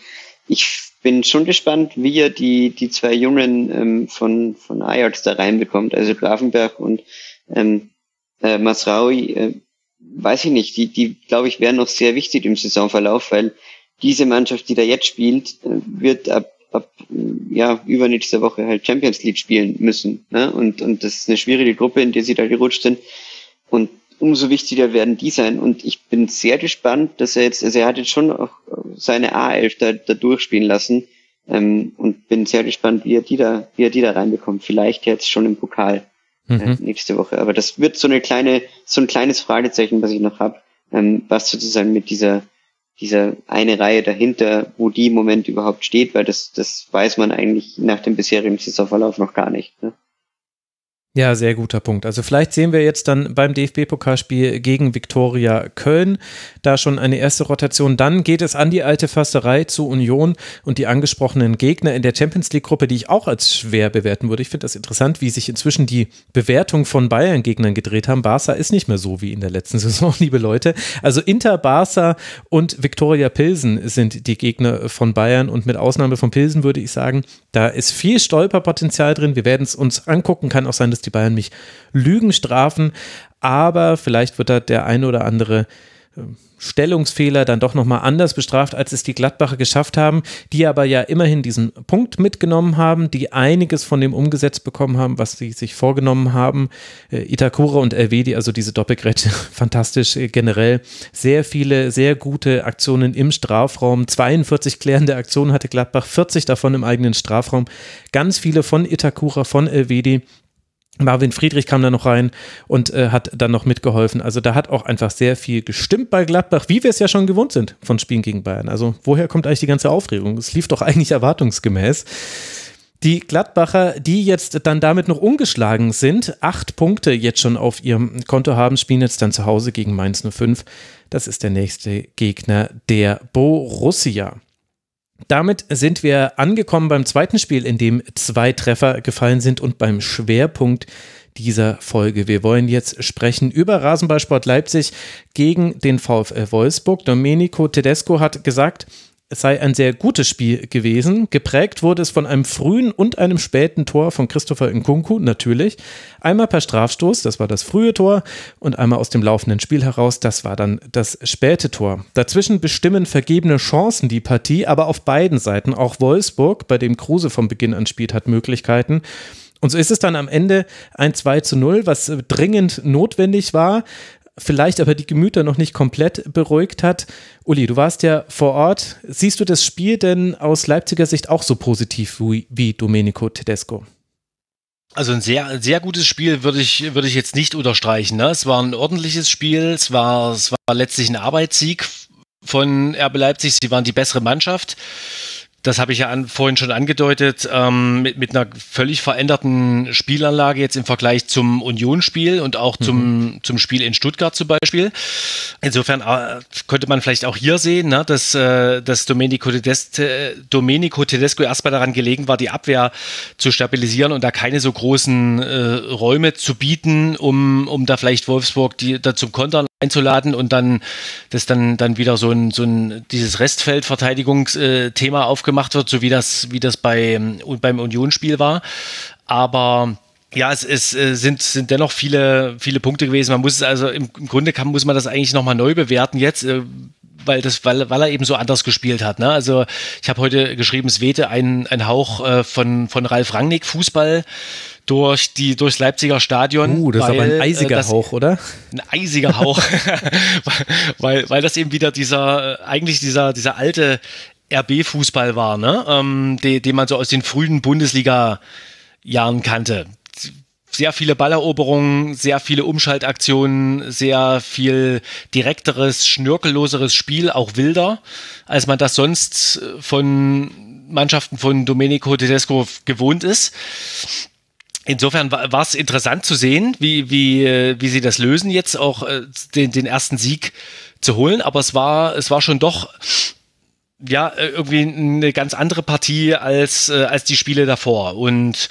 Ich bin schon gespannt, wie er die, die zwei Jungen ähm, von, von Ajax da reinbekommt, also Grafenberg und ähm, äh, Masraui, äh, weiß ich nicht, die, die glaube ich, wären noch sehr wichtig im Saisonverlauf, weil diese Mannschaft, die da jetzt spielt, äh, wird ab, ab ja, übernächste Woche halt Champions League spielen müssen. Ne? Und, und das ist eine schwierige Gruppe, in der sie da gerutscht sind. Und umso wichtiger werden die sein. Und ich bin sehr gespannt, dass er jetzt, also er hat jetzt schon auch seine A11 da, da durchspielen lassen. Ähm, und bin sehr gespannt, wie er die da, wie er die da reinbekommt. Vielleicht jetzt schon im Pokal äh, mhm. nächste Woche. Aber das wird so eine kleine, so ein kleines Fragezeichen, was ich noch habe, ähm, was sozusagen mit dieser, dieser eine Reihe dahinter, wo die im Moment überhaupt steht, weil das, das weiß man eigentlich nach dem bisherigen Saisonverlauf noch gar nicht. Ne? Ja, sehr guter Punkt. Also vielleicht sehen wir jetzt dann beim DFB-Pokalspiel gegen Viktoria Köln da schon eine erste Rotation. Dann geht es an die alte Försterei zu Union und die angesprochenen Gegner in der Champions League-Gruppe, die ich auch als schwer bewerten würde. Ich finde das interessant, wie sich inzwischen die Bewertung von Bayern-Gegnern gedreht haben. Barca ist nicht mehr so wie in der letzten Saison, liebe Leute. Also Inter, Barca und Viktoria Pilsen sind die Gegner von Bayern und mit Ausnahme von Pilsen würde ich sagen, da ist viel Stolperpotenzial drin. Wir werden es uns angucken. Kann auch sein, dass die Bayern mich Lügen strafen, aber vielleicht wird da der ein oder andere ähm, Stellungsfehler dann doch nochmal anders bestraft, als es die Gladbacher geschafft haben, die aber ja immerhin diesen Punkt mitgenommen haben, die einiges von dem umgesetzt bekommen haben, was sie sich vorgenommen haben. Äh, Itakura und Elvedi, also diese Doppelgrätsche, fantastisch äh, generell. Sehr viele, sehr gute Aktionen im Strafraum. 42 klärende Aktionen hatte Gladbach, 40 davon im eigenen Strafraum. Ganz viele von Itakura, von Elvedi. Marvin Friedrich kam da noch rein und äh, hat dann noch mitgeholfen. Also da hat auch einfach sehr viel gestimmt bei Gladbach, wie wir es ja schon gewohnt sind von Spielen gegen Bayern. Also woher kommt eigentlich die ganze Aufregung? Es lief doch eigentlich erwartungsgemäß. Die Gladbacher, die jetzt dann damit noch ungeschlagen sind, acht Punkte jetzt schon auf ihrem Konto haben, spielen jetzt dann zu Hause gegen Mainz 05. Das ist der nächste Gegner der Borussia. Damit sind wir angekommen beim zweiten Spiel, in dem zwei Treffer gefallen sind und beim Schwerpunkt dieser Folge. Wir wollen jetzt sprechen über Rasenballsport Leipzig gegen den VfL Wolfsburg. Domenico Tedesco hat gesagt, es sei ein sehr gutes Spiel gewesen. Geprägt wurde es von einem frühen und einem späten Tor von Christopher Nkunku, natürlich. Einmal per Strafstoß, das war das frühe Tor, und einmal aus dem laufenden Spiel heraus, das war dann das späte Tor. Dazwischen bestimmen vergebene Chancen die Partie, aber auf beiden Seiten. Auch Wolfsburg, bei dem Kruse von Beginn an spielt, hat Möglichkeiten. Und so ist es dann am Ende ein 2 zu 0, was dringend notwendig war vielleicht aber die Gemüter noch nicht komplett beruhigt hat. Uli, du warst ja vor Ort. Siehst du das Spiel denn aus Leipziger Sicht auch so positiv wie, wie Domenico Tedesco? Also ein sehr, sehr gutes Spiel würde ich, würde ich jetzt nicht unterstreichen. Ne? Es war ein ordentliches Spiel, es war, es war letztlich ein Arbeitssieg von RB Leipzig. Sie waren die bessere Mannschaft das habe ich ja an, vorhin schon angedeutet, ähm, mit, mit einer völlig veränderten Spielanlage jetzt im Vergleich zum Unionsspiel und auch zum, mhm. zum Spiel in Stuttgart zum Beispiel. Insofern äh, könnte man vielleicht auch hier sehen, ne, dass, äh, dass Domenico, Tedesco, Domenico Tedesco erstmal daran gelegen war, die Abwehr zu stabilisieren und da keine so großen äh, Räume zu bieten, um, um da vielleicht Wolfsburg die, da zum Kontern einzuladen und dann das dann dann wieder so ein so ein dieses Restfeldverteidigungsthema aufgemacht wird, so wie das wie das bei beim Unionsspiel war. Aber ja, es, es äh, sind, sind dennoch viele, viele Punkte gewesen. Man muss es also im, im Grunde kann, muss man das eigentlich nochmal neu bewerten jetzt. Äh, weil das, weil, weil er eben so anders gespielt hat. Ne? Also ich habe heute geschrieben, es wehte ein, ein Hauch äh, von, von Ralf Rangnick Fußball durch die durchs Leipziger Stadion. Uh, das weil, ist aber ein eisiger äh, das, Hauch, oder? Ein eisiger Hauch, weil, weil das eben wieder dieser äh, eigentlich dieser dieser alte RB-Fußball war, ne? Ähm, den, den man so aus den frühen Bundesliga-Jahren kannte sehr viele Balleroberungen, sehr viele Umschaltaktionen, sehr viel direkteres, schnörkelloseres Spiel, auch wilder, als man das sonst von Mannschaften von Domenico Tedesco gewohnt ist. Insofern war es interessant zu sehen, wie, wie, äh, wie sie das lösen, jetzt auch äh, den, den ersten Sieg zu holen. Aber es war, es war schon doch ja irgendwie eine ganz andere Partie als, äh, als die Spiele davor. Und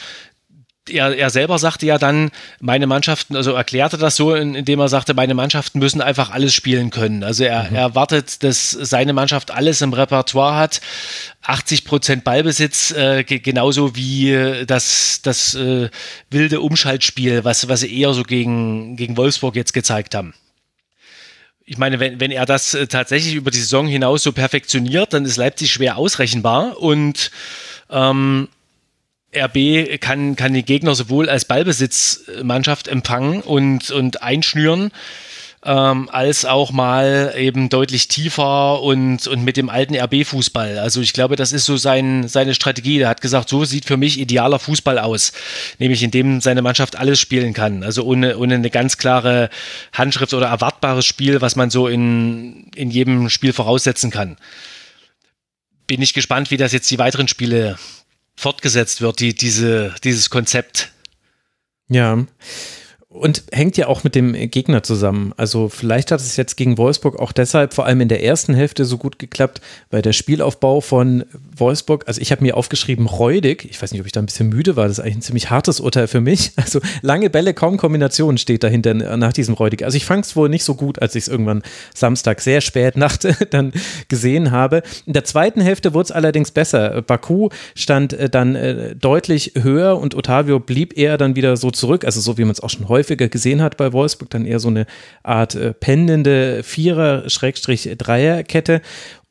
er, er selber sagte ja dann, meine Mannschaften, also erklärte das so, indem er sagte, meine Mannschaften müssen einfach alles spielen können. Also er, mhm. er erwartet, dass seine Mannschaft alles im Repertoire hat, 80 Prozent Ballbesitz, äh, genauso wie das, das äh, wilde Umschaltspiel, was, was sie eher so gegen, gegen Wolfsburg jetzt gezeigt haben. Ich meine, wenn, wenn er das äh, tatsächlich über die Saison hinaus so perfektioniert, dann ist Leipzig schwer ausrechenbar und ähm, RB kann, kann die Gegner sowohl als Ballbesitzmannschaft empfangen und, und einschnüren, ähm, als auch mal eben deutlich tiefer und, und mit dem alten RB-Fußball. Also ich glaube, das ist so sein, seine Strategie. Er hat gesagt, so sieht für mich idealer Fußball aus, nämlich in dem seine Mannschaft alles spielen kann. Also ohne, ohne eine ganz klare Handschrift oder erwartbares Spiel, was man so in, in jedem Spiel voraussetzen kann. Bin ich gespannt, wie das jetzt die weiteren Spiele fortgesetzt wird, die, diese, dieses Konzept. Ja. Und hängt ja auch mit dem Gegner zusammen. Also vielleicht hat es jetzt gegen Wolfsburg auch deshalb vor allem in der ersten Hälfte so gut geklappt, weil der Spielaufbau von Wolfsburg, also ich habe mir aufgeschrieben, räudig. Ich weiß nicht, ob ich da ein bisschen müde war. Das ist eigentlich ein ziemlich hartes Urteil für mich. Also lange Bälle, kaum Kombinationen steht dahinter nach diesem räudig. Also ich fand es wohl nicht so gut, als ich es irgendwann Samstag sehr spät Nacht dann gesehen habe. In der zweiten Hälfte wurde es allerdings besser. Baku stand äh, dann äh, deutlich höher und Otavio blieb eher dann wieder so zurück. Also so wie man es auch schon häufiger gesehen hat bei Wolfsburg, dann eher so eine Art äh, pendende Vierer-Dreier-Kette.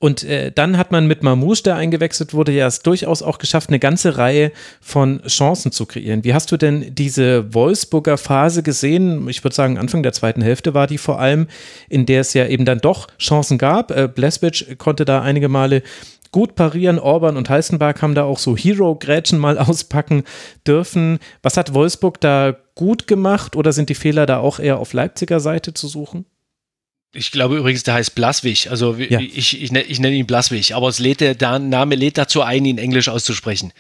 Und äh, dann hat man mit Mamouche, der eingewechselt wurde, ja es durchaus auch geschafft, eine ganze Reihe von Chancen zu kreieren. Wie hast du denn diese Wolfsburger Phase gesehen? Ich würde sagen, Anfang der zweiten Hälfte war die vor allem, in der es ja eben dann doch Chancen gab. Äh, Bleswitsch konnte da einige Male gut parieren. Orban und Heißenberg haben da auch so Hero-Grätschen mal auspacken dürfen. Was hat Wolfsburg da gut gemacht oder sind die Fehler da auch eher auf Leipziger Seite zu suchen? Ich glaube übrigens, der heißt Blaswig. Also ja. ich, ich, ich, nenne ihn Blaswig, aber es lädt der, der Name lädt dazu ein, ihn Englisch auszusprechen.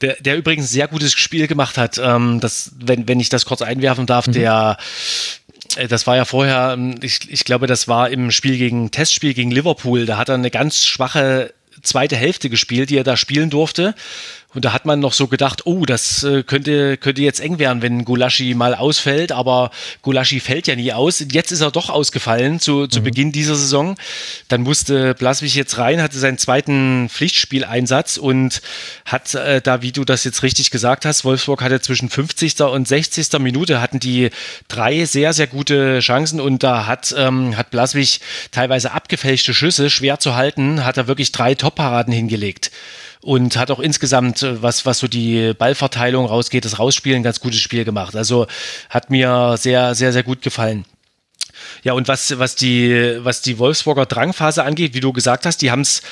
Der, der übrigens ein sehr gutes Spiel gemacht hat. Ähm, das, wenn, wenn ich das kurz einwerfen darf, mhm. der äh, das war ja vorher, ähm, ich, ich glaube, das war im Spiel gegen Testspiel gegen Liverpool. Da hat er eine ganz schwache zweite Hälfte gespielt, die er da spielen durfte. Und da hat man noch so gedacht, oh, das äh, könnte, könnte jetzt eng werden, wenn Gulaschi mal ausfällt. Aber Gulaschi fällt ja nie aus. Jetzt ist er doch ausgefallen zu, zu mhm. Beginn dieser Saison. Dann musste Blaswig jetzt rein, hatte seinen zweiten Pflichtspieleinsatz und hat äh, da, wie du das jetzt richtig gesagt hast, Wolfsburg hatte zwischen 50. und 60. Minute hatten die drei sehr, sehr gute Chancen und da hat, ähm, hat Blaswig teilweise abgefälschte Schüsse, schwer zu halten, hat er wirklich drei Top-Paraden hingelegt und hat auch insgesamt, äh, was, was so die Ballverteilung rausgeht, das Rausspielen, ganz gutes Spiel gemacht. Also hat mir sehr, sehr, sehr gut gefallen. Ja, und was, was, die, was die Wolfsburger Drangphase angeht, wie du gesagt hast, die haben es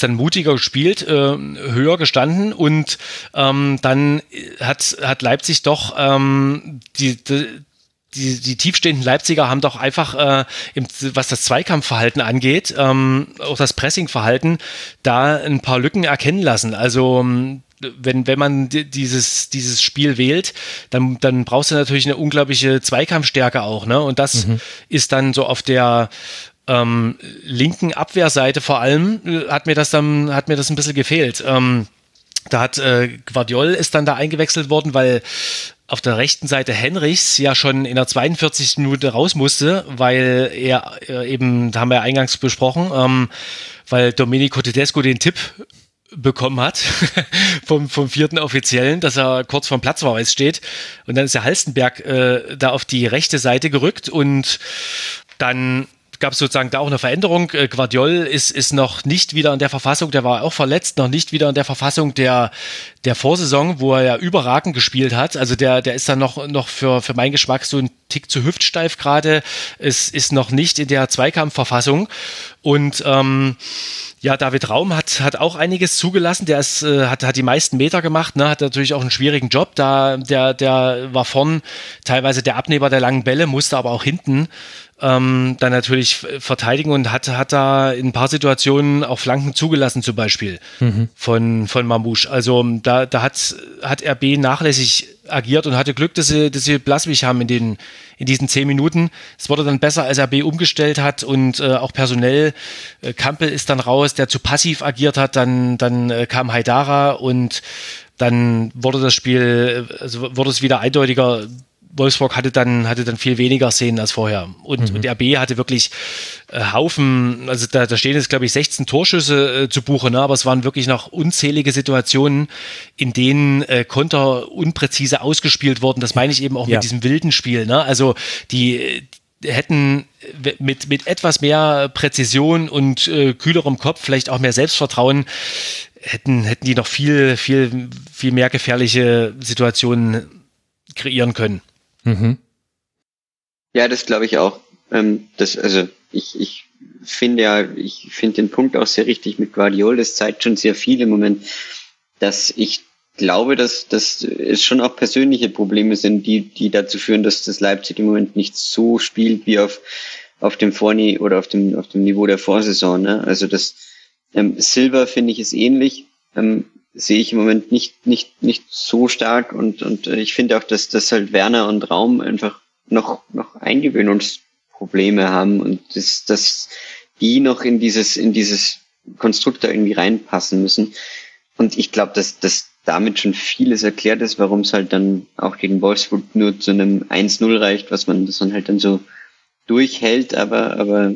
dann mutiger gespielt, äh, höher gestanden und ähm, dann hat, hat Leipzig doch ähm, die, die die, die tiefstehenden Leipziger haben doch einfach, äh, im, was das Zweikampfverhalten angeht, ähm, auch das Pressingverhalten, da ein paar Lücken erkennen lassen. Also ähm, wenn, wenn man dieses, dieses Spiel wählt, dann, dann brauchst du natürlich eine unglaubliche Zweikampfstärke auch. Ne? Und das mhm. ist dann so auf der ähm, linken Abwehrseite vor allem, äh, hat mir das dann, hat mir das ein bisschen gefehlt. Ähm, da hat äh, Guardiol ist dann da eingewechselt worden, weil auf der rechten Seite Henrichs ja schon in der 42. Minute raus musste, weil er äh, eben, da haben wir ja eingangs besprochen, ähm, weil Domenico Tedesco den Tipp bekommen hat vom, vom vierten Offiziellen, dass er kurz vorm Platzverweis steht. Und dann ist der Halstenberg äh, da auf die rechte Seite gerückt und dann gab es sozusagen da auch eine Veränderung. Äh, Guardiol ist, ist noch nicht wieder in der Verfassung, der war auch verletzt, noch nicht wieder in der Verfassung der, der Vorsaison, wo er ja überragend gespielt hat. Also der, der ist dann noch, noch für, für meinen Geschmack so ein Tick zu hüftsteif gerade. Es ist noch nicht in der Zweikampfverfassung. Und ähm, ja, David Raum hat, hat auch einiges zugelassen. Der ist, äh, hat, hat die meisten Meter gemacht, ne? hat natürlich auch einen schwierigen Job. Da, der, der war vorn teilweise der Abnehmer der langen Bälle, musste aber auch hinten ähm, dann natürlich verteidigen und hat, hat da in ein paar Situationen auch Flanken zugelassen, zum Beispiel mhm. von, von Mamouche. Also da, da hat, hat RB nachlässig agiert und hatte Glück, dass sie, dass sie Blaswig haben in, den, in diesen zehn Minuten. Es wurde dann besser, als RB umgestellt hat und äh, auch personell. Äh, Kampel ist dann raus, der zu passiv agiert hat. Dann, dann äh, kam Haidara und dann wurde das Spiel, also wurde es wieder eindeutiger Wolfsburg hatte dann, hatte dann viel weniger Szenen als vorher. Und, mhm. und RB hatte wirklich äh, Haufen, also da, da stehen jetzt, glaube ich, 16 Torschüsse äh, zu Buche, ne? aber es waren wirklich noch unzählige Situationen, in denen äh, Konter unpräzise ausgespielt wurden. Das meine ich eben auch ja. mit diesem wilden Spiel. Ne? Also die, die hätten mit, mit etwas mehr Präzision und äh, kühlerem Kopf, vielleicht auch mehr Selbstvertrauen, hätten, hätten die noch viel, viel, viel mehr gefährliche Situationen kreieren können. Mhm. Ja, das glaube ich auch. Ähm, das, also ich, ich finde ja, ich finde den Punkt auch sehr richtig mit Guardiol. Das zeigt schon sehr viel im Moment, dass ich glaube, dass, dass es schon auch persönliche Probleme sind, die, die dazu führen, dass das Leipzig im Moment nicht so spielt wie auf, auf dem Vorni oder auf dem, auf dem Niveau der Vorsaison. Ne? Also das ähm, Silver finde ich ist ähnlich. Ähm, sehe ich im Moment nicht, nicht, nicht so stark und, und äh, ich finde auch, dass, dass halt Werner und Raum einfach noch, noch Eingewöhnungsprobleme haben und das, dass die noch in dieses, in dieses Konstrukt da irgendwie reinpassen müssen. Und ich glaube, dass, dass damit schon vieles erklärt ist, warum es halt dann auch gegen Wolfsburg nur zu einem 1-0 reicht, was man, das man halt dann so durchhält, aber, aber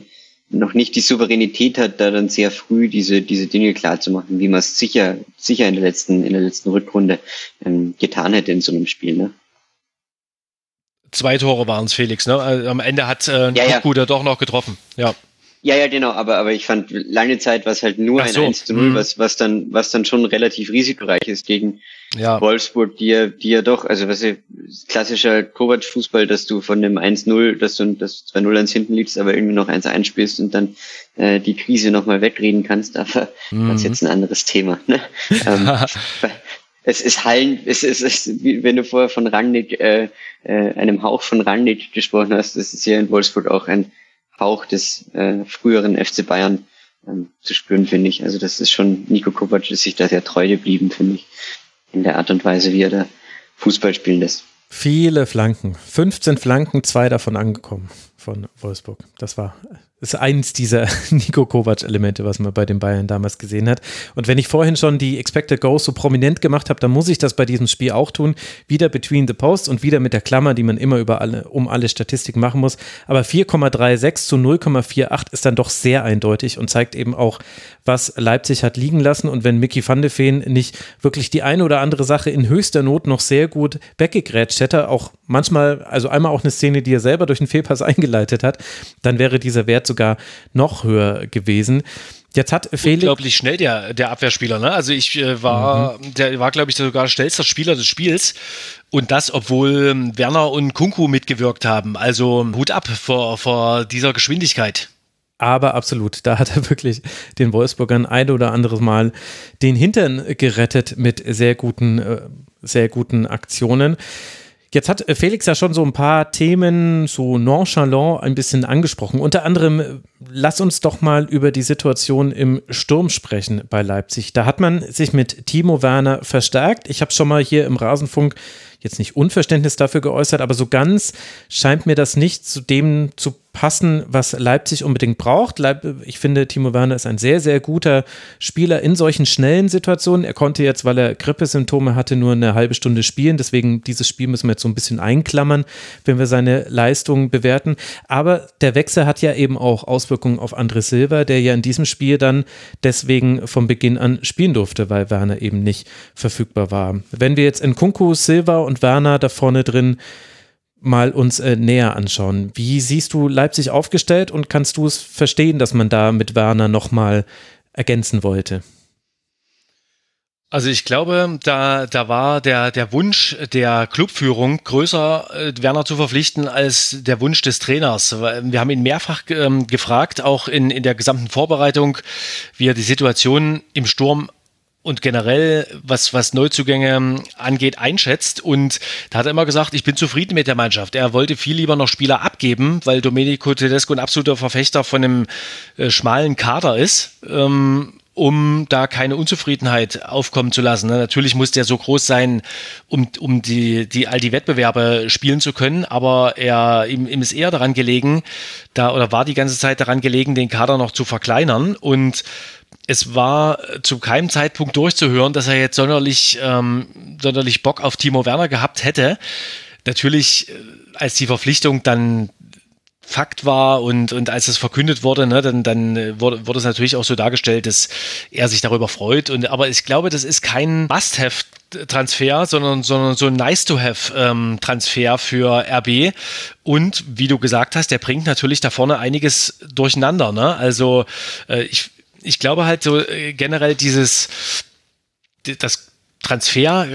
noch nicht die Souveränität hat, da dann sehr früh diese, diese Dinge klar zu machen, wie man es sicher, sicher in der letzten, in der letzten Rückrunde ähm, getan hätte in so einem Spiel, ne? Zwei Tore waren es, Felix, ne? Also am Ende hat äh, ja, ja. doch noch getroffen, ja. Ja, ja, genau, aber, aber ich fand lange Zeit war es halt nur so. ein 1 zu 0, mhm. was, was dann, was dann schon relativ risikoreich ist gegen ja. Wolfsburg, die ja, die ja doch, also was ist klassischer Kovac-Fußball, dass du von dem 1-0, dass du das 2-0 ans hinten liegst, aber irgendwie noch 1-1 spielst und dann äh, die Krise nochmal wegreden kannst, aber mhm. das ist jetzt ein anderes Thema. Ne? ähm, es ist Hallen, es ist, es ist wie wenn du vorher von Rangnick, äh, äh, einem Hauch von Rangnick gesprochen hast, das ist hier in Wolfsburg auch ein Hauch des äh, früheren FC Bayern ähm, zu spüren, finde ich. Also das ist schon, Nico Kovac ist sich da sehr treu geblieben, finde ich, in der Art und Weise, wie er da Fußball spielen lässt. Viele Flanken, 15 Flanken, zwei davon angekommen von Wolfsburg. Das war ist eins dieser Nico Kovac-Elemente, was man bei den Bayern damals gesehen hat. Und wenn ich vorhin schon die Expected Goals so prominent gemacht habe, dann muss ich das bei diesem Spiel auch tun. Wieder between the posts und wieder mit der Klammer, die man immer über alle, um alle Statistiken machen muss. Aber 4,36 zu 0,48 ist dann doch sehr eindeutig und zeigt eben auch, was Leipzig hat liegen lassen. Und wenn Mickey van de Feen nicht wirklich die eine oder andere Sache in höchster Not noch sehr gut weggegrätscht hätte, auch manchmal, also einmal auch eine Szene, die er selber durch einen Fehlpass eingeleitet hat, dann wäre dieser Wert sogar noch höher gewesen. Jetzt hat Felix. Unglaublich schnell der, der Abwehrspieler, ne? Also ich äh, war, mhm. der war, glaube ich, sogar schnellster Spieler des Spiels. Und das, obwohl ähm, Werner und Kunku mitgewirkt haben. Also Hut ab vor, vor dieser Geschwindigkeit. Aber absolut, da hat er wirklich den Wolfsburgern ein oder anderes Mal den Hintern gerettet mit sehr guten, äh, sehr guten Aktionen. Jetzt hat Felix ja schon so ein paar Themen so nonchalant ein bisschen angesprochen. Unter anderem, lass uns doch mal über die Situation im Sturm sprechen bei Leipzig. Da hat man sich mit Timo Werner verstärkt. Ich habe schon mal hier im Rasenfunk jetzt nicht Unverständnis dafür geäußert, aber so ganz scheint mir das nicht zu dem zu passen, was Leipzig unbedingt braucht. Ich finde, Timo Werner ist ein sehr, sehr guter Spieler in solchen schnellen Situationen. Er konnte jetzt, weil er Grippesymptome hatte, nur eine halbe Stunde spielen. Deswegen dieses Spiel müssen wir jetzt so ein bisschen einklammern, wenn wir seine Leistungen bewerten. Aber der Wechsel hat ja eben auch Auswirkungen auf André Silva, der ja in diesem Spiel dann deswegen von Beginn an spielen durfte, weil Werner eben nicht verfügbar war. Wenn wir jetzt in Kunku, Silva und Werner da vorne drin mal uns äh, näher anschauen. Wie siehst du Leipzig aufgestellt und kannst du es verstehen, dass man da mit Werner nochmal ergänzen wollte? Also ich glaube, da, da war der, der Wunsch der Clubführung größer, äh, Werner zu verpflichten, als der Wunsch des Trainers. Wir haben ihn mehrfach ähm, gefragt, auch in, in der gesamten Vorbereitung, wie er die Situation im Sturm und generell, was, was Neuzugänge angeht, einschätzt. Und da hat er immer gesagt, ich bin zufrieden mit der Mannschaft. Er wollte viel lieber noch Spieler abgeben, weil Domenico Tedesco ein absoluter Verfechter von einem äh, schmalen Kader ist. Ähm, um da keine Unzufriedenheit aufkommen zu lassen. Ne? Natürlich muss der so groß sein, um, um die, die, all die Wettbewerbe spielen zu können, aber er, ihm, ihm ist eher daran gelegen, da oder war die ganze Zeit daran gelegen, den Kader noch zu verkleinern und es war zu keinem Zeitpunkt durchzuhören, dass er jetzt sonderlich, ähm, sonderlich Bock auf Timo Werner gehabt hätte. Natürlich, äh, als die Verpflichtung dann Fakt war und, und als es verkündet wurde, ne, dann, dann äh, wurde, wurde es natürlich auch so dargestellt, dass er sich darüber freut. Und, aber ich glaube, das ist kein Must-Have-Transfer, sondern, sondern so ein Nice-to-Have-Transfer ähm, für RB. Und wie du gesagt hast, der bringt natürlich da vorne einiges durcheinander. Ne? Also äh, ich, ich glaube halt so äh, generell dieses, das Transfer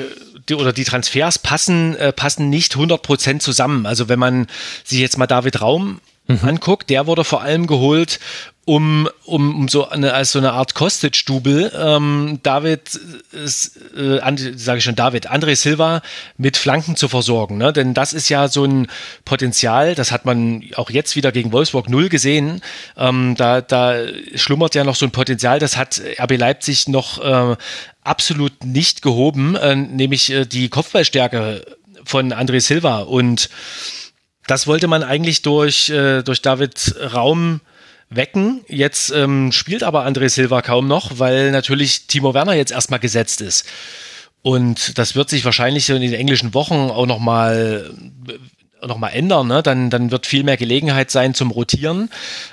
die, oder die Transfers passen, äh, passen nicht 100% zusammen. Also wenn man sich jetzt mal David Raum mhm. anguckt, der wurde vor allem geholt, um, um, um so eine, als so eine Art Kostic-Stubel ähm, David, äh, sage ich schon David, André Silva mit Flanken zu versorgen. Ne? Denn das ist ja so ein Potenzial, das hat man auch jetzt wieder gegen Wolfsburg null gesehen. Ähm, da, da schlummert ja noch so ein Potenzial, das hat RB Leipzig noch äh, absolut nicht gehoben, äh, nämlich äh, die Kopfballstärke von André Silva. Und das wollte man eigentlich durch, äh, durch David Raum wecken. Jetzt ähm, spielt aber André Silva kaum noch, weil natürlich Timo Werner jetzt erstmal gesetzt ist. Und das wird sich wahrscheinlich in den englischen Wochen auch nochmal noch mal ändern, ne? dann, dann wird viel mehr Gelegenheit sein zum Rotieren.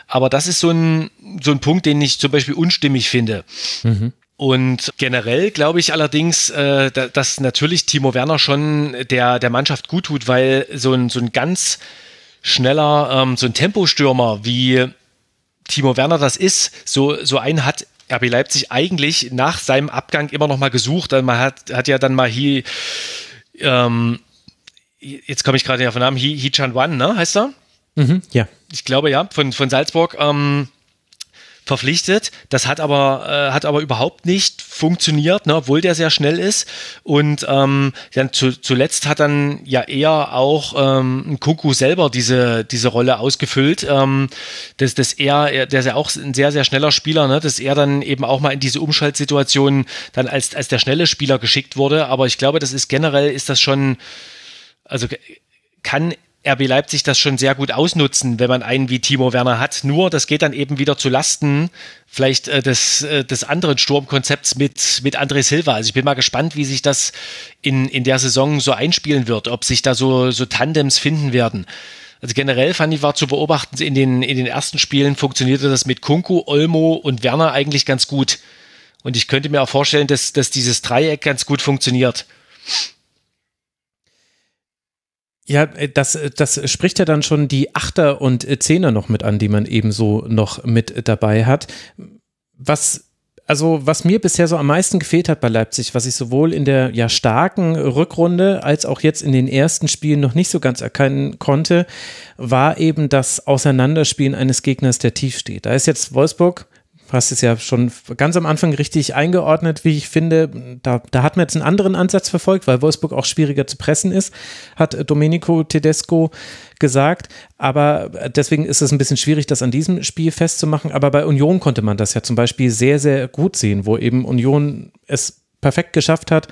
Aber das ist so ein, so ein Punkt, den ich zum Beispiel unstimmig finde. Mhm. Und generell glaube ich allerdings, äh, dass natürlich Timo Werner schon der, der Mannschaft gut tut, weil so ein, so ein ganz schneller, ähm, so ein Tempostürmer wie Timo Werner das ist, so, so einen hat RB Leipzig eigentlich nach seinem Abgang immer noch mal gesucht. Man hat, hat ja dann mal hier, ähm, jetzt komme ich gerade auf den Namen, He, He Chan Wan, ne, heißt er? Mhm, ja. Ich glaube ja, von, von Salzburg. Ähm, verpflichtet. Das hat aber, äh, hat aber überhaupt nicht funktioniert, ne, obwohl der sehr schnell ist. Und ähm, dann zu, zuletzt hat dann ja eher auch ähm, Kuku selber diese, diese Rolle ausgefüllt. Ähm, dass, dass er, der ist ja auch ein sehr, sehr schneller Spieler, ne, dass er dann eben auch mal in diese Umschaltsituation dann als, als der schnelle Spieler geschickt wurde. Aber ich glaube, das ist generell ist das schon, also kann RB Leipzig das schon sehr gut ausnutzen, wenn man einen wie Timo Werner hat. Nur, das geht dann eben wieder zu Lasten vielleicht äh, des, äh, des anderen Sturmkonzepts mit, mit André Silva. Also ich bin mal gespannt, wie sich das in, in der Saison so einspielen wird, ob sich da so, so Tandems finden werden. Also generell fand ich, war zu beobachten, in den, in den ersten Spielen funktionierte das mit Kunku, Olmo und Werner eigentlich ganz gut. Und ich könnte mir auch vorstellen, dass, dass dieses Dreieck ganz gut funktioniert. Ja, äh, das, äh, das spricht ja dann schon die Achter und äh, Zehner noch mit an, die man ebenso noch mit dabei hat. Was also was mir bisher so am meisten gefehlt hat bei Leipzig, was ich sowohl in der ja starken Rückrunde als auch jetzt in den ersten Spielen noch nicht so ganz erkennen konnte, war eben das Auseinanderspielen eines Gegners, der tief steht. Da ist jetzt Wolfsburg hast es ja schon ganz am Anfang richtig eingeordnet, wie ich finde. Da, da hat man jetzt einen anderen Ansatz verfolgt, weil Wolfsburg auch schwieriger zu pressen ist, hat Domenico Tedesco gesagt. Aber deswegen ist es ein bisschen schwierig, das an diesem Spiel festzumachen. Aber bei Union konnte man das ja zum Beispiel sehr, sehr gut sehen, wo eben Union es perfekt geschafft hat,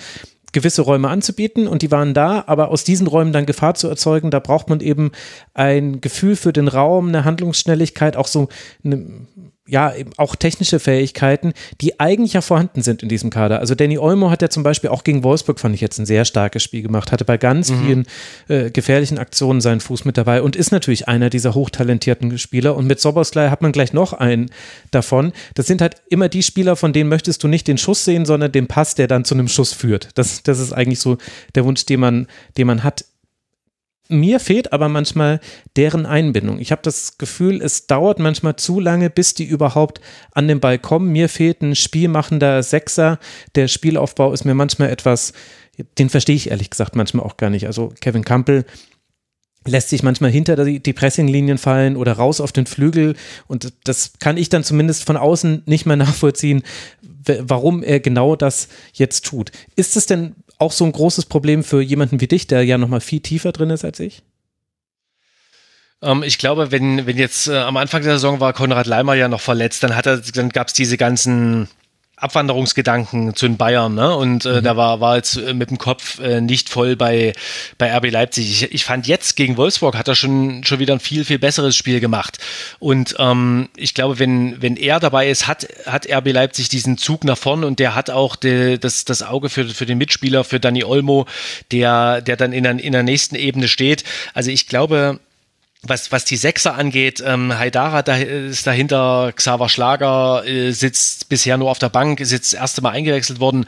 gewisse Räume anzubieten und die waren da, aber aus diesen Räumen dann Gefahr zu erzeugen, da braucht man eben ein Gefühl für den Raum, eine Handlungsschnelligkeit, auch so eine, ja, auch technische Fähigkeiten, die eigentlich ja vorhanden sind in diesem Kader. Also Danny Olmo hat ja zum Beispiel auch gegen Wolfsburg, fand ich jetzt ein sehr starkes Spiel gemacht, hatte bei ganz mhm. vielen äh, gefährlichen Aktionen seinen Fuß mit dabei und ist natürlich einer dieser hochtalentierten Spieler. Und mit Soboslai hat man gleich noch einen davon. Das sind halt immer die Spieler, von denen möchtest du nicht den Schuss sehen, sondern den Pass, der dann zu einem Schuss führt. Das, das ist eigentlich so der Wunsch, den man, den man hat mir fehlt aber manchmal deren Einbindung. Ich habe das Gefühl, es dauert manchmal zu lange, bis die überhaupt an den Ball kommen. Mir fehlt ein spielmachender Sechser. Der Spielaufbau ist mir manchmal etwas, den verstehe ich ehrlich gesagt manchmal auch gar nicht. Also Kevin Campbell lässt sich manchmal hinter die, die Pressinglinien fallen oder raus auf den Flügel und das kann ich dann zumindest von außen nicht mehr nachvollziehen, warum er genau das jetzt tut. Ist es denn auch so ein großes Problem für jemanden wie dich, der ja noch mal viel tiefer drin ist als ich? Ähm, ich glaube, wenn, wenn jetzt äh, am Anfang der Saison war Konrad Leimer ja noch verletzt, dann hat er, dann gab es diese ganzen Abwanderungsgedanken zu den Bayern, ne? Und äh, mhm. da war, war jetzt äh, mit dem Kopf äh, nicht voll bei, bei RB Leipzig. Ich, ich fand jetzt gegen Wolfsburg hat er schon, schon wieder ein viel, viel besseres Spiel gemacht. Und ähm, ich glaube, wenn, wenn er dabei ist, hat, hat RB Leipzig diesen Zug nach vorn und der hat auch de, das, das Auge für, für den Mitspieler, für Dani Olmo, der, der dann in der, in der nächsten Ebene steht. Also ich glaube, was, was die Sechser angeht, ähm, Haidara da ist dahinter, Xaver Schlager äh, sitzt bisher nur auf der Bank, ist jetzt das erste Mal eingewechselt worden.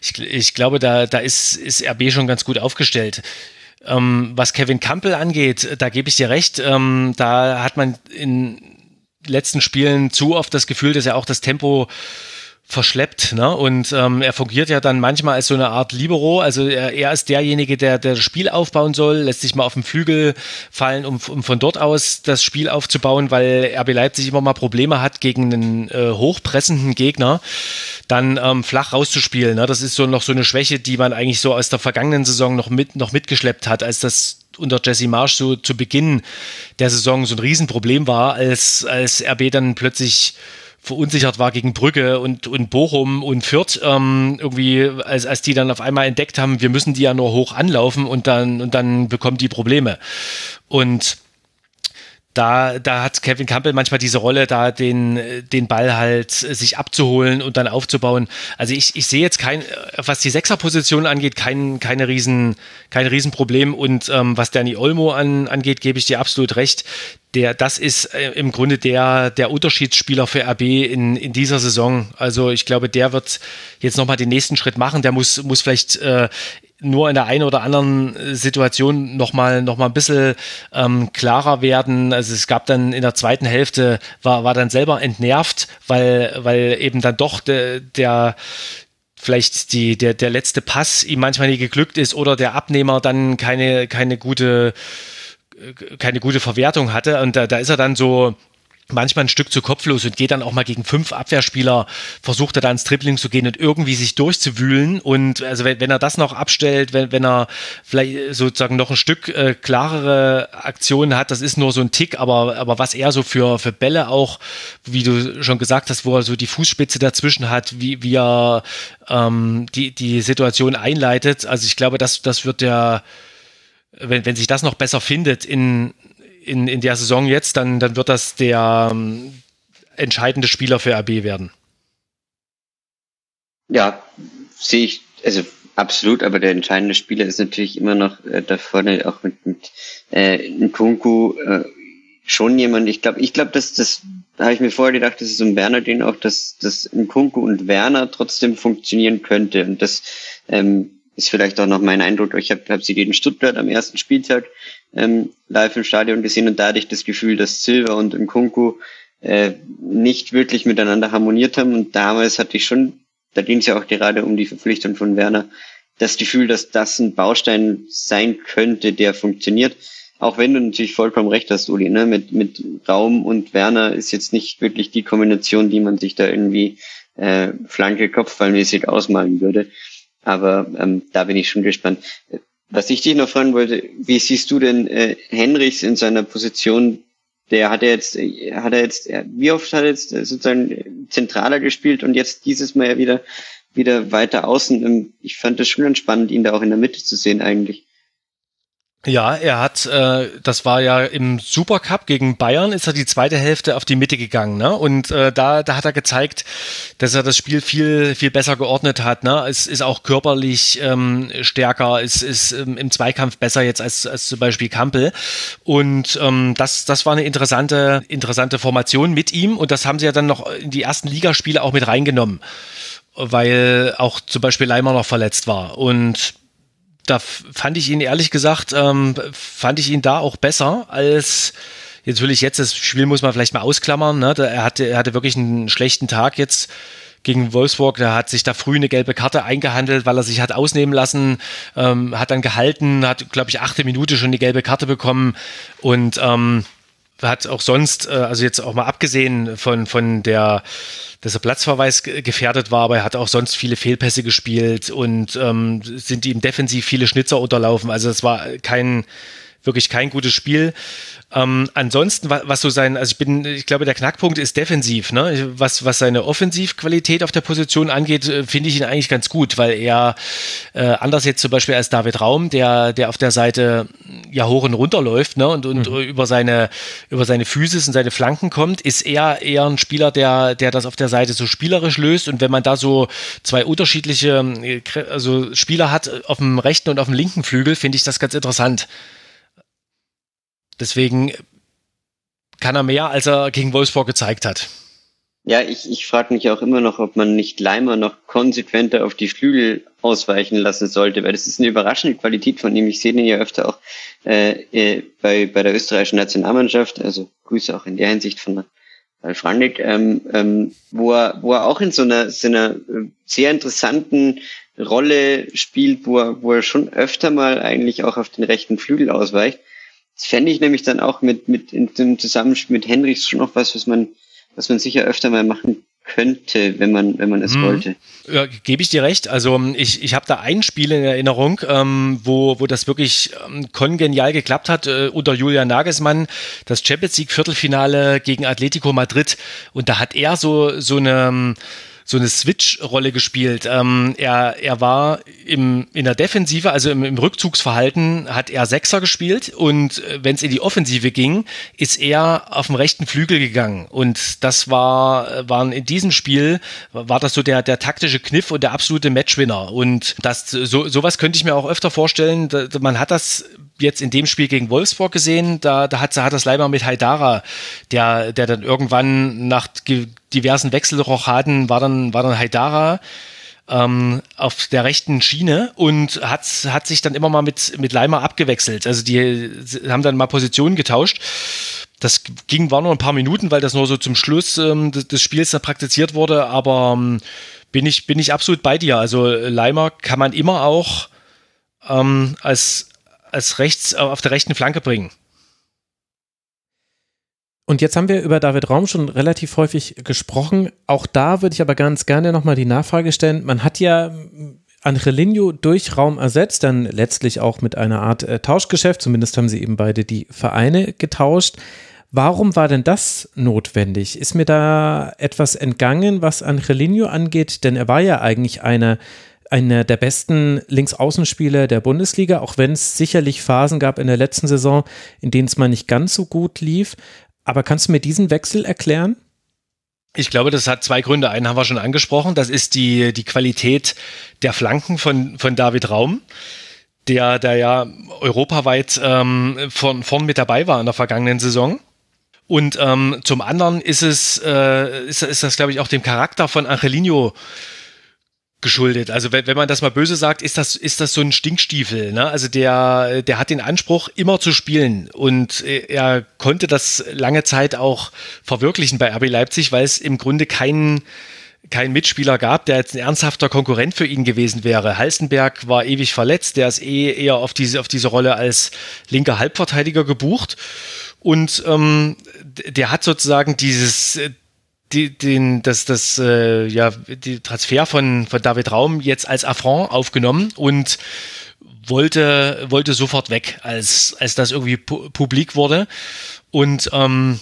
Ich, ich glaube, da, da ist, ist RB schon ganz gut aufgestellt. Ähm, was Kevin Campbell angeht, da gebe ich dir recht, ähm, da hat man in letzten Spielen zu oft das Gefühl, dass er auch das Tempo verschleppt. Ne? Und ähm, er fungiert ja dann manchmal als so eine Art Libero. Also er, er ist derjenige, der, der das Spiel aufbauen soll, lässt sich mal auf den Flügel fallen, um, um von dort aus das Spiel aufzubauen, weil RB Leipzig immer mal Probleme hat gegen einen äh, hochpressenden Gegner, dann ähm, flach rauszuspielen. Ne? Das ist so noch so eine Schwäche, die man eigentlich so aus der vergangenen Saison noch, mit, noch mitgeschleppt hat, als das unter Jesse Marsch so zu Beginn der Saison so ein Riesenproblem war, als, als RB dann plötzlich verunsichert war gegen Brügge und, und Bochum und Fürth, ähm, irgendwie, als, als die dann auf einmal entdeckt haben, wir müssen die ja nur hoch anlaufen und dann, und dann bekommen die Probleme. Und da, da hat Kevin Campbell manchmal diese Rolle, da den, den Ball halt sich abzuholen und dann aufzubauen. Also ich, ich sehe jetzt kein, was die Sechserposition angeht, kein, keine riesen, kein Riesenproblem. Und ähm, was Danny Olmo an, angeht, gebe ich dir absolut recht. Der, das ist äh, im Grunde der, der Unterschiedsspieler für RB in, in dieser Saison. Also ich glaube, der wird jetzt nochmal den nächsten Schritt machen. Der muss, muss vielleicht äh, nur in der einen oder anderen äh, Situation nochmal noch mal ein bisschen ähm, klarer werden. Also es gab dann in der zweiten Hälfte, war, war dann selber entnervt, weil, weil eben dann doch de, der vielleicht die, der, der letzte Pass ihm manchmal nicht geglückt ist oder der Abnehmer dann keine, keine gute äh, keine gute Verwertung hatte und da, da ist er dann so manchmal ein Stück zu kopflos und geht dann auch mal gegen fünf Abwehrspieler, versucht er dann ins Tripling zu gehen und irgendwie sich durchzuwühlen. Und also wenn, wenn er das noch abstellt, wenn, wenn er vielleicht sozusagen noch ein Stück äh, klarere Aktionen hat, das ist nur so ein Tick, aber, aber was er so für, für Bälle auch, wie du schon gesagt hast, wo er so die Fußspitze dazwischen hat, wie, wie er ähm, die, die Situation einleitet, also ich glaube, das, das wird der wenn, wenn sich das noch besser findet in, in, in der Saison jetzt, dann, dann wird das der ähm, entscheidende Spieler für RB werden. Ja, sehe ich, also absolut, aber der entscheidende Spieler ist natürlich immer noch äh, da vorne auch mit, mit äh, Nkunku äh, schon jemand, ich glaube, ich glaube, dass das habe ich mir vorher gedacht, dass es um Werner den auch, dass, dass Nkunku und Werner trotzdem funktionieren könnte. Und das ähm, ist vielleicht auch noch mein Eindruck. Ich habe hab sie gegen Stuttgart am ersten Spieltag ähm, live im Stadion gesehen und da hatte ich das Gefühl, dass Silva und Nkunku äh, nicht wirklich miteinander harmoniert haben und damals hatte ich schon, da ging es ja auch gerade um die Verpflichtung von Werner, das Gefühl, dass das ein Baustein sein könnte, der funktioniert. Auch wenn du natürlich vollkommen recht hast, Uli, ne? mit, mit Raum und Werner ist jetzt nicht wirklich die Kombination, die man sich da irgendwie äh, Flanke kopfballmäßig ausmalen würde. Aber ähm, da bin ich schon gespannt. Was ich dich noch fragen wollte, wie siehst du denn äh, Henrichs in seiner Position? Der hat er jetzt, hat er jetzt, wie oft hat er jetzt sozusagen zentraler gespielt und jetzt dieses Mal ja wieder, wieder weiter außen. Ich fand es schon ganz spannend, ihn da auch in der Mitte zu sehen eigentlich. Ja, er hat, äh, das war ja im Supercup gegen Bayern, ist er die zweite Hälfte auf die Mitte gegangen, ne? Und äh, da, da hat er gezeigt, dass er das Spiel viel, viel besser geordnet hat, ne? Es ist auch körperlich ähm, stärker, es ist ähm, im Zweikampf besser jetzt als, als zum Beispiel Kampel. Und ähm, das, das war eine interessante, interessante Formation mit ihm und das haben sie ja dann noch in die ersten Ligaspiele auch mit reingenommen, weil auch zum Beispiel Leimer noch verletzt war. Und da fand ich ihn ehrlich gesagt, ähm, fand ich ihn da auch besser als jetzt will ich jetzt das Spiel muss man vielleicht mal ausklammern. Ne? Er hatte, er hatte wirklich einen schlechten Tag jetzt gegen Wolfsburg. Der hat sich da früh eine gelbe Karte eingehandelt, weil er sich hat ausnehmen lassen, ähm, hat dann gehalten, hat, glaube ich, achte Minute schon die gelbe Karte bekommen und ähm, hat auch sonst, äh, also jetzt auch mal abgesehen von, von der, dass er Platzverweis gefährdet war, aber er hat auch sonst viele Fehlpässe gespielt und ähm, sind ihm defensiv viele Schnitzer unterlaufen. Also es war kein, wirklich kein gutes Spiel. Ähm, ansonsten, was, was so sein, also ich bin, ich glaube, der Knackpunkt ist defensiv, ne? Was, was seine Offensivqualität auf der Position angeht, äh, finde ich ihn eigentlich ganz gut, weil er äh, anders jetzt zum Beispiel als David Raum, der, der auf der Seite ja hoch und runter läuft, ne? Und, und mhm. über seine, über seine Physis und seine Flanken kommt, ist er eher ein Spieler, der, der das auf der Seite so spielerisch löst. Und wenn man da so zwei unterschiedliche, äh, also Spieler hat auf dem rechten und auf dem linken Flügel, finde ich das ganz interessant. Deswegen kann er mehr, als er gegen Wolfsburg gezeigt hat. Ja, ich, ich frage mich auch immer noch, ob man nicht Leimer noch konsequenter auf die Flügel ausweichen lassen sollte, weil das ist eine überraschende Qualität von ihm. Ich sehe den ja öfter auch äh, äh bei, bei der österreichischen Nationalmannschaft, also Grüße auch in der Hinsicht von Ralf Randig, ähm, ähm, wo, er, wo er auch in so einer, so einer äh, sehr interessanten Rolle spielt, wo er, wo er schon öfter mal eigentlich auch auf den rechten Flügel ausweicht. Das fände ich nämlich dann auch mit, mit in dem Zusammenspiel mit Henrichs schon noch was, was man, was man sicher öfter mal machen könnte, wenn man, wenn man es mhm. wollte. Ja, gebe ich dir recht. Also ich, ich habe da ein Spiel in Erinnerung, ähm, wo, wo das wirklich ähm, kongenial geklappt hat äh, unter Julian Nagelsmann, das Champions League Viertelfinale gegen Atletico Madrid. Und da hat er so, so eine so eine Switch-Rolle gespielt. Ähm, er, er war im, in der Defensive, also im, im Rückzugsverhalten, hat er Sechser gespielt und äh, wenn es in die Offensive ging, ist er auf dem rechten Flügel gegangen. Und das war, waren in diesem Spiel, war das so der, der taktische Kniff und der absolute Matchwinner. Und das, so, sowas könnte ich mir auch öfter vorstellen. Man hat das jetzt in dem Spiel gegen Wolfsburg gesehen, da, da hat, hat das Leiber mit Haidara, der, der dann irgendwann nach diversen Wechselrochaden war dann, war dann Haidara ähm, auf der rechten Schiene und hat, hat sich dann immer mal mit, mit Leimer abgewechselt. Also die haben dann mal Positionen getauscht. Das ging, war nur ein paar Minuten, weil das nur so zum Schluss ähm, des, des Spiels dann praktiziert wurde, aber ähm, bin ich, bin ich absolut bei dir. Also Leimer kann man immer auch ähm, als, als rechts auf der rechten Flanke bringen. Und jetzt haben wir über David Raum schon relativ häufig gesprochen. Auch da würde ich aber ganz gerne nochmal die Nachfrage stellen. Man hat ja Angelino durch Raum ersetzt, dann letztlich auch mit einer Art äh, Tauschgeschäft. Zumindest haben sie eben beide die Vereine getauscht. Warum war denn das notwendig? Ist mir da etwas entgangen, was Angelino angeht? Denn er war ja eigentlich einer einer der besten Linksaußenspieler der Bundesliga, auch wenn es sicherlich Phasen gab in der letzten Saison, in denen es mal nicht ganz so gut lief. Aber kannst du mir diesen Wechsel erklären? Ich glaube, das hat zwei Gründe. Einen haben wir schon angesprochen. Das ist die, die Qualität der Flanken von, von David Raum, der, der ja europaweit ähm, von vorn mit dabei war in der vergangenen Saison. Und ähm, zum anderen ist es, äh, ist, ist das, glaube ich, auch dem Charakter von Angelino geschuldet. Also wenn, wenn man das mal böse sagt, ist das, ist das so ein Stinkstiefel. Ne? Also der, der hat den Anspruch, immer zu spielen. Und er konnte das lange Zeit auch verwirklichen bei RB Leipzig, weil es im Grunde keinen kein Mitspieler gab, der jetzt ein ernsthafter Konkurrent für ihn gewesen wäre. Halstenberg war ewig verletzt, der ist eh eher auf diese, auf diese Rolle als linker Halbverteidiger gebucht. Und ähm, der hat sozusagen dieses, die, den, das, das, äh, ja, die Transfer von, von David Raum jetzt als Affront aufgenommen und wollte, wollte sofort weg, als, als das irgendwie pu publik wurde. Und ähm,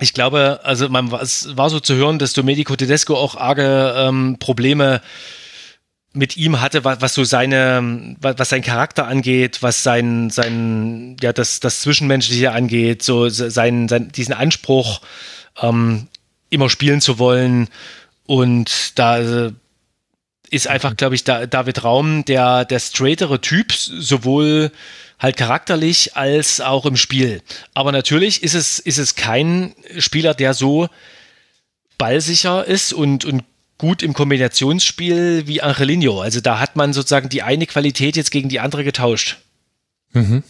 ich glaube, also man es war so zu hören, dass Domenico Tedesco auch arge ähm, Probleme mit ihm hatte, was, was so seine, was, was sein Charakter angeht, was sein, sein, ja, das, das Zwischenmenschliche angeht, so sein, sein diesen Anspruch, ähm, immer spielen zu wollen. Und da äh, ist einfach, glaube ich, da, David Raum der, der straightere Typ, sowohl halt charakterlich als auch im Spiel. Aber natürlich ist es, ist es kein Spieler, der so ballsicher ist und, und gut im Kombinationsspiel wie Angelino. Also da hat man sozusagen die eine Qualität jetzt gegen die andere getauscht. Mhm.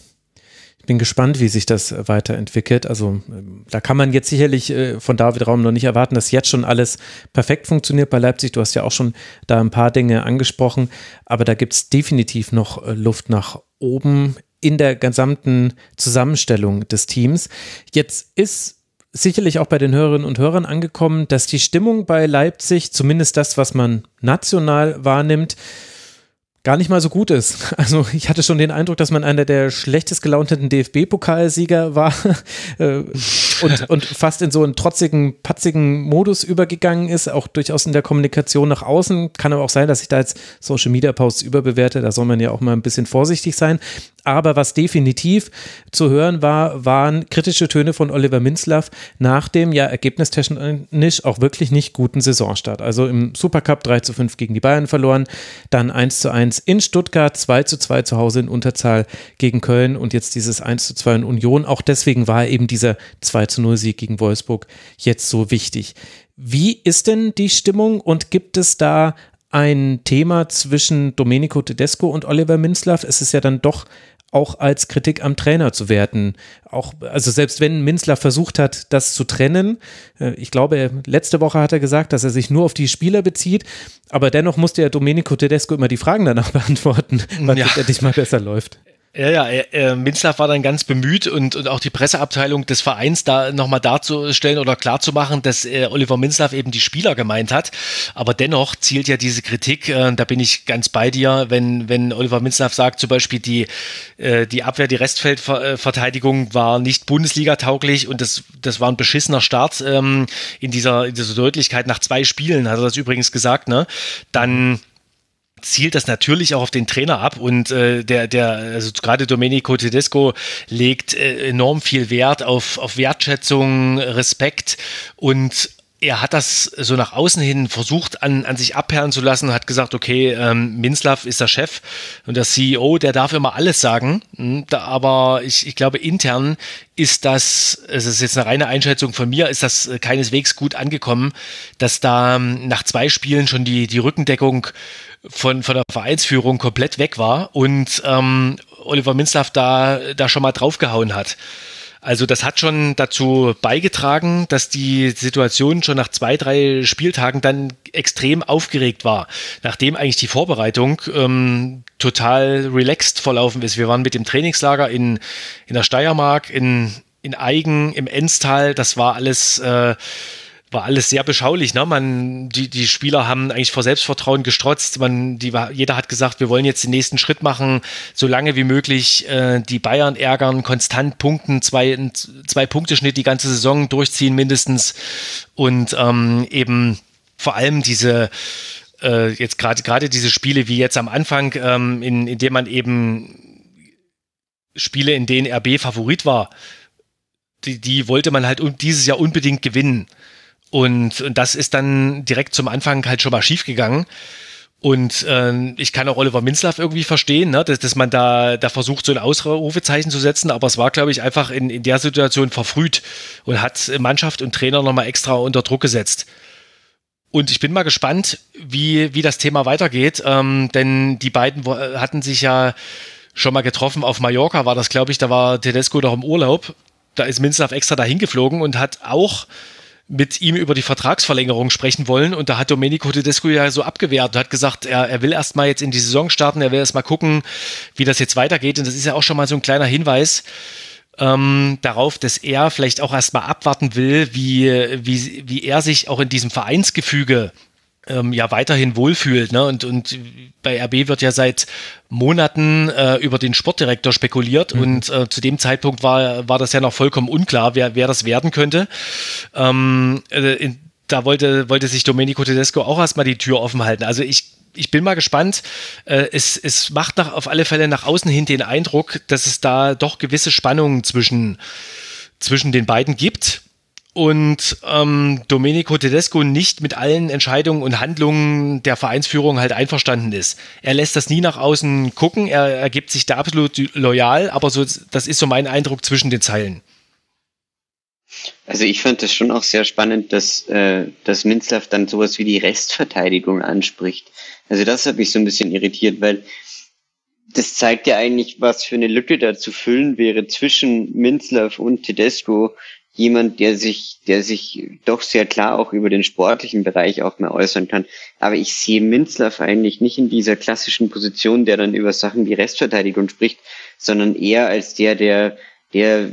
Ich bin gespannt, wie sich das weiterentwickelt. Also da kann man jetzt sicherlich äh, von David Raum noch nicht erwarten, dass jetzt schon alles perfekt funktioniert bei Leipzig. Du hast ja auch schon da ein paar Dinge angesprochen, aber da gibt es definitiv noch äh, Luft nach oben in der gesamten Zusammenstellung des Teams. Jetzt ist sicherlich auch bei den Hörerinnen und Hörern angekommen, dass die Stimmung bei Leipzig, zumindest das, was man national wahrnimmt, gar nicht mal so gut ist. Also ich hatte schon den Eindruck, dass man einer der schlechtest gelaunten DFB-Pokalsieger war äh, und, und fast in so einen trotzigen, patzigen Modus übergegangen ist, auch durchaus in der Kommunikation nach außen. Kann aber auch sein, dass ich da jetzt Social Media Posts überbewerte. Da soll man ja auch mal ein bisschen vorsichtig sein. Aber was definitiv zu hören war, waren kritische Töne von Oliver Minzlaff nach dem ja ergebnistechnisch auch wirklich nicht guten Saisonstart. Also im Supercup 3 zu 5 gegen die Bayern verloren, dann 1 zu 1 in Stuttgart, 2 zu 2 zu Hause in Unterzahl gegen Köln und jetzt dieses 1 zu 2 in Union. Auch deswegen war eben dieser 2 zu 0 Sieg gegen Wolfsburg jetzt so wichtig. Wie ist denn die Stimmung und gibt es da ein Thema zwischen Domenico Tedesco und Oliver Minzlaff? Es ist ja dann doch auch als Kritik am Trainer zu werten. Auch, also selbst wenn Minzler versucht hat, das zu trennen, äh, ich glaube, letzte Woche hat er gesagt, dass er sich nur auf die Spieler bezieht, aber dennoch musste ja Domenico Tedesco immer die Fragen danach beantworten, was ja. endlich mal besser läuft. Ja, ja, äh, Minzlaff war dann ganz bemüht und, und auch die Presseabteilung des Vereins da nochmal darzustellen oder klarzumachen, dass äh, Oliver Minzlaff eben die Spieler gemeint hat. Aber dennoch zielt ja diese Kritik, äh, da bin ich ganz bei dir, wenn, wenn Oliver Minzlaff sagt, zum Beispiel die, äh, die Abwehr, die Restfeldverteidigung war nicht Bundesliga-tauglich und das, das war ein beschissener Start ähm, in, dieser, in dieser Deutlichkeit nach zwei Spielen, hat er das übrigens gesagt, ne? Dann zielt das natürlich auch auf den Trainer ab und äh, der, der, also gerade Domenico Tedesco legt äh, enorm viel Wert auf, auf Wertschätzung, Respekt und er hat das so nach außen hin versucht an, an sich abperlen zu lassen, hat gesagt, okay, ähm, Minslav ist der Chef und der CEO, der darf immer alles sagen. Hm, aber ich, ich glaube, intern ist das, es ist jetzt eine reine Einschätzung von mir, ist das keineswegs gut angekommen, dass da ähm, nach zwei Spielen schon die, die Rückendeckung von, von der Vereinsführung komplett weg war und ähm, Oliver Minzlaff da, da schon mal draufgehauen hat. Also das hat schon dazu beigetragen, dass die Situation schon nach zwei, drei Spieltagen dann extrem aufgeregt war, nachdem eigentlich die Vorbereitung ähm, total relaxed verlaufen ist. Wir waren mit dem Trainingslager in, in der Steiermark, in, in Eigen, im Enstal, das war alles äh, war alles sehr beschaulich. Ne? Man, die, die Spieler haben eigentlich vor Selbstvertrauen gestrotzt. Man, die, jeder hat gesagt, wir wollen jetzt den nächsten Schritt machen, so lange wie möglich äh, die Bayern ärgern, konstant punkten, zwei, zwei Punkte Schnitt die ganze Saison durchziehen mindestens und ähm, eben vor allem diese äh, jetzt gerade gerade diese Spiele wie jetzt am Anfang, ähm, in, in dem man eben Spiele, in denen RB Favorit war, die, die wollte man halt dieses Jahr unbedingt gewinnen. Und, und das ist dann direkt zum Anfang halt schon mal schief gegangen. Und äh, ich kann auch Oliver Minzlaff irgendwie verstehen, ne, dass, dass man da, da versucht, so ein Ausrufezeichen zu setzen, aber es war, glaube ich, einfach in, in der Situation verfrüht und hat Mannschaft und Trainer nochmal extra unter Druck gesetzt. Und ich bin mal gespannt, wie, wie das Thema weitergeht, ähm, denn die beiden hatten sich ja schon mal getroffen. Auf Mallorca war das, glaube ich, da war Tedesco doch im Urlaub. Da ist Minzlaff extra dahin geflogen und hat auch mit ihm über die Vertragsverlängerung sprechen wollen. Und da hat Domenico Tedesco ja so abgewehrt und hat gesagt, er, er will erst mal jetzt in die Saison starten, er will erst mal gucken, wie das jetzt weitergeht. Und das ist ja auch schon mal so ein kleiner Hinweis ähm, darauf, dass er vielleicht auch erst mal abwarten will, wie, wie, wie er sich auch in diesem Vereinsgefüge ähm, ja weiterhin wohlfühlt. Ne? Und, und bei RB wird ja seit Monaten äh, über den Sportdirektor spekuliert mhm. und äh, zu dem Zeitpunkt war, war das ja noch vollkommen unklar, wer, wer das werden könnte. Ähm, äh, in, da wollte, wollte sich Domenico Tedesco auch erstmal die Tür offen halten. Also ich, ich bin mal gespannt. Äh, es, es macht nach, auf alle Fälle nach außen hin den Eindruck, dass es da doch gewisse Spannungen zwischen, zwischen den beiden gibt und ähm, Domenico Tedesco nicht mit allen Entscheidungen und Handlungen der Vereinsführung halt einverstanden ist. Er lässt das nie nach außen gucken, er, er gibt sich da absolut loyal, aber so, das ist so mein Eindruck zwischen den Zeilen. Also ich fand das schon auch sehr spannend, dass, äh, dass Minzlaff dann sowas wie die Restverteidigung anspricht. Also das hat mich so ein bisschen irritiert, weil das zeigt ja eigentlich, was für eine Lücke da zu füllen wäre zwischen Minzlaff und Tedesco. Jemand, der sich, der sich doch sehr klar auch über den sportlichen Bereich auch mehr äußern kann. Aber ich sehe Minzlaff eigentlich nicht in dieser klassischen Position, der dann über Sachen wie Restverteidigung spricht, sondern eher als der, der der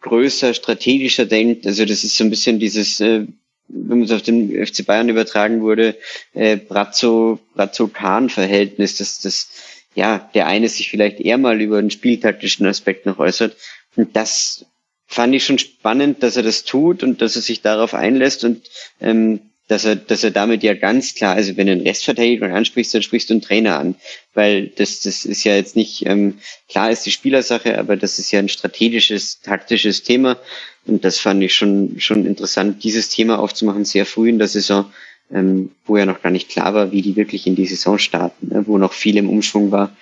größer, strategischer denkt. Also das ist so ein bisschen dieses, äh, wenn man es auf den FC Bayern übertragen würde, äh, Brazzo, Brazzo-Kahn-Verhältnis, dass das, ja, der eine sich vielleicht eher mal über den spieltaktischen Aspekt noch äußert. Und das fand ich schon spannend, dass er das tut und dass er sich darauf einlässt und ähm, dass er, dass er damit ja ganz klar, also wenn du einen Restverteidiger ansprichst, dann sprichst du einen Trainer an, weil das, das ist ja jetzt nicht, ähm, klar ist die Spielersache, aber das ist ja ein strategisches, taktisches Thema. Und das fand ich schon, schon interessant, dieses Thema aufzumachen, sehr früh in der Saison, ähm, wo ja noch gar nicht klar war, wie die wirklich in die Saison starten, ne, wo noch viel im Umschwung war.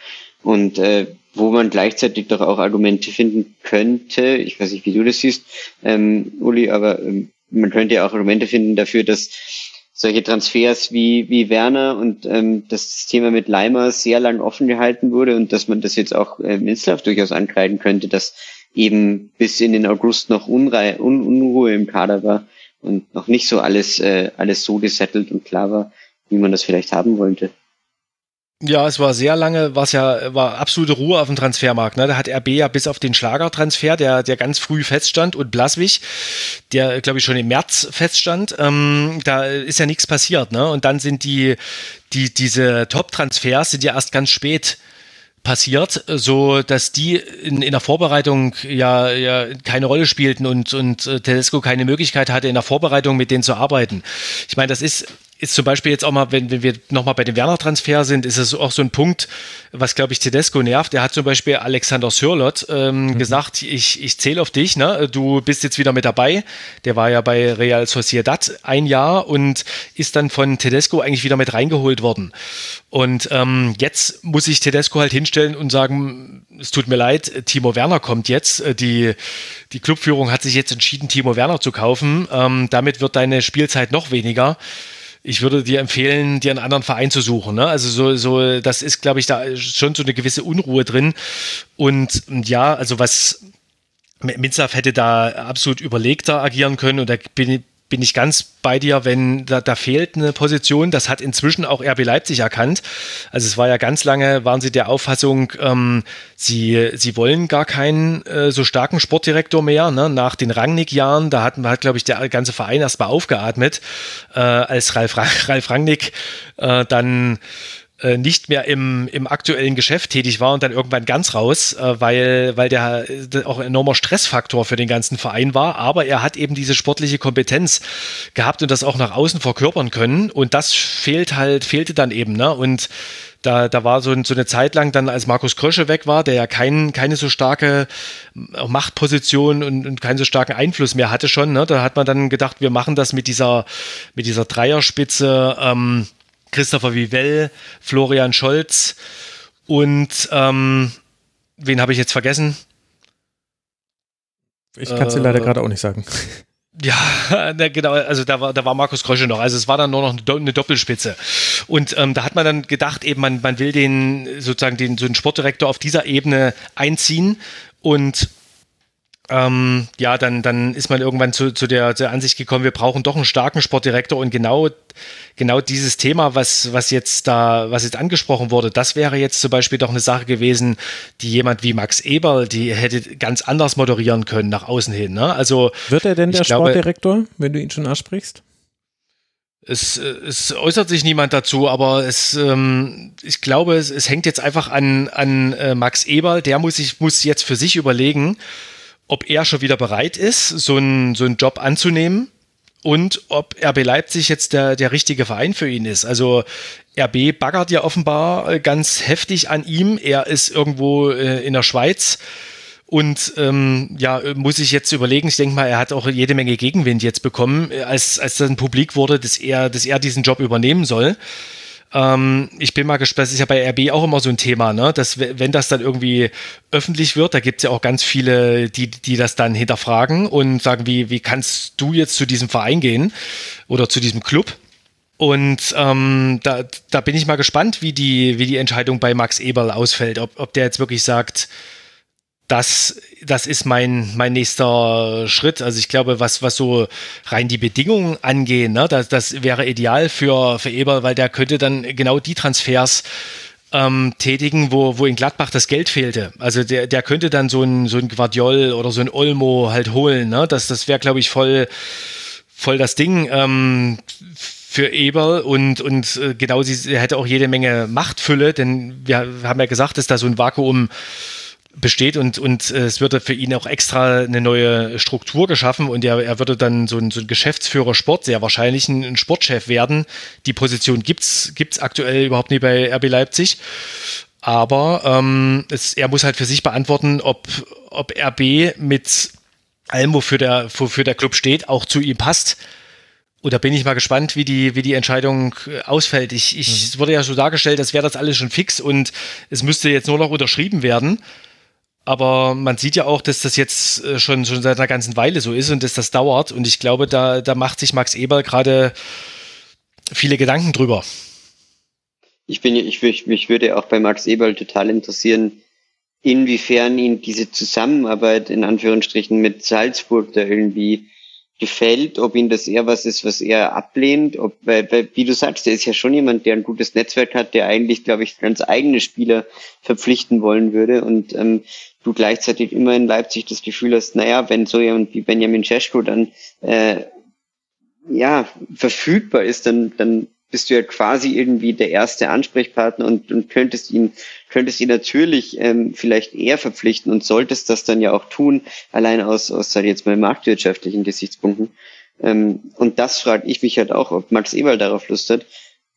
Und äh, wo man gleichzeitig doch auch Argumente finden könnte, ich weiß nicht, wie du das siehst, ähm, Uli, aber ähm, man könnte ja auch Argumente finden dafür, dass solche Transfers wie, wie Werner und ähm, das Thema mit Leimer sehr lang offen gehalten wurde und dass man das jetzt auch äh, Minzlaff durchaus ankreiden könnte, dass eben bis in den August noch Unrei Un Unruhe im Kader war und noch nicht so alles, äh, alles so gesettelt und klar war, wie man das vielleicht haben wollte. Ja, es war sehr lange, war es ja, war absolute Ruhe auf dem Transfermarkt. Ne? Da hat RB ja bis auf den Schlagertransfer, der, der ganz früh feststand, und Blaswig, der, glaube ich, schon im März feststand, ähm, da ist ja nichts passiert. Ne? Und dann sind die, die, diese Top-Transfers sind ja erst ganz spät passiert, so dass die in, in der Vorbereitung ja, ja keine Rolle spielten und, und äh, Tedesco keine Möglichkeit hatte, in der Vorbereitung mit denen zu arbeiten. Ich meine, das ist ist zum Beispiel jetzt auch mal, wenn, wenn wir nochmal bei dem Werner-Transfer sind, ist es auch so ein Punkt, was, glaube ich, Tedesco nervt. Er hat zum Beispiel Alexander Sörlot ähm, mhm. gesagt, ich, ich zähle auf dich, ne? du bist jetzt wieder mit dabei. Der war ja bei Real Sociedad ein Jahr und ist dann von Tedesco eigentlich wieder mit reingeholt worden. Und ähm, jetzt muss ich Tedesco halt hinstellen und sagen, es tut mir leid, Timo Werner kommt jetzt. Die, die Clubführung hat sich jetzt entschieden, Timo Werner zu kaufen. Ähm, damit wird deine Spielzeit noch weniger ich würde dir empfehlen, dir einen anderen Verein zu suchen. Ne? Also so, so, das ist, glaube ich, da schon so eine gewisse Unruhe drin. Und ja, also was Minzaf hätte da absolut überlegter agieren können und da bin, bin ich ganz bei dir, wenn da, da fehlt eine Position. Das hat inzwischen auch RB Leipzig erkannt. Also es war ja ganz lange, waren sie der Auffassung, ähm, sie, sie wollen gar keinen äh, so starken Sportdirektor mehr. Ne? Nach den Rangnick-Jahren, da hat, hat glaube ich, der ganze Verein erstmal aufgeatmet, äh, als Ralf, Ralf Rangnick äh, dann nicht mehr im, im aktuellen Geschäft tätig war und dann irgendwann ganz raus, äh, weil, weil der äh, auch ein enormer Stressfaktor für den ganzen Verein war. Aber er hat eben diese sportliche Kompetenz gehabt und das auch nach außen verkörpern können. Und das fehlt halt, fehlte dann eben. Ne? Und da, da war so, so eine Zeit lang dann, als Markus Krösche weg war, der ja kein, keine so starke Machtposition und, und keinen so starken Einfluss mehr hatte schon. Ne? Da hat man dann gedacht, wir machen das mit dieser, mit dieser Dreierspitze. Ähm, Christopher Vivell, Florian Scholz und ähm, wen habe ich jetzt vergessen? Ich kann es dir äh, leider gerade auch nicht sagen. Ja, genau, also da war, da war Markus Krösche noch. Also es war dann nur noch eine Doppelspitze. Und ähm, da hat man dann gedacht, eben, man, man will den sozusagen den so einen Sportdirektor auf dieser Ebene einziehen und ähm, ja, dann, dann ist man irgendwann zu, zu der, der Ansicht gekommen, wir brauchen doch einen starken Sportdirektor und genau, genau dieses Thema, was, was jetzt da, was jetzt angesprochen wurde, das wäre jetzt zum Beispiel doch eine Sache gewesen, die jemand wie Max Eberl, die hätte ganz anders moderieren können nach außen hin. Ne? Also wird er denn der glaube, Sportdirektor, wenn du ihn schon ansprichst? Es, es äußert sich niemand dazu, aber es, ähm, ich glaube, es, es hängt jetzt einfach an, an äh, Max Eberl. Der muss sich muss jetzt für sich überlegen, ob er schon wieder bereit ist, so einen, so einen Job anzunehmen und ob RB Leipzig jetzt der, der richtige Verein für ihn ist. Also RB baggert ja offenbar äh, ganz heftig an ihm. Er ist irgendwo äh, in der Schweiz und ähm, ja, muss ich jetzt überlegen, ich denke mal, er hat auch jede Menge Gegenwind jetzt bekommen, äh, als, als dann publik wurde, dass er, dass er diesen Job übernehmen soll. Ähm, ich bin mal gespannt, das ist ja bei RB auch immer so ein Thema, ne? dass wenn das dann irgendwie öffentlich wird, da gibt es ja auch ganz viele, die, die das dann hinterfragen und sagen, wie, wie kannst du jetzt zu diesem Verein gehen oder zu diesem Club? Und ähm, da, da bin ich mal gespannt, wie die, wie die Entscheidung bei Max Eberl ausfällt, ob, ob der jetzt wirklich sagt, das, das ist mein, mein nächster Schritt. Also ich glaube, was, was so rein die Bedingungen angehen, ne, das, das wäre ideal für, für Eber, weil der könnte dann genau die Transfers ähm, tätigen, wo, wo in Gladbach das Geld fehlte. Also der, der könnte dann so ein, so ein Guardiol oder so ein Olmo halt holen. Ne? Das, das wäre, glaube ich, voll, voll das Ding. Ähm, für Eberl und, und äh, genau sie hätte auch jede Menge Machtfülle, denn wir haben ja gesagt, dass da so ein Vakuum besteht und, und äh, es würde für ihn auch extra eine neue Struktur geschaffen und er, er würde dann so ein, so ein Geschäftsführer Sport, sehr wahrscheinlich ein, ein Sportchef werden. Die Position gibt's gibt's aktuell überhaupt nicht bei RB Leipzig. Aber ähm, es, er muss halt für sich beantworten, ob, ob RB mit allem, wofür der, wofür der Club steht, auch zu ihm passt. Und da bin ich mal gespannt, wie die, wie die Entscheidung äh, ausfällt. Ich, ich, mhm. Es wurde ja so dargestellt, als wäre das alles schon fix und es müsste jetzt nur noch unterschrieben werden. Aber man sieht ja auch, dass das jetzt äh, schon, schon seit einer ganzen Weile so ist und dass das dauert. Und ich glaube, da, da macht sich Max Eberl gerade viele Gedanken drüber. Ich bin, ich, ich, mich würde auch bei Max Eberl total interessieren, inwiefern ihn diese Zusammenarbeit in Anführungsstrichen mit Salzburg da irgendwie gefällt, ob ihm das eher was ist, was er ablehnt, ob, weil, weil, wie du sagst, der ist ja schon jemand, der ein gutes Netzwerk hat, der eigentlich, glaube ich, ganz eigene Spieler verpflichten wollen würde und ähm, du gleichzeitig immer in Leipzig das Gefühl hast, naja, wenn so jemand wie Benjamin Cesko dann äh, ja verfügbar ist, dann, dann bist du ja quasi irgendwie der erste Ansprechpartner und, und könntest ihn, könntest ihn natürlich ähm, vielleicht eher verpflichten und solltest das dann ja auch tun, allein aus, aus sag ich jetzt mal, marktwirtschaftlichen Gesichtspunkten. Ähm, und das frage ich mich halt auch, ob Max Eberl darauf Lust hat.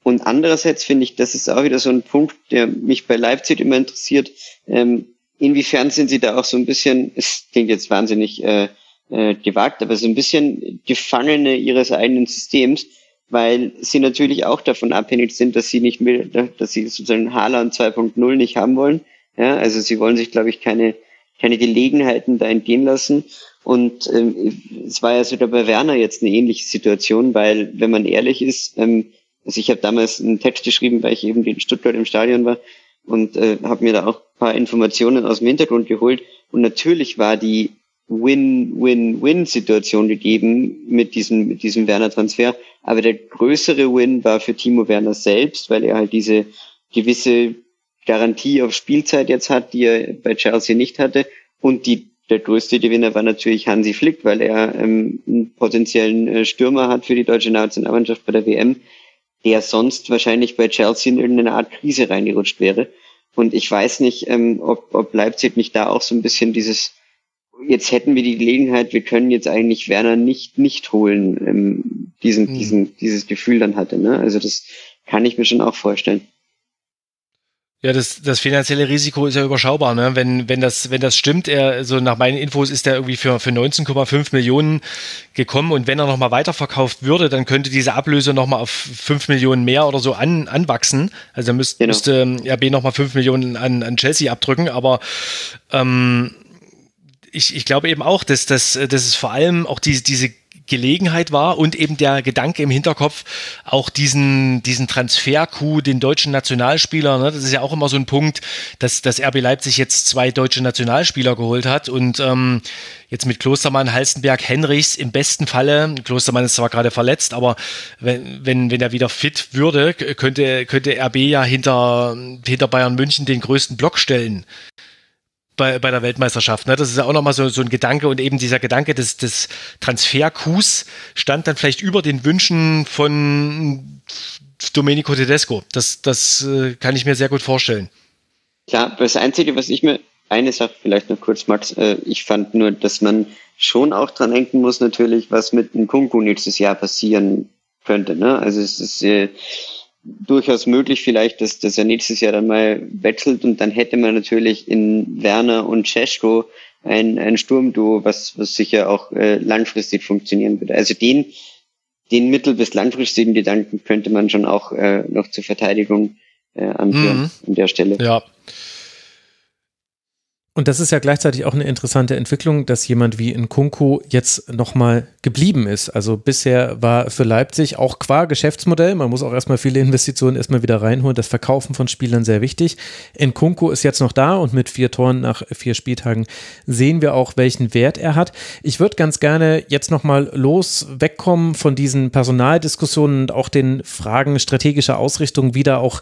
Und andererseits finde ich, das ist auch wieder so ein Punkt, der mich bei Leipzig immer interessiert. Ähm, inwiefern sind sie da auch so ein bisschen, es klingt jetzt wahnsinnig äh, äh, gewagt, aber so ein bisschen Gefangene ihres eigenen Systems, weil sie natürlich auch davon abhängig sind, dass sie nicht mehr, dass sie sozusagen Haaland 2.0 nicht haben wollen. Ja, also sie wollen sich, glaube ich, keine, keine Gelegenheiten da entgehen lassen. Und ähm, es war ja sogar bei Werner jetzt eine ähnliche Situation, weil, wenn man ehrlich ist, ähm, also ich habe damals einen Text geschrieben, weil ich eben in Stuttgart im Stadion war und äh, habe mir da auch ein paar Informationen aus dem Hintergrund geholt. Und natürlich war die Win-Win-Win-Situation gegeben mit diesem, mit diesem Werner-Transfer. Aber der größere Win war für Timo Werner selbst, weil er halt diese gewisse Garantie auf Spielzeit jetzt hat, die er bei Chelsea nicht hatte. Und die, der größte Gewinner war natürlich Hansi Flick, weil er ähm, einen potenziellen äh, Stürmer hat für die deutsche Nationalmannschaft bei der WM, der sonst wahrscheinlich bei Chelsea in irgendeine Art Krise reingerutscht wäre. Und ich weiß nicht, ähm, ob, ob Leipzig nicht da auch so ein bisschen dieses jetzt hätten wir die Gelegenheit, wir können jetzt eigentlich Werner nicht nicht holen, ähm, diesen, hm. diesen, dieses Gefühl dann hatte. Ne? Also das kann ich mir schon auch vorstellen. Ja, das, das finanzielle Risiko ist ja überschaubar, ne? Wenn, wenn das, wenn das stimmt, er, also nach meinen Infos ist er irgendwie für, für 19,5 Millionen gekommen und wenn er nochmal weiterverkauft würde, dann könnte diese Ablöse nochmal auf 5 Millionen mehr oder so an, anwachsen. Also müsste, genau. müsste ähm, RB nochmal 5 Millionen an, an Chelsea abdrücken, aber ähm, ich, ich glaube eben auch, dass, dass, dass es vor allem auch diese, diese Gelegenheit war und eben der Gedanke im Hinterkopf, auch diesen, diesen Transfer-Coup, den deutschen Nationalspieler, ne, das ist ja auch immer so ein Punkt, dass, dass RB Leipzig jetzt zwei deutsche Nationalspieler geholt hat und ähm, jetzt mit Klostermann, Halstenberg, Henrichs im besten Falle, Klostermann ist zwar gerade verletzt, aber wenn, wenn, wenn er wieder fit würde, könnte, könnte RB ja hinter, hinter Bayern München den größten Block stellen bei, bei der Weltmeisterschaft. Ne? Das ist ja auch nochmal so, so ein Gedanke und eben dieser Gedanke des, des Transferkus stand dann vielleicht über den Wünschen von Domenico Tedesco. Das, das äh, kann ich mir sehr gut vorstellen. Klar, das Einzige, was ich mir, eine Sache vielleicht noch kurz, Max, äh, ich fand nur, dass man schon auch dran denken muss, natürlich, was mit dem Kunku nächstes Jahr passieren könnte. Ne? Also es ist äh, durchaus möglich vielleicht, dass, dass er nächstes Jahr dann mal wechselt und dann hätte man natürlich in Werner und Cesko ein, ein Sturmduo, was, was sicher auch äh, langfristig funktionieren würde. Also den, den mittel- bis langfristigen Gedanken könnte man schon auch äh, noch zur Verteidigung äh, anführen mhm. an der Stelle. Ja, und das ist ja gleichzeitig auch eine interessante Entwicklung, dass jemand wie Nkunku jetzt nochmal geblieben ist. Also bisher war für Leipzig auch qua Geschäftsmodell, man muss auch erstmal viele Investitionen erstmal wieder reinholen, das Verkaufen von Spielern sehr wichtig. Nkunku ist jetzt noch da und mit vier Toren nach vier Spieltagen sehen wir auch, welchen Wert er hat. Ich würde ganz gerne jetzt nochmal los wegkommen von diesen Personaldiskussionen und auch den Fragen strategischer Ausrichtung wieder auch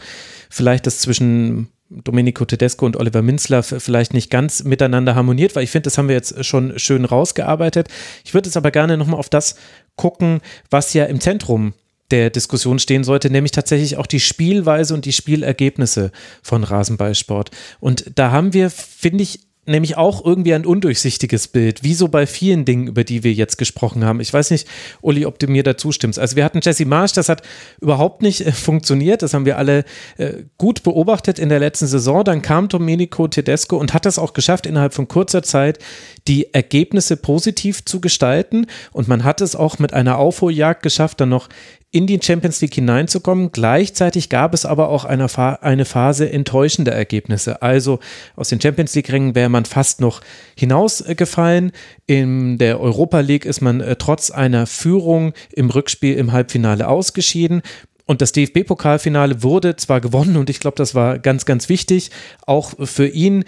vielleicht das zwischen Domenico Tedesco und Oliver Minzler vielleicht nicht ganz miteinander harmoniert, weil ich finde, das haben wir jetzt schon schön rausgearbeitet. Ich würde jetzt aber gerne nochmal auf das gucken, was ja im Zentrum der Diskussion stehen sollte, nämlich tatsächlich auch die Spielweise und die Spielergebnisse von Rasenballsport. Und da haben wir, finde ich, nämlich auch irgendwie ein undurchsichtiges Bild, wie so bei vielen Dingen, über die wir jetzt gesprochen haben. Ich weiß nicht, Uli, ob du mir da zustimmst. Also wir hatten Jesse Marsch, das hat überhaupt nicht äh, funktioniert, das haben wir alle äh, gut beobachtet in der letzten Saison. Dann kam Domenico Tedesco und hat das auch geschafft, innerhalb von kurzer Zeit die Ergebnisse positiv zu gestalten. Und man hat es auch mit einer Aufholjagd geschafft, dann noch in die Champions League hineinzukommen. Gleichzeitig gab es aber auch eine, eine Phase enttäuschender Ergebnisse. Also aus den Champions League-Rängen wäre man fast noch hinausgefallen. In der Europa League ist man äh, trotz einer Führung im Rückspiel im Halbfinale ausgeschieden. Und das DFB-Pokalfinale wurde zwar gewonnen und ich glaube, das war ganz, ganz wichtig, auch für ihn.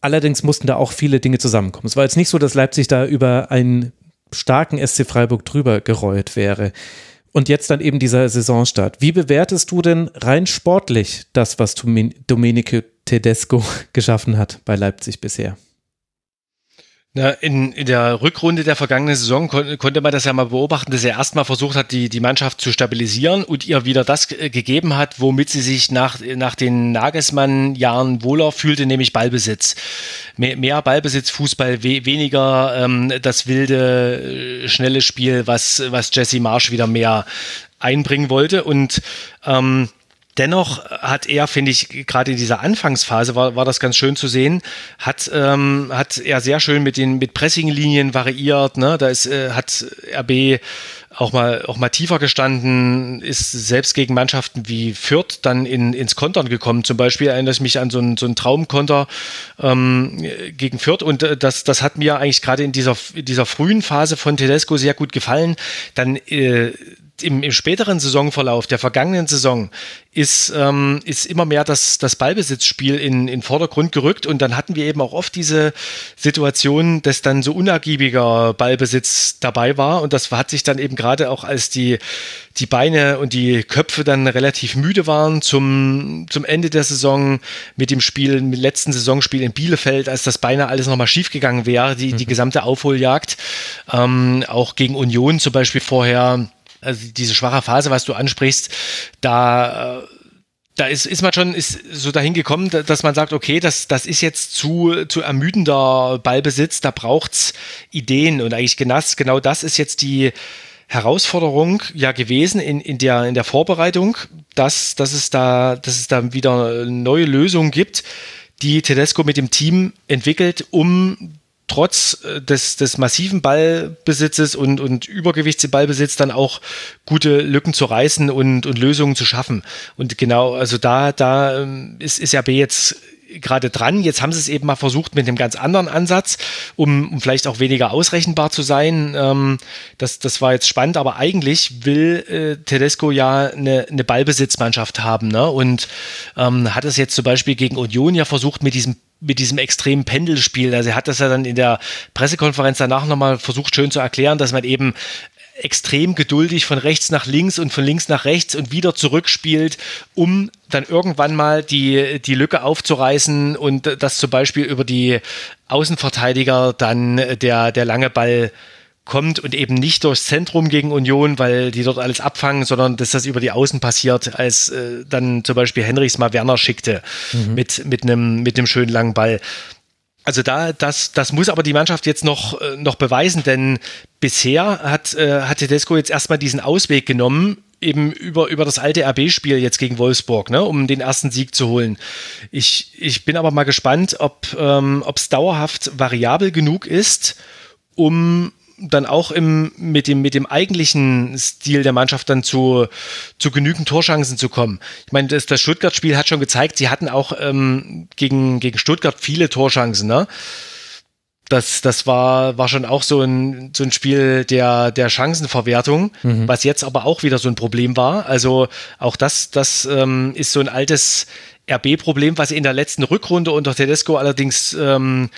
Allerdings mussten da auch viele Dinge zusammenkommen. Es war jetzt nicht so, dass Leipzig da über einen starken SC Freiburg drüber gerollt wäre. Und jetzt dann eben dieser Saisonstart. Wie bewertest du denn rein sportlich das, was Domenico Tedesco geschaffen hat bei Leipzig bisher? Na, in, in der Rückrunde der vergangenen Saison kon konnte man das ja mal beobachten, dass er erstmal versucht hat, die, die Mannschaft zu stabilisieren und ihr wieder das gegeben hat, womit sie sich nach, nach den Nagelsmann-Jahren wohler fühlte, nämlich Ballbesitz. Mehr, mehr Ballbesitz, Fußball, we weniger ähm, das wilde, äh, schnelle Spiel, was, was Jesse Marsch wieder mehr einbringen wollte. Und ähm, Dennoch hat er, finde ich, gerade in dieser Anfangsphase war, war das ganz schön zu sehen, hat, ähm, hat er sehr schön mit den mit Pressinglinien variiert. Ne? Da ist, äh, hat RB auch mal, auch mal tiefer gestanden, ist selbst gegen Mannschaften wie Fürth dann in, ins Kontern gekommen. Zum Beispiel erinnere ich mich an so einen, so einen Traumkonter ähm, gegen Fürth und äh, das, das hat mir eigentlich gerade in dieser, in dieser frühen Phase von Tedesco sehr gut gefallen. Dann äh, im, im späteren Saisonverlauf der vergangenen Saison ist, ähm, ist immer mehr das, das Ballbesitzspiel in, in Vordergrund gerückt und dann hatten wir eben auch oft diese Situation, dass dann so unergiebiger Ballbesitz dabei war und das hat sich dann eben gerade auch als die, die Beine und die Köpfe dann relativ müde waren zum, zum Ende der Saison mit dem Spiel, mit dem letzten Saisonspiel in Bielefeld, als das beinahe alles nochmal schiefgegangen wäre, die, die mhm. gesamte Aufholjagd, ähm, auch gegen Union zum Beispiel vorher also diese schwache Phase, was du ansprichst, da, äh, da ist, ist man schon ist so dahin gekommen, dass man sagt, okay, das, das ist jetzt zu, zu ermüdender Ballbesitz, da braucht's Ideen. Und eigentlich genau, genau das ist jetzt die Herausforderung ja gewesen in, in, der, in der Vorbereitung, dass, dass, es da, dass es da wieder neue Lösungen gibt, die Tedesco mit dem Team entwickelt, um trotz äh, des, des massiven Ballbesitzes und, und Übergewichtsballbesitz dann auch gute Lücken zu reißen und, und Lösungen zu schaffen. Und genau, also da, da ähm, ist, ist RB jetzt gerade dran. Jetzt haben sie es eben mal versucht mit einem ganz anderen Ansatz, um, um vielleicht auch weniger ausrechenbar zu sein. Ähm, das, das war jetzt spannend, aber eigentlich will äh, Tedesco ja eine, eine Ballbesitzmannschaft haben ne? und ähm, hat es jetzt zum Beispiel gegen Union ja versucht mit diesem mit diesem extremen Pendelspiel. Also er hat das ja dann in der Pressekonferenz danach nochmal versucht schön zu erklären, dass man eben extrem geduldig von rechts nach links und von links nach rechts und wieder zurückspielt, um dann irgendwann mal die, die Lücke aufzureißen und das zum Beispiel über die Außenverteidiger dann der, der lange Ball kommt und eben nicht durchs Zentrum gegen Union, weil die dort alles abfangen, sondern dass das über die Außen passiert, als äh, dann zum Beispiel Henrichs mal Werner schickte mhm. mit, mit einem mit einem schönen langen Ball. Also da, das, das muss aber die Mannschaft jetzt noch, äh, noch beweisen, denn bisher hat, äh, hat Tedesco jetzt erstmal diesen Ausweg genommen, eben über, über das alte RB-Spiel jetzt gegen Wolfsburg, ne, um den ersten Sieg zu holen. Ich, ich bin aber mal gespannt, ob ähm, es dauerhaft variabel genug ist, um dann auch im, mit, dem, mit dem eigentlichen Stil der Mannschaft dann zu, zu genügend Torschancen zu kommen. Ich meine, das, das Stuttgart-Spiel hat schon gezeigt, sie hatten auch ähm, gegen, gegen Stuttgart viele Torschancen. Ne? Das, das war, war schon auch so ein, so ein Spiel der, der Chancenverwertung, mhm. was jetzt aber auch wieder so ein Problem war. Also auch das, das ähm, ist so ein altes RB-Problem, was in der letzten Rückrunde unter Tedesco allerdings ähm,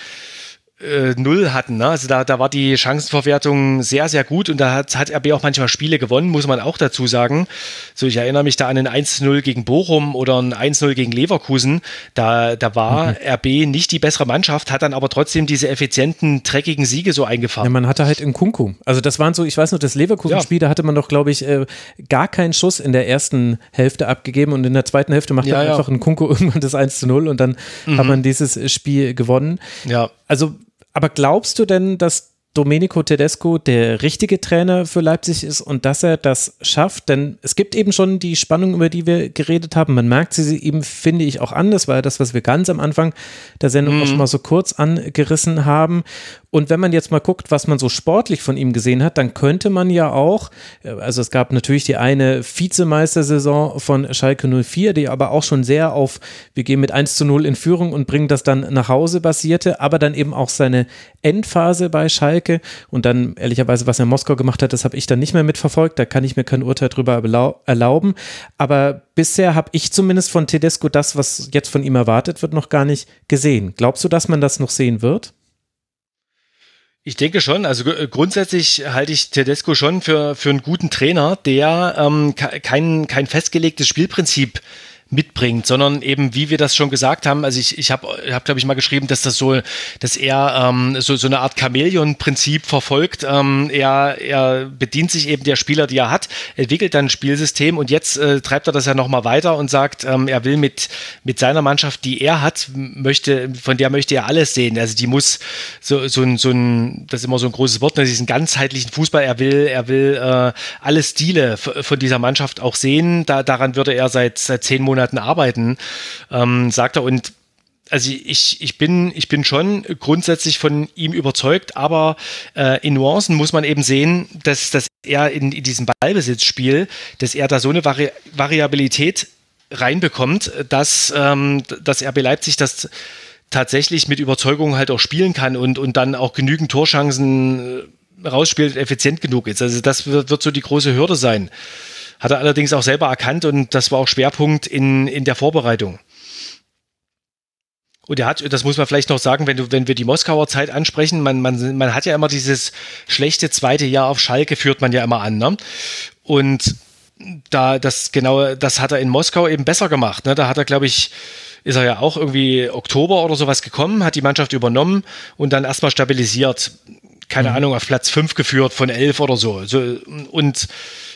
äh, null hatten. Ne? Also da, da war die Chancenverwertung sehr, sehr gut und da hat, hat RB auch manchmal Spiele gewonnen, muss man auch dazu sagen. So, ich erinnere mich da an ein 1-0 gegen Bochum oder ein 1-0 gegen Leverkusen. Da, da war mhm. RB nicht die bessere Mannschaft, hat dann aber trotzdem diese effizienten, dreckigen Siege so eingefahren. Ja, man hatte halt in Kunku. Also das waren so, ich weiß noch, das Leverkusen-Spiel, ja. da hatte man doch, glaube ich, äh, gar keinen Schuss in der ersten Hälfte abgegeben und in der zweiten Hälfte macht ja, dann einfach ein Kunku irgendwann das 1 0 und dann mhm. hat man dieses Spiel gewonnen. Ja. Also aber glaubst du denn, dass Domenico Tedesco der richtige Trainer für Leipzig ist und dass er das schafft. Denn es gibt eben schon die Spannung, über die wir geredet haben. Man merkt sie ihm, finde ich, auch an. Das war ja das, was wir ganz am Anfang der Sendung mhm. auch schon mal so kurz angerissen haben. Und wenn man jetzt mal guckt, was man so sportlich von ihm gesehen hat, dann könnte man ja auch, also es gab natürlich die eine Vizemeistersaison von Schalke 04, die aber auch schon sehr auf, wir gehen mit 1 zu 0 in Führung und bringen das dann nach Hause basierte, aber dann eben auch seine Endphase bei Schalke und dann ehrlicherweise, was er in Moskau gemacht hat, das habe ich dann nicht mehr mitverfolgt, da kann ich mir kein Urteil drüber erlauben, aber bisher habe ich zumindest von Tedesco das, was jetzt von ihm erwartet wird, noch gar nicht gesehen. Glaubst du, dass man das noch sehen wird? Ich denke schon. Also grundsätzlich halte ich Tedesco schon für, für einen guten Trainer, der ähm, kein, kein festgelegtes Spielprinzip mitbringt, sondern eben, wie wir das schon gesagt haben, also ich, ich habe, hab, glaube ich, mal geschrieben, dass das so, dass er ähm, so, so eine Art Chamäleon-Prinzip verfolgt. Ähm, er, er bedient sich eben der Spieler, die er hat, entwickelt dann ein Spielsystem und jetzt äh, treibt er das ja nochmal weiter und sagt, ähm, er will mit, mit seiner Mannschaft, die er hat, möchte, von der möchte er alles sehen. Also die muss so, so ein, so ein, das ist immer so ein großes Wort, ne, diesen ganzheitlichen Fußball, er will, er will äh, alle Stile von dieser Mannschaft auch sehen. Da, daran würde er seit, seit zehn Monaten Monaten arbeiten, ähm, sagt er. Und also ich, ich, bin, ich bin schon grundsätzlich von ihm überzeugt, aber äh, in Nuancen muss man eben sehen, dass, dass er in, in diesem Ballbesitzspiel, dass er da so eine Vari Variabilität reinbekommt, dass, ähm, dass RB Leipzig das tatsächlich mit Überzeugung halt auch spielen kann und, und dann auch genügend Torschancen äh, rausspielt, effizient genug ist. Also das wird, wird so die große Hürde sein. Hat er allerdings auch selber erkannt und das war auch Schwerpunkt in, in der Vorbereitung. Und er hat, das muss man vielleicht noch sagen, wenn, du, wenn wir die Moskauer Zeit ansprechen, man, man, man hat ja immer dieses schlechte zweite Jahr auf Schalke, führt man ja immer an. Ne? Und da das genau, das hat er in Moskau eben besser gemacht. Ne? Da hat er, glaube ich, ist er ja auch irgendwie Oktober oder sowas gekommen, hat die Mannschaft übernommen und dann erstmal stabilisiert. Keine mhm. Ahnung, auf Platz 5 geführt von 11 oder so. so und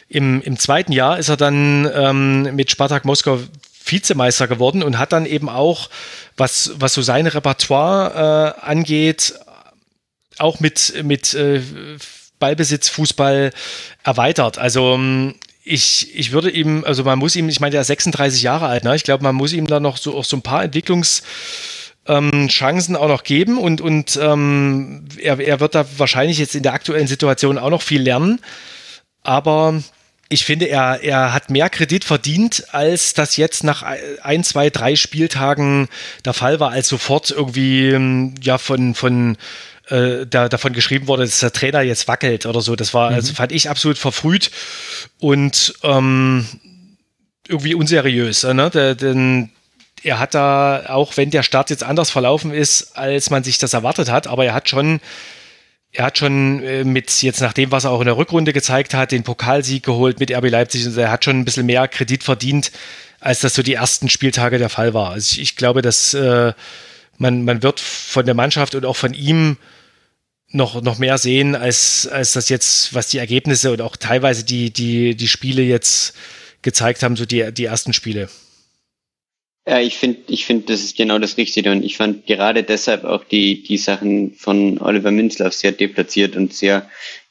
im, Im zweiten Jahr ist er dann ähm, mit Spartak Moskau Vizemeister geworden und hat dann eben auch, was, was so sein Repertoire äh, angeht, auch mit, mit äh, Ballbesitz, Fußball erweitert. Also ich, ich würde ihm, also man muss ihm, ich meine, der ist 36 Jahre alt, ne? ich glaube, man muss ihm da noch so, auch so ein paar Entwicklungs- ähm, Chancen auch noch geben und, und ähm, er, er wird da wahrscheinlich jetzt in der aktuellen Situation auch noch viel lernen. Aber ich finde, er, er hat mehr Kredit verdient, als das jetzt nach ein, zwei, drei Spieltagen der Fall war, als sofort irgendwie ähm, ja von, von äh, da, davon geschrieben wurde, dass der Trainer jetzt wackelt oder so. Das war, also mhm. also fand ich absolut verfrüht und ähm, irgendwie unseriös. Ne? Denn er hat da, auch wenn der Start jetzt anders verlaufen ist, als man sich das erwartet hat, aber er hat schon er hat schon äh, mit jetzt nach dem, was er auch in der Rückrunde gezeigt hat, den Pokalsieg geholt mit RB Leipzig und er hat schon ein bisschen mehr Kredit verdient, als das so die ersten Spieltage der Fall war. Also ich, ich glaube, dass äh, man, man wird von der Mannschaft und auch von ihm noch, noch mehr sehen, als, als das jetzt, was die Ergebnisse und auch teilweise die, die, die Spiele jetzt gezeigt haben, so die, die ersten Spiele. Ja, ich finde, ich finde, das ist genau das Richtige. Und ich fand gerade deshalb auch die, die Sachen von Oliver Minzlaff sehr deplatziert und sehr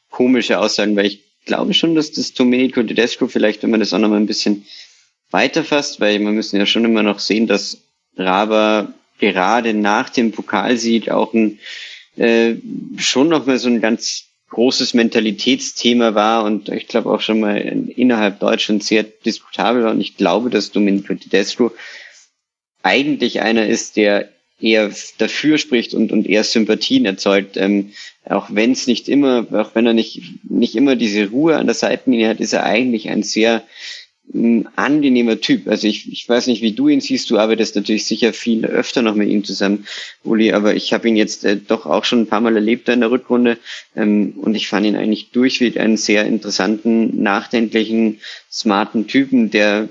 komische Aussagen, weil ich glaube schon, dass das Domenico Tedesco vielleicht, wenn man das auch noch mal ein bisschen weiterfasst, weil wir müssen ja schon immer noch sehen, dass Raba gerade nach dem Pokalsieg auch ein, äh, schon noch mal so ein ganz großes Mentalitätsthema war und ich glaube auch schon mal innerhalb Deutschlands sehr diskutabel war. Und ich glaube, dass Domenico Tedesco eigentlich einer ist, der eher dafür spricht und, und eher Sympathien erzeugt. Ähm, auch wenn es nicht immer, auch wenn er nicht, nicht immer diese Ruhe an der Seitenlinie hat, ist er eigentlich ein sehr ein angenehmer Typ. Also ich, ich weiß nicht, wie du ihn siehst, du arbeitest natürlich sicher viel öfter noch mit ihm zusammen, Uli, aber ich habe ihn jetzt äh, doch auch schon ein paar Mal erlebt in der Rückrunde ähm, und ich fand ihn eigentlich durchweg einen sehr interessanten, nachdenklichen, smarten Typen, der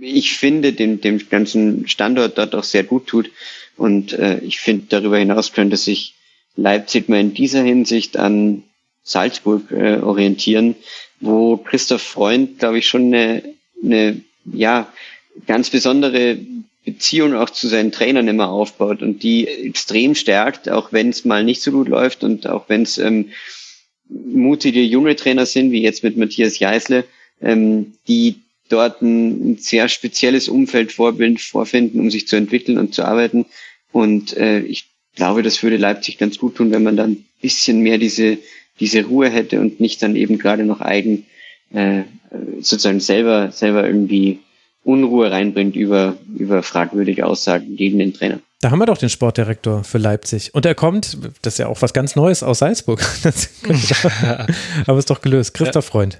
ich finde, dem, dem ganzen Standort dort auch sehr gut tut. Und äh, ich finde, darüber hinaus könnte sich Leipzig mal in dieser Hinsicht an Salzburg äh, orientieren, wo Christoph Freund, glaube ich, schon eine eine ja ganz besondere Beziehung auch zu seinen Trainern immer aufbaut und die extrem stärkt, auch wenn es mal nicht so gut läuft und auch wenn es ähm, mutige junge Trainer sind, wie jetzt mit Matthias Jeißle, ähm, die dort ein, ein sehr spezielles Umfeld vorbild, vorfinden, um sich zu entwickeln und zu arbeiten. Und äh, ich glaube, das würde Leipzig ganz gut tun, wenn man dann ein bisschen mehr diese, diese Ruhe hätte und nicht dann eben gerade noch eigen äh, sozusagen selber, selber irgendwie Unruhe reinbringt über, über fragwürdige Aussagen gegen den Trainer. Da haben wir doch den Sportdirektor für Leipzig. Und er kommt, das ist ja auch was ganz Neues aus Salzburg. aber ist doch gelöst. Christoph Freund.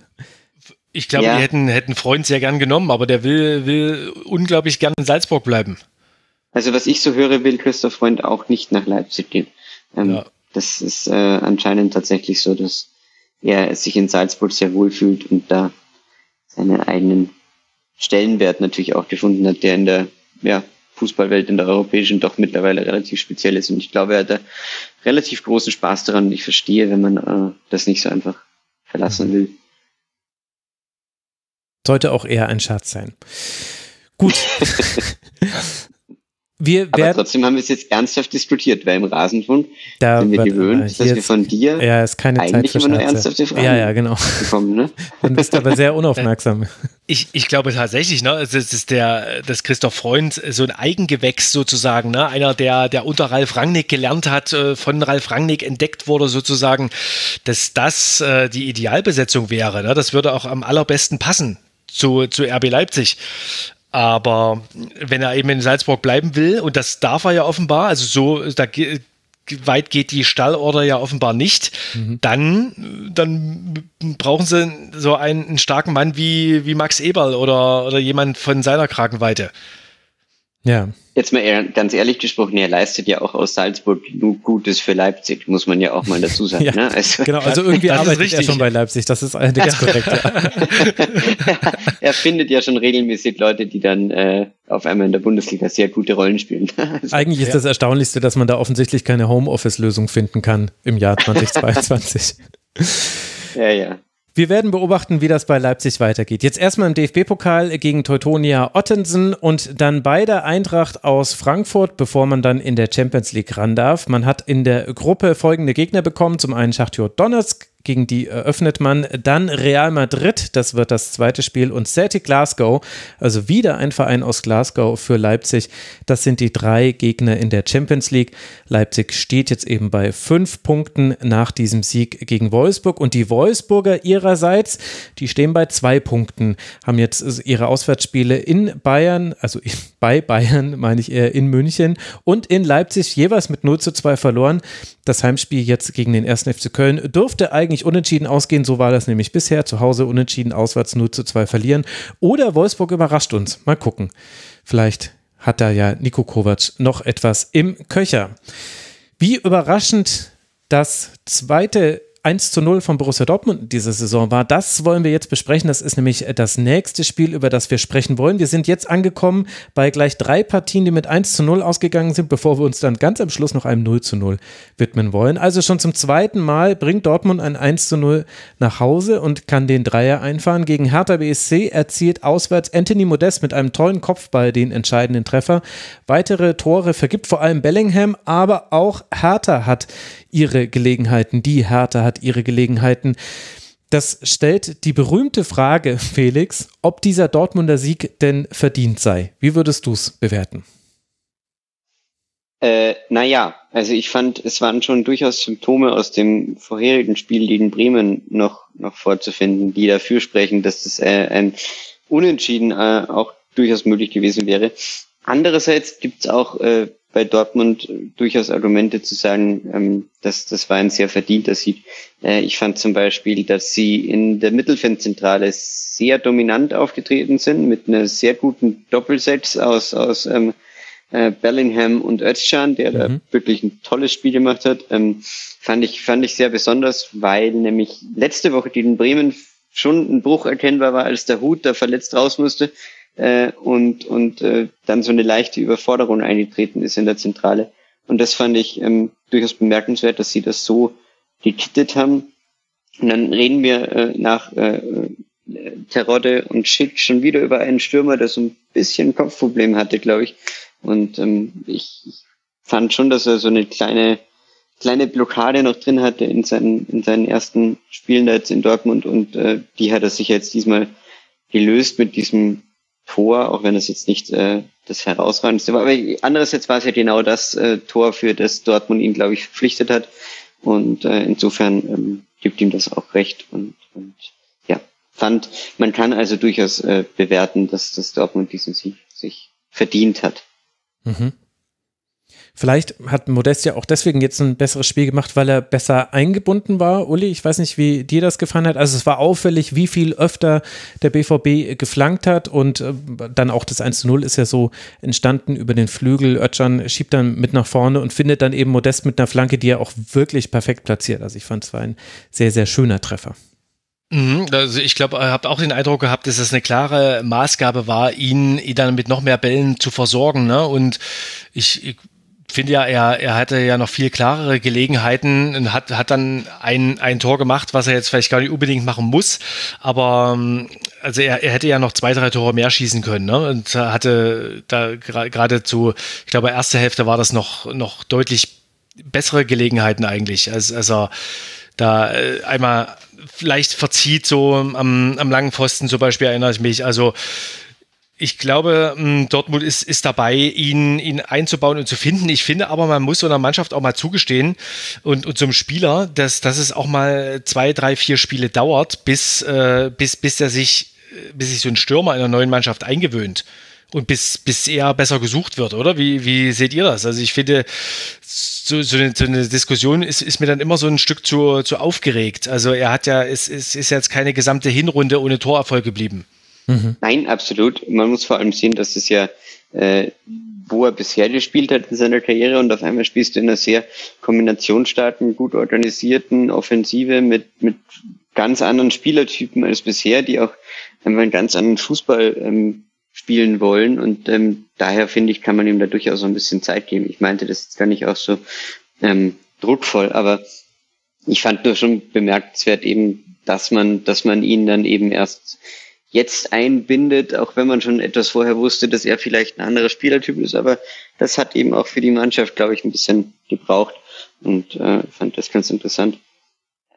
Ich glaube, ja. die hätten, hätten Freund sehr gern genommen, aber der will, will unglaublich gern in Salzburg bleiben. Also was ich so höre, will Christoph Freund auch nicht nach Leipzig gehen. Ähm, ja. Das ist äh, anscheinend tatsächlich so, dass er sich in Salzburg sehr wohl fühlt und da seinen eigenen Stellenwert natürlich auch gefunden hat, der in der ja, Fußballwelt, in der europäischen doch mittlerweile relativ speziell ist. Und ich glaube, er hat da relativ großen Spaß daran. Ich verstehe, wenn man äh, das nicht so einfach verlassen mhm. will. Sollte auch eher ein Scherz sein. Gut. Wir Aber werden, trotzdem haben wir es jetzt ernsthaft diskutiert, weil im Rasenfunk da sind wir gewöhnt, dass wir von dir ja, ist keine eigentlich Zeit immer nur ernsthafte Fragen ja, ja, genau. bekommen. Ne? Du bist aber sehr unaufmerksam. Ich, ich glaube tatsächlich, ne, das ist der, das Christoph Freund so ein Eigengewächs sozusagen, ne, einer, der, der unter Ralf Rangnick gelernt hat, äh, von Ralf Rangnick entdeckt wurde sozusagen, dass das äh, die Idealbesetzung wäre. Ne? Das würde auch am allerbesten passen zu, zu RB Leipzig. Aber wenn er eben in Salzburg bleiben will, und das darf er ja offenbar, also so, da weit geht die Stallorder ja offenbar nicht, mhm. dann, dann brauchen sie so einen, einen, starken Mann wie, wie Max Eberl oder, oder jemand von seiner Kragenweite. Ja. Jetzt mal eher, ganz ehrlich gesprochen, er leistet ja auch aus Salzburg genug Gutes für Leipzig, muss man ja auch mal dazu sagen. ja, ne? also, genau, also irgendwie arbeitet er schon bei Leipzig, das ist ganz korrekt. Ja. er findet ja schon regelmäßig Leute, die dann äh, auf einmal in der Bundesliga sehr gute Rollen spielen. also, Eigentlich ist ja. das Erstaunlichste, dass man da offensichtlich keine Homeoffice-Lösung finden kann im Jahr 2022. ja, ja. Wir werden beobachten, wie das bei Leipzig weitergeht. Jetzt erstmal im DFB-Pokal gegen Teutonia Ottensen und dann bei der Eintracht aus Frankfurt, bevor man dann in der Champions League ran darf. Man hat in der Gruppe folgende Gegner bekommen. Zum einen Schachtjor Donetsk, gegen die eröffnet man. Dann Real Madrid, das wird das zweite Spiel. Und Celtic Glasgow, also wieder ein Verein aus Glasgow für Leipzig. Das sind die drei Gegner in der Champions League. Leipzig steht jetzt eben bei fünf Punkten nach diesem Sieg gegen Wolfsburg. Und die Wolfsburger ihrerseits, die stehen bei zwei Punkten, haben jetzt ihre Auswärtsspiele in Bayern, also bei Bayern, meine ich eher in München und in Leipzig jeweils mit 0 zu 2 verloren. Das Heimspiel jetzt gegen den 1. FC Köln dürfte eigentlich unentschieden ausgehen. So war das nämlich bisher. Zu Hause unentschieden, auswärts 0 zu 2 verlieren. Oder Wolfsburg überrascht uns. Mal gucken. Vielleicht hat da ja Nico Kovac noch etwas im Köcher. Wie überraschend das zweite 1 zu 0 von Borussia Dortmund diese Saison war. Das wollen wir jetzt besprechen. Das ist nämlich das nächste Spiel, über das wir sprechen wollen. Wir sind jetzt angekommen bei gleich drei Partien, die mit 1 zu 0 ausgegangen sind, bevor wir uns dann ganz am Schluss noch einem 0 zu 0 widmen wollen. Also schon zum zweiten Mal bringt Dortmund ein 1 zu 0 nach Hause und kann den Dreier einfahren. Gegen Hertha BSC erzielt auswärts Anthony Modest mit einem tollen Kopfball den entscheidenden Treffer. Weitere Tore vergibt vor allem Bellingham, aber auch Hertha hat ihre Gelegenheiten, die Hertha hat ihre Gelegenheiten. Das stellt die berühmte Frage, Felix, ob dieser Dortmunder Sieg denn verdient sei. Wie würdest du es bewerten? Äh, naja, also ich fand, es waren schon durchaus Symptome aus dem vorherigen Spiel gegen Bremen noch, noch vorzufinden, die dafür sprechen, dass das äh, ein Unentschieden äh, auch durchaus möglich gewesen wäre. Andererseits gibt es auch äh, bei Dortmund durchaus Argumente zu sagen, ähm, dass das war ein sehr verdienter Sieg. Äh, ich fand zum Beispiel, dass sie in der Mittelfeldzentrale sehr dominant aufgetreten sind mit einer sehr guten Doppelsets aus aus ähm, äh, Bellingham und Özcan, der mhm. da wirklich ein tolles Spiel gemacht hat. Ähm, fand ich fand ich sehr besonders, weil nämlich letzte Woche gegen Bremen schon ein Bruch erkennbar war, als der Hut da verletzt raus musste äh, und, und äh, dann so eine leichte Überforderung eingetreten ist in der Zentrale. Und das fand ich ähm, durchaus bemerkenswert, dass sie das so gekittet haben. Und dann reden wir äh, nach äh, Terodde und Schick schon wieder über einen Stürmer, der so ein bisschen Kopfproblem hatte, glaube ich. Und ähm, ich fand schon, dass er so eine kleine kleine Blockade noch drin hatte in seinen, in seinen ersten Spielen da jetzt in Dortmund und äh, die hat er sich jetzt diesmal gelöst mit diesem Tor, auch wenn es jetzt nicht äh, das herausragendste war. Aber andererseits war es ja genau das äh, Tor, für das Dortmund ihn, glaube ich, verpflichtet hat. Und äh, insofern ähm, gibt ihm das auch recht. Und, und ja, fand, man kann also durchaus äh, bewerten, dass das Dortmund diesen Sieg sich verdient hat. Mhm. Vielleicht hat Modest ja auch deswegen jetzt ein besseres Spiel gemacht, weil er besser eingebunden war. Uli, ich weiß nicht, wie dir das gefallen hat. Also es war auffällig, wie viel öfter der BVB geflankt hat und äh, dann auch das 1 zu 0 ist ja so entstanden über den Flügel. Özcan schiebt dann mit nach vorne und findet dann eben Modest mit einer Flanke, die er auch wirklich perfekt platziert. Also ich fand es war ein sehr, sehr schöner Treffer. Mhm, also ich glaube, ihr habt auch den Eindruck gehabt, dass es eine klare Maßgabe war, ihn, ihn dann mit noch mehr Bällen zu versorgen. Ne? Und ich, ich finde ja, er, er hatte ja noch viel klarere Gelegenheiten und hat, hat dann ein, ein Tor gemacht, was er jetzt vielleicht gar nicht unbedingt machen muss. Aber ähm, also er, er hätte ja noch zwei, drei Tore mehr schießen können. Ne? Und hatte da gerade zu, ich glaube, erste Hälfte war das noch, noch deutlich bessere Gelegenheiten eigentlich, als, als er da äh, einmal vielleicht verzieht, so am, am langen Pfosten zum Beispiel erinnere ich mich. Also ich glaube, ähm, Dortmund ist, ist dabei, ihn, ihn einzubauen und zu finden. Ich finde aber, man muss so einer Mannschaft auch mal zugestehen und, und zum Spieler, dass, dass es auch mal zwei, drei, vier Spiele dauert, bis, äh, bis, bis er sich, bis sich so ein Stürmer in einer neuen Mannschaft eingewöhnt und bis, bis er besser gesucht wird, oder? Wie, wie seht ihr das? Also ich finde, so, so, eine, so eine Diskussion ist, ist mir dann immer so ein Stück zu, zu aufgeregt. Also er hat ja, es, es ist jetzt keine gesamte Hinrunde ohne Torerfolg geblieben. Mhm. Nein, absolut. Man muss vor allem sehen, dass es ja, äh, wo er bisher gespielt hat in seiner Karriere und auf einmal spielst du in einer sehr kombinationsstarken, gut organisierten Offensive mit, mit ganz anderen Spielertypen als bisher, die auch einfach einen ganz anderen Fußball ähm, spielen wollen und ähm, daher finde ich, kann man ihm da durchaus ein bisschen Zeit geben. Ich meinte das ist gar nicht auch so ähm, druckvoll, aber ich fand nur schon bemerkenswert eben, dass man, dass man ihn dann eben erst jetzt einbindet, auch wenn man schon etwas vorher wusste, dass er vielleicht ein anderer Spielertyp ist, aber das hat eben auch für die Mannschaft, glaube ich, ein bisschen gebraucht und äh, fand das ganz interessant.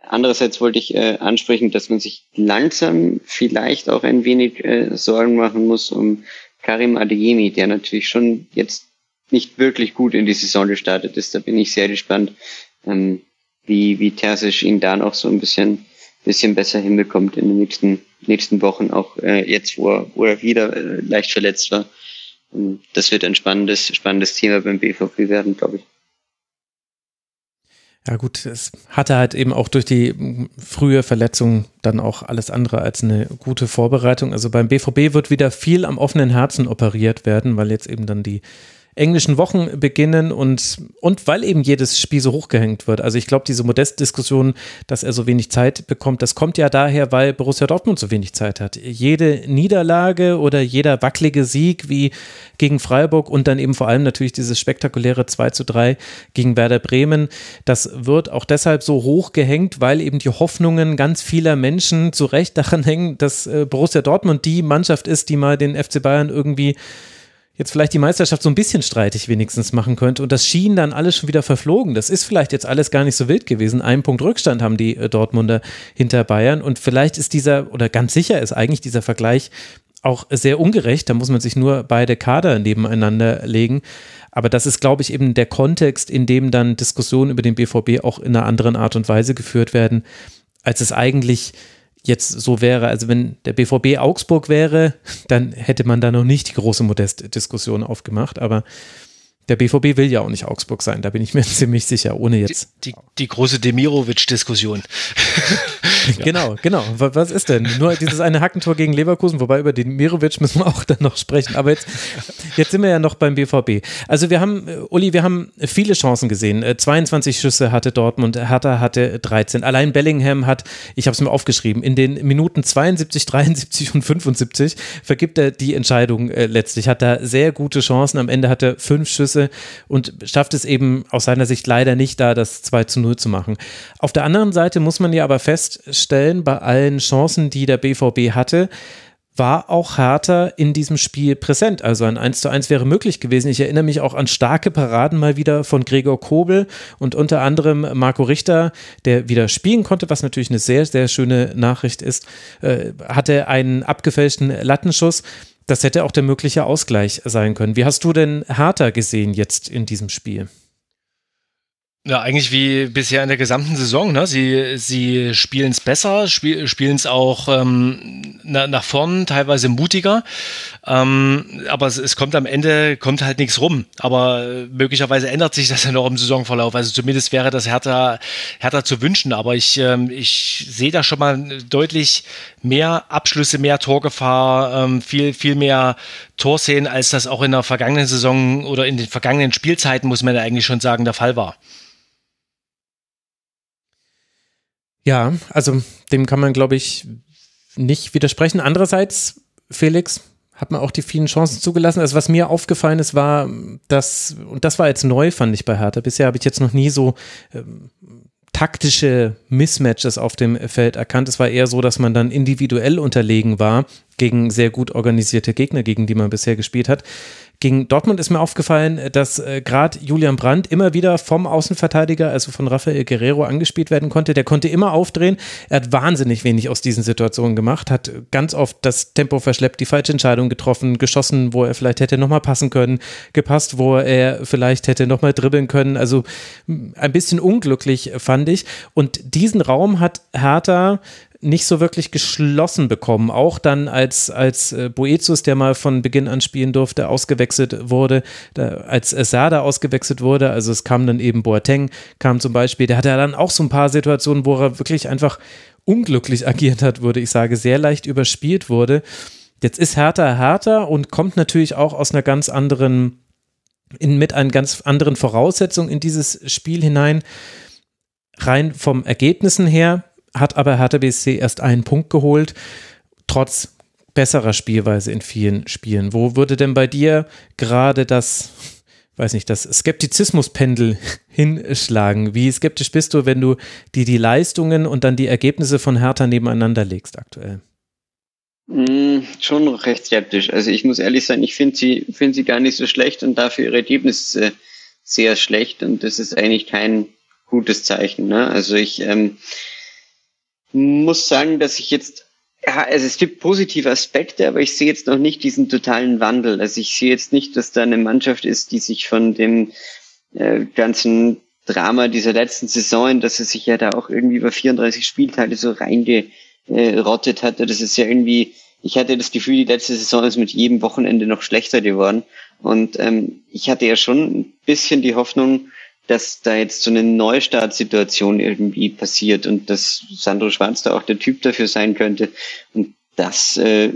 Andererseits wollte ich äh, ansprechen, dass man sich langsam vielleicht auch ein wenig äh, Sorgen machen muss um Karim Adeyemi, der natürlich schon jetzt nicht wirklich gut in die Saison gestartet ist. Da bin ich sehr gespannt, ähm, wie, wie Terzic ihn da noch so ein bisschen, bisschen besser hinbekommt in den nächsten nächsten Wochen, auch äh, jetzt, wo er, wo er wieder äh, leicht verletzt war. Und das wird ein spannendes, spannendes Thema beim BVB werden, glaube ich. Ja gut, es hatte halt eben auch durch die frühe Verletzung dann auch alles andere als eine gute Vorbereitung. Also beim BVB wird wieder viel am offenen Herzen operiert werden, weil jetzt eben dann die englischen Wochen beginnen und, und weil eben jedes Spiel so hochgehängt wird. Also ich glaube, diese Modest-Diskussion, dass er so wenig Zeit bekommt, das kommt ja daher, weil Borussia Dortmund so wenig Zeit hat. Jede Niederlage oder jeder wackelige Sieg wie gegen Freiburg und dann eben vor allem natürlich dieses spektakuläre 2 zu 3 gegen Werder Bremen, das wird auch deshalb so hochgehängt, weil eben die Hoffnungen ganz vieler Menschen zu Recht daran hängen, dass äh, Borussia Dortmund die Mannschaft ist, die mal den FC Bayern irgendwie jetzt vielleicht die Meisterschaft so ein bisschen streitig wenigstens machen könnte. Und das schien dann alles schon wieder verflogen. Das ist vielleicht jetzt alles gar nicht so wild gewesen. Einen Punkt Rückstand haben die äh, Dortmunder hinter Bayern. Und vielleicht ist dieser, oder ganz sicher ist eigentlich dieser Vergleich auch sehr ungerecht. Da muss man sich nur beide Kader nebeneinander legen. Aber das ist, glaube ich, eben der Kontext, in dem dann Diskussionen über den BVB auch in einer anderen Art und Weise geführt werden, als es eigentlich jetzt so wäre. Also wenn der BVB Augsburg wäre, dann hätte man da noch nicht die große Modest-Diskussion aufgemacht. Aber der BVB will ja auch nicht Augsburg sein, da bin ich mir ziemlich sicher, ohne jetzt. Die, die, die große Demirovic-Diskussion. genau, genau. Was ist denn? Nur dieses eine Hackentor gegen Leverkusen, wobei über Demirovic müssen wir auch dann noch sprechen. Aber jetzt, jetzt sind wir ja noch beim BVB. Also wir haben, äh, Uli, wir haben viele Chancen gesehen. 22 äh, Schüsse hatte Dortmund, Hertha hatte 13. Allein Bellingham hat, ich habe es mir aufgeschrieben, in den Minuten 72, 73 und 75 vergibt er die Entscheidung äh, letztlich. Hat da sehr gute Chancen. Am Ende hat er fünf Schüsse Torschüsse und schafft es eben aus seiner Sicht leider nicht da, das 2 zu 0 zu machen. Auf der anderen Seite muss man ja aber feststellen, bei allen Chancen, die der BVB hatte, war auch Hertha in diesem Spiel präsent. Also ein 1 zu 1 wäre möglich gewesen. Ich erinnere mich auch an starke Paraden mal wieder von Gregor Kobel und unter anderem Marco Richter, der wieder spielen konnte, was natürlich eine sehr, sehr schöne Nachricht ist, äh, hatte einen abgefälschten Lattenschuss. Das hätte auch der mögliche Ausgleich sein können. Wie hast du denn Hertha gesehen jetzt in diesem Spiel? Ja, eigentlich wie bisher in der gesamten Saison. Ne? Sie, sie spielen es besser, spiel, spielen es auch ähm, na, nach vorn, teilweise mutiger. Ähm, aber es, es, kommt am Ende, kommt halt nichts rum. Aber äh, möglicherweise ändert sich das ja noch im Saisonverlauf. Also zumindest wäre das härter, härter zu wünschen. Aber ich, ähm, ich sehe da schon mal deutlich mehr Abschlüsse, mehr Torgefahr, ähm, viel, viel mehr Torszenen, als das auch in der vergangenen Saison oder in den vergangenen Spielzeiten, muss man ja eigentlich schon sagen, der Fall war. Ja, also dem kann man, glaube ich, nicht widersprechen. Andererseits, Felix, hat man auch die vielen Chancen zugelassen. Also was mir aufgefallen ist, war, dass, und das war jetzt neu, fand ich bei Hertha. Bisher habe ich jetzt noch nie so ähm, taktische Mismatches auf dem Feld erkannt. Es war eher so, dass man dann individuell unterlegen war gegen sehr gut organisierte Gegner, gegen die man bisher gespielt hat. Gegen Dortmund ist mir aufgefallen, dass äh, gerade Julian Brandt immer wieder vom Außenverteidiger, also von Rafael Guerrero, angespielt werden konnte. Der konnte immer aufdrehen. Er hat wahnsinnig wenig aus diesen Situationen gemacht, hat ganz oft das Tempo verschleppt, die falsche Entscheidung getroffen, geschossen, wo er vielleicht hätte nochmal passen können, gepasst, wo er vielleicht hätte nochmal dribbeln können. Also ein bisschen unglücklich fand ich. Und diesen Raum hat Hertha nicht so wirklich geschlossen bekommen. Auch dann, als, als äh, Boetius, der mal von Beginn an spielen durfte, ausgewechselt wurde, als Sada ausgewechselt wurde, also es kam dann eben Boateng, kam zum Beispiel, der hatte ja dann auch so ein paar Situationen, wo er wirklich einfach unglücklich agiert hat, würde ich sagen, sehr leicht überspielt wurde. Jetzt ist Hertha härter und kommt natürlich auch aus einer ganz anderen, in, mit einer ganz anderen Voraussetzung in dieses Spiel hinein. Rein vom Ergebnissen her hat aber Hertha BSC erst einen Punkt geholt, trotz besserer Spielweise in vielen Spielen. Wo würde denn bei dir gerade das, weiß nicht, das Skeptizismuspendel hinschlagen? Wie skeptisch bist du, wenn du die, die Leistungen und dann die Ergebnisse von Hertha nebeneinander legst aktuell? Mm, schon recht skeptisch. Also ich muss ehrlich sein, ich finde sie, finde sie gar nicht so schlecht und dafür ihre Ergebnisse sehr schlecht und das ist eigentlich kein gutes Zeichen. Ne? Also ich ähm, muss sagen, dass ich jetzt, ja, also es gibt positive Aspekte, aber ich sehe jetzt noch nicht diesen totalen Wandel. Also ich sehe jetzt nicht, dass da eine Mannschaft ist, die sich von dem äh, ganzen Drama dieser letzten Saison, dass er sich ja da auch irgendwie über 34 Spieltage so reingerottet hatte. Das ist ja irgendwie, ich hatte das Gefühl, die letzte Saison ist mit jedem Wochenende noch schlechter geworden. Und ähm, ich hatte ja schon ein bisschen die Hoffnung, dass da jetzt so eine Neustartsituation irgendwie passiert und dass Sandro Schwarz da auch der Typ dafür sein könnte. Und das äh,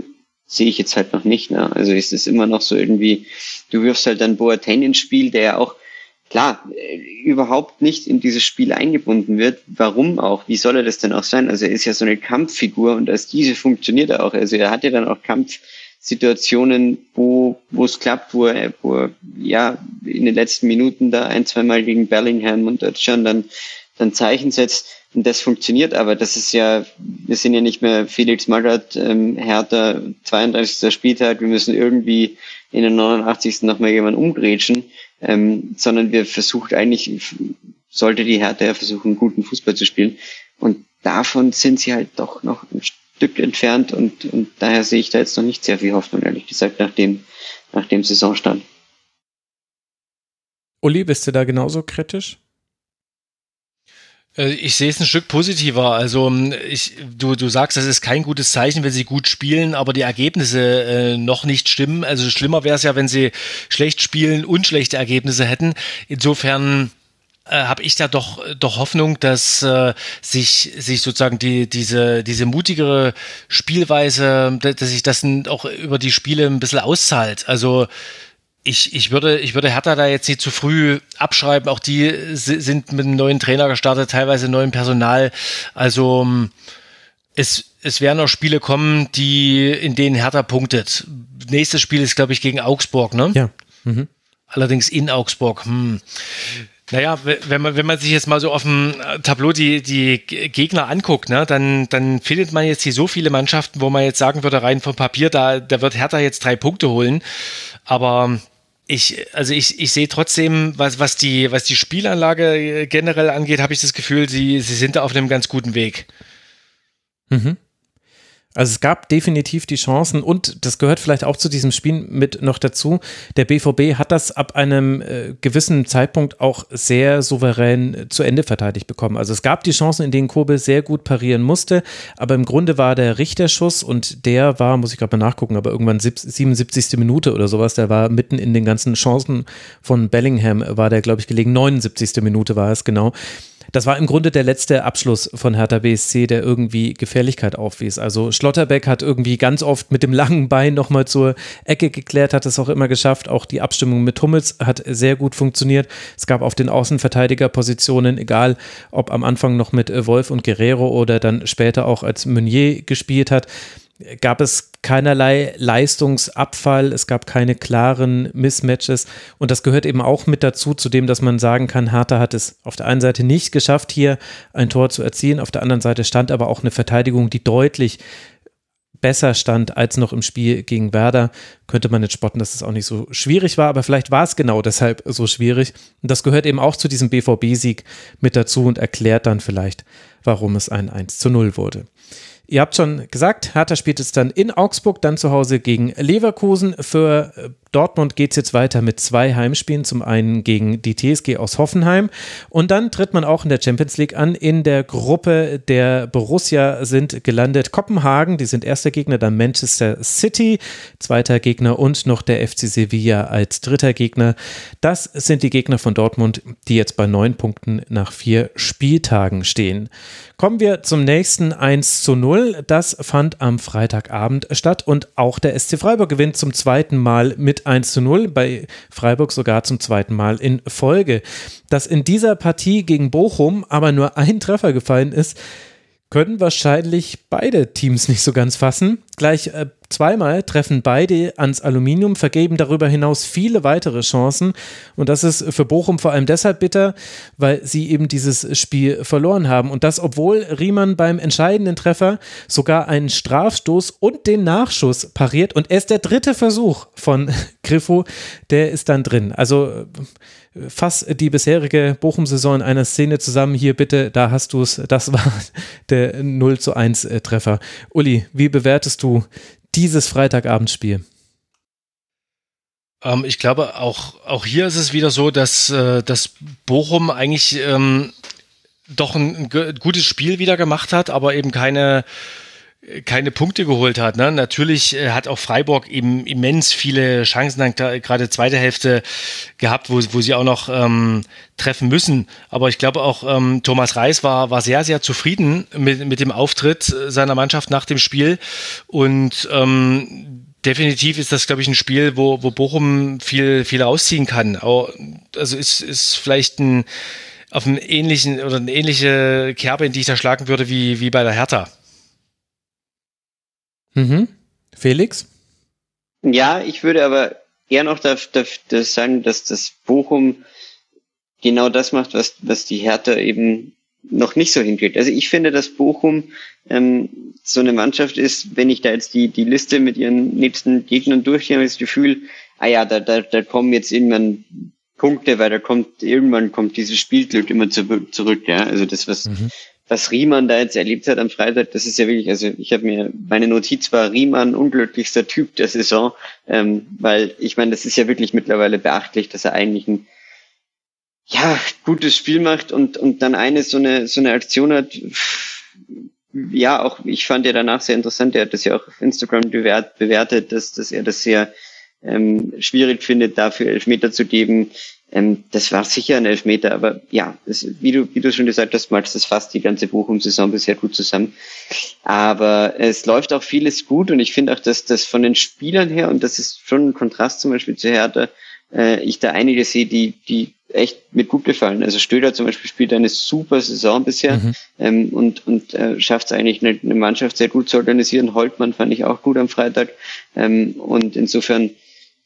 sehe ich jetzt halt noch nicht. Ne? Also ist es immer noch so irgendwie, du wirfst halt dann Boateng ins Spiel, der ja auch klar äh, überhaupt nicht in dieses Spiel eingebunden wird. Warum auch? Wie soll er das denn auch sein? Also er ist ja so eine Kampffigur und als diese funktioniert er auch. Also er hat ja dann auch Kampf Situationen, wo, wo es klappt, wo er, wo er ja in den letzten Minuten da ein, zweimal gegen Bellingham und Özcan dann, dann Zeichen setzt. Und das funktioniert, aber das ist ja, wir sind ja nicht mehr Felix Magath, ähm, Hertha, 32. Spieltag, wir müssen irgendwie in den 89. nochmal jemanden umgrätschen, ähm, sondern wir versuchen eigentlich, sollte die Hertha ja versuchen, guten Fußball zu spielen. Und davon sind sie halt doch noch ein Stück entfernt und, und daher sehe ich da jetzt noch nicht sehr viel Hoffnung, ehrlich gesagt, nach dem, nach dem Saisonstand. Uli, bist du da genauso kritisch? Äh, ich sehe es ein Stück positiver. Also ich, du, du sagst, das ist kein gutes Zeichen, wenn sie gut spielen, aber die Ergebnisse äh, noch nicht stimmen. Also schlimmer wäre es ja, wenn sie schlecht spielen und schlechte Ergebnisse hätten. Insofern äh, habe ich da doch doch Hoffnung, dass äh, sich sich sozusagen die diese diese mutigere Spielweise, dass sich das auch über die Spiele ein bisschen auszahlt. Also ich, ich, würde, ich würde Hertha da jetzt nicht zu früh abschreiben. Auch die sind mit einem neuen Trainer gestartet, teilweise neuem Personal. Also ähm, es, es werden auch Spiele kommen, die in denen Hertha punktet. Nächstes Spiel ist, glaube ich, gegen Augsburg, ne? Ja. Mhm. Allerdings in Augsburg. Hm. Naja, wenn man, wenn man sich jetzt mal so auf dem Tableau die, die Gegner anguckt, ne, dann, dann findet man jetzt hier so viele Mannschaften, wo man jetzt sagen würde, rein vom Papier, da, da wird Hertha jetzt drei Punkte holen. Aber ich, also ich, ich sehe trotzdem, was, was, die, was die Spielanlage generell angeht, habe ich das Gefühl, sie, sie sind da auf einem ganz guten Weg. Mhm. Also es gab definitiv die Chancen und das gehört vielleicht auch zu diesem Spiel mit noch dazu. Der BVB hat das ab einem äh, gewissen Zeitpunkt auch sehr souverän äh, zu Ende verteidigt bekommen. Also es gab die Chancen, in denen Kobel sehr gut parieren musste, aber im Grunde war der Richterschuss und der war, muss ich gerade mal nachgucken, aber irgendwann 77. Minute oder sowas, der war mitten in den ganzen Chancen von Bellingham, war der, glaube ich, gelegen. 79. Minute war es genau. Das war im Grunde der letzte Abschluss von Hertha BSC, der irgendwie Gefährlichkeit aufwies. Also Schlotterbeck hat irgendwie ganz oft mit dem langen Bein nochmal zur Ecke geklärt, hat es auch immer geschafft. Auch die Abstimmung mit Hummels hat sehr gut funktioniert. Es gab auf den Außenverteidigerpositionen, egal ob am Anfang noch mit Wolf und Guerrero oder dann später auch als Meunier gespielt hat, gab es keinerlei Leistungsabfall, es gab keine klaren Mismatches und das gehört eben auch mit dazu, zu dem, dass man sagen kann, Hertha hat es auf der einen Seite nicht geschafft, hier ein Tor zu erzielen, auf der anderen Seite stand aber auch eine Verteidigung, die deutlich besser stand als noch im Spiel gegen Werder, könnte man jetzt spotten, dass es auch nicht so schwierig war, aber vielleicht war es genau deshalb so schwierig. Und das gehört eben auch zu diesem BVB-Sieg mit dazu und erklärt dann vielleicht, warum es ein 1 zu 0 wurde. Ihr habt schon gesagt, Hertha spielt es dann in Augsburg, dann zu Hause gegen Leverkusen. Für äh, Dortmund geht es jetzt weiter mit zwei Heimspielen. Zum einen gegen die TSG aus Hoffenheim und dann tritt man auch in der Champions League an. In der Gruppe der Borussia sind gelandet Kopenhagen, die sind erster Gegner, dann Manchester City, zweiter Gegner und noch der FC Sevilla als dritter Gegner. Das sind die Gegner von Dortmund, die jetzt bei neun Punkten nach vier Spieltagen stehen. Kommen wir zum nächsten 1 zu 0. Das fand am Freitagabend statt und auch der SC Freiburg gewinnt zum zweiten Mal mit 1 zu 0, bei Freiburg sogar zum zweiten Mal in Folge. Dass in dieser Partie gegen Bochum aber nur ein Treffer gefallen ist, können wahrscheinlich beide Teams nicht so ganz fassen. Gleich äh, zweimal treffen beide ans Aluminium, vergeben darüber hinaus viele weitere Chancen. Und das ist für Bochum vor allem deshalb bitter, weil sie eben dieses Spiel verloren haben. Und das, obwohl Riemann beim entscheidenden Treffer sogar einen Strafstoß und den Nachschuss pariert. Und erst der dritte Versuch von Griffo, der ist dann drin. Also fass die bisherige Bochum-Saison in einer Szene zusammen. Hier bitte, da hast du es. Das war der 0 zu 1 äh, Treffer. Uli, wie bewertest du dieses Freitagabendspiel? Ähm, ich glaube, auch, auch hier ist es wieder so, dass, äh, dass Bochum eigentlich ähm, doch ein, ein, gutes Spiel wieder gemacht hat, aber eben keine keine Punkte geholt hat. Ne? Natürlich äh, hat auch Freiburg eben immens viele Chancen, dann gerade zweite Hälfte gehabt, wo, wo sie auch noch ähm, treffen müssen. Aber ich glaube auch, ähm, Thomas Reis war, war sehr, sehr zufrieden mit, mit dem Auftritt seiner Mannschaft nach dem Spiel. Und ähm, definitiv ist das, glaube ich, ein Spiel, wo, wo Bochum viel, viel rausziehen kann. Also ist, ist vielleicht ein auf einen ähnlichen oder eine ähnliche Kerbe, in die ich da schlagen würde, wie, wie bei der Hertha. Mhm. Felix? Ja, ich würde aber eher noch das, das, das sagen, dass das Bochum genau das macht, was, was die Hertha eben noch nicht so hinkriegt. Also ich finde, dass Bochum ähm, so eine Mannschaft ist, wenn ich da jetzt die, die Liste mit ihren nächsten Gegnern durchgehe, habe ich das Gefühl, ah ja, da, da, da kommen jetzt irgendwann Punkte, weil da kommt, irgendwann kommt dieses Spielglück immer zu, zurück, ja. Also das, was, mhm was Riemann da jetzt erlebt hat am Freitag, das ist ja wirklich, also ich habe mir, meine Notiz war Riemann unglücklichster Typ der Saison, ähm, weil ich meine, das ist ja wirklich mittlerweile beachtlich, dass er eigentlich ein ja, gutes Spiel macht und, und dann eine so eine, so eine Aktion hat, ja, auch ich fand ja danach sehr interessant, er hat das ja auch auf Instagram bewert, bewertet, dass, dass er das sehr ähm, schwierig findet, dafür Elfmeter zu geben. Ähm, das war sicher ein Elfmeter, aber ja, das, wie du wie du schon gesagt hast, Max, das fasst die ganze Bochum-Saison bisher gut zusammen. Aber es läuft auch vieles gut und ich finde auch, dass das von den Spielern her, und das ist schon ein Kontrast zum Beispiel zu Hertha, äh, ich da einige sehe, die, die echt mit gut gefallen. Also Stöder zum Beispiel spielt eine super Saison bisher mhm. ähm, und, und äh, schafft es eigentlich eine, eine, Mannschaft sehr gut zu organisieren. Holtmann fand ich auch gut am Freitag. Ähm, und insofern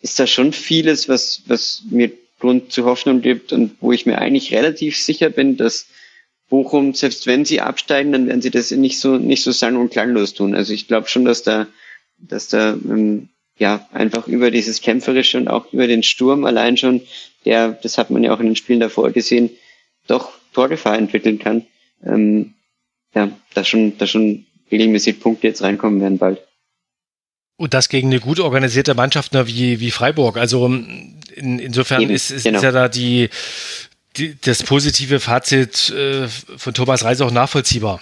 ist da schon vieles, was, was mir Grund zu Hoffnung gibt und wo ich mir eigentlich relativ sicher bin, dass Bochum, selbst wenn sie absteigen, dann werden sie das nicht so nicht so sang- und klanglos tun. Also ich glaube schon, dass da, dass da ähm, ja einfach über dieses Kämpferische und auch über den Sturm allein schon, der, das hat man ja auch in den Spielen davor gesehen, doch Torgefahr entwickeln kann. Ähm, ja, da schon, da schon regelmäßig Punkte jetzt reinkommen werden bald. Und das gegen eine gut organisierte Mannschaft wie, wie Freiburg. Also in, insofern Eben, ist, ist, genau. ja da die, die, das positive Fazit äh, von Thomas Reis auch nachvollziehbar.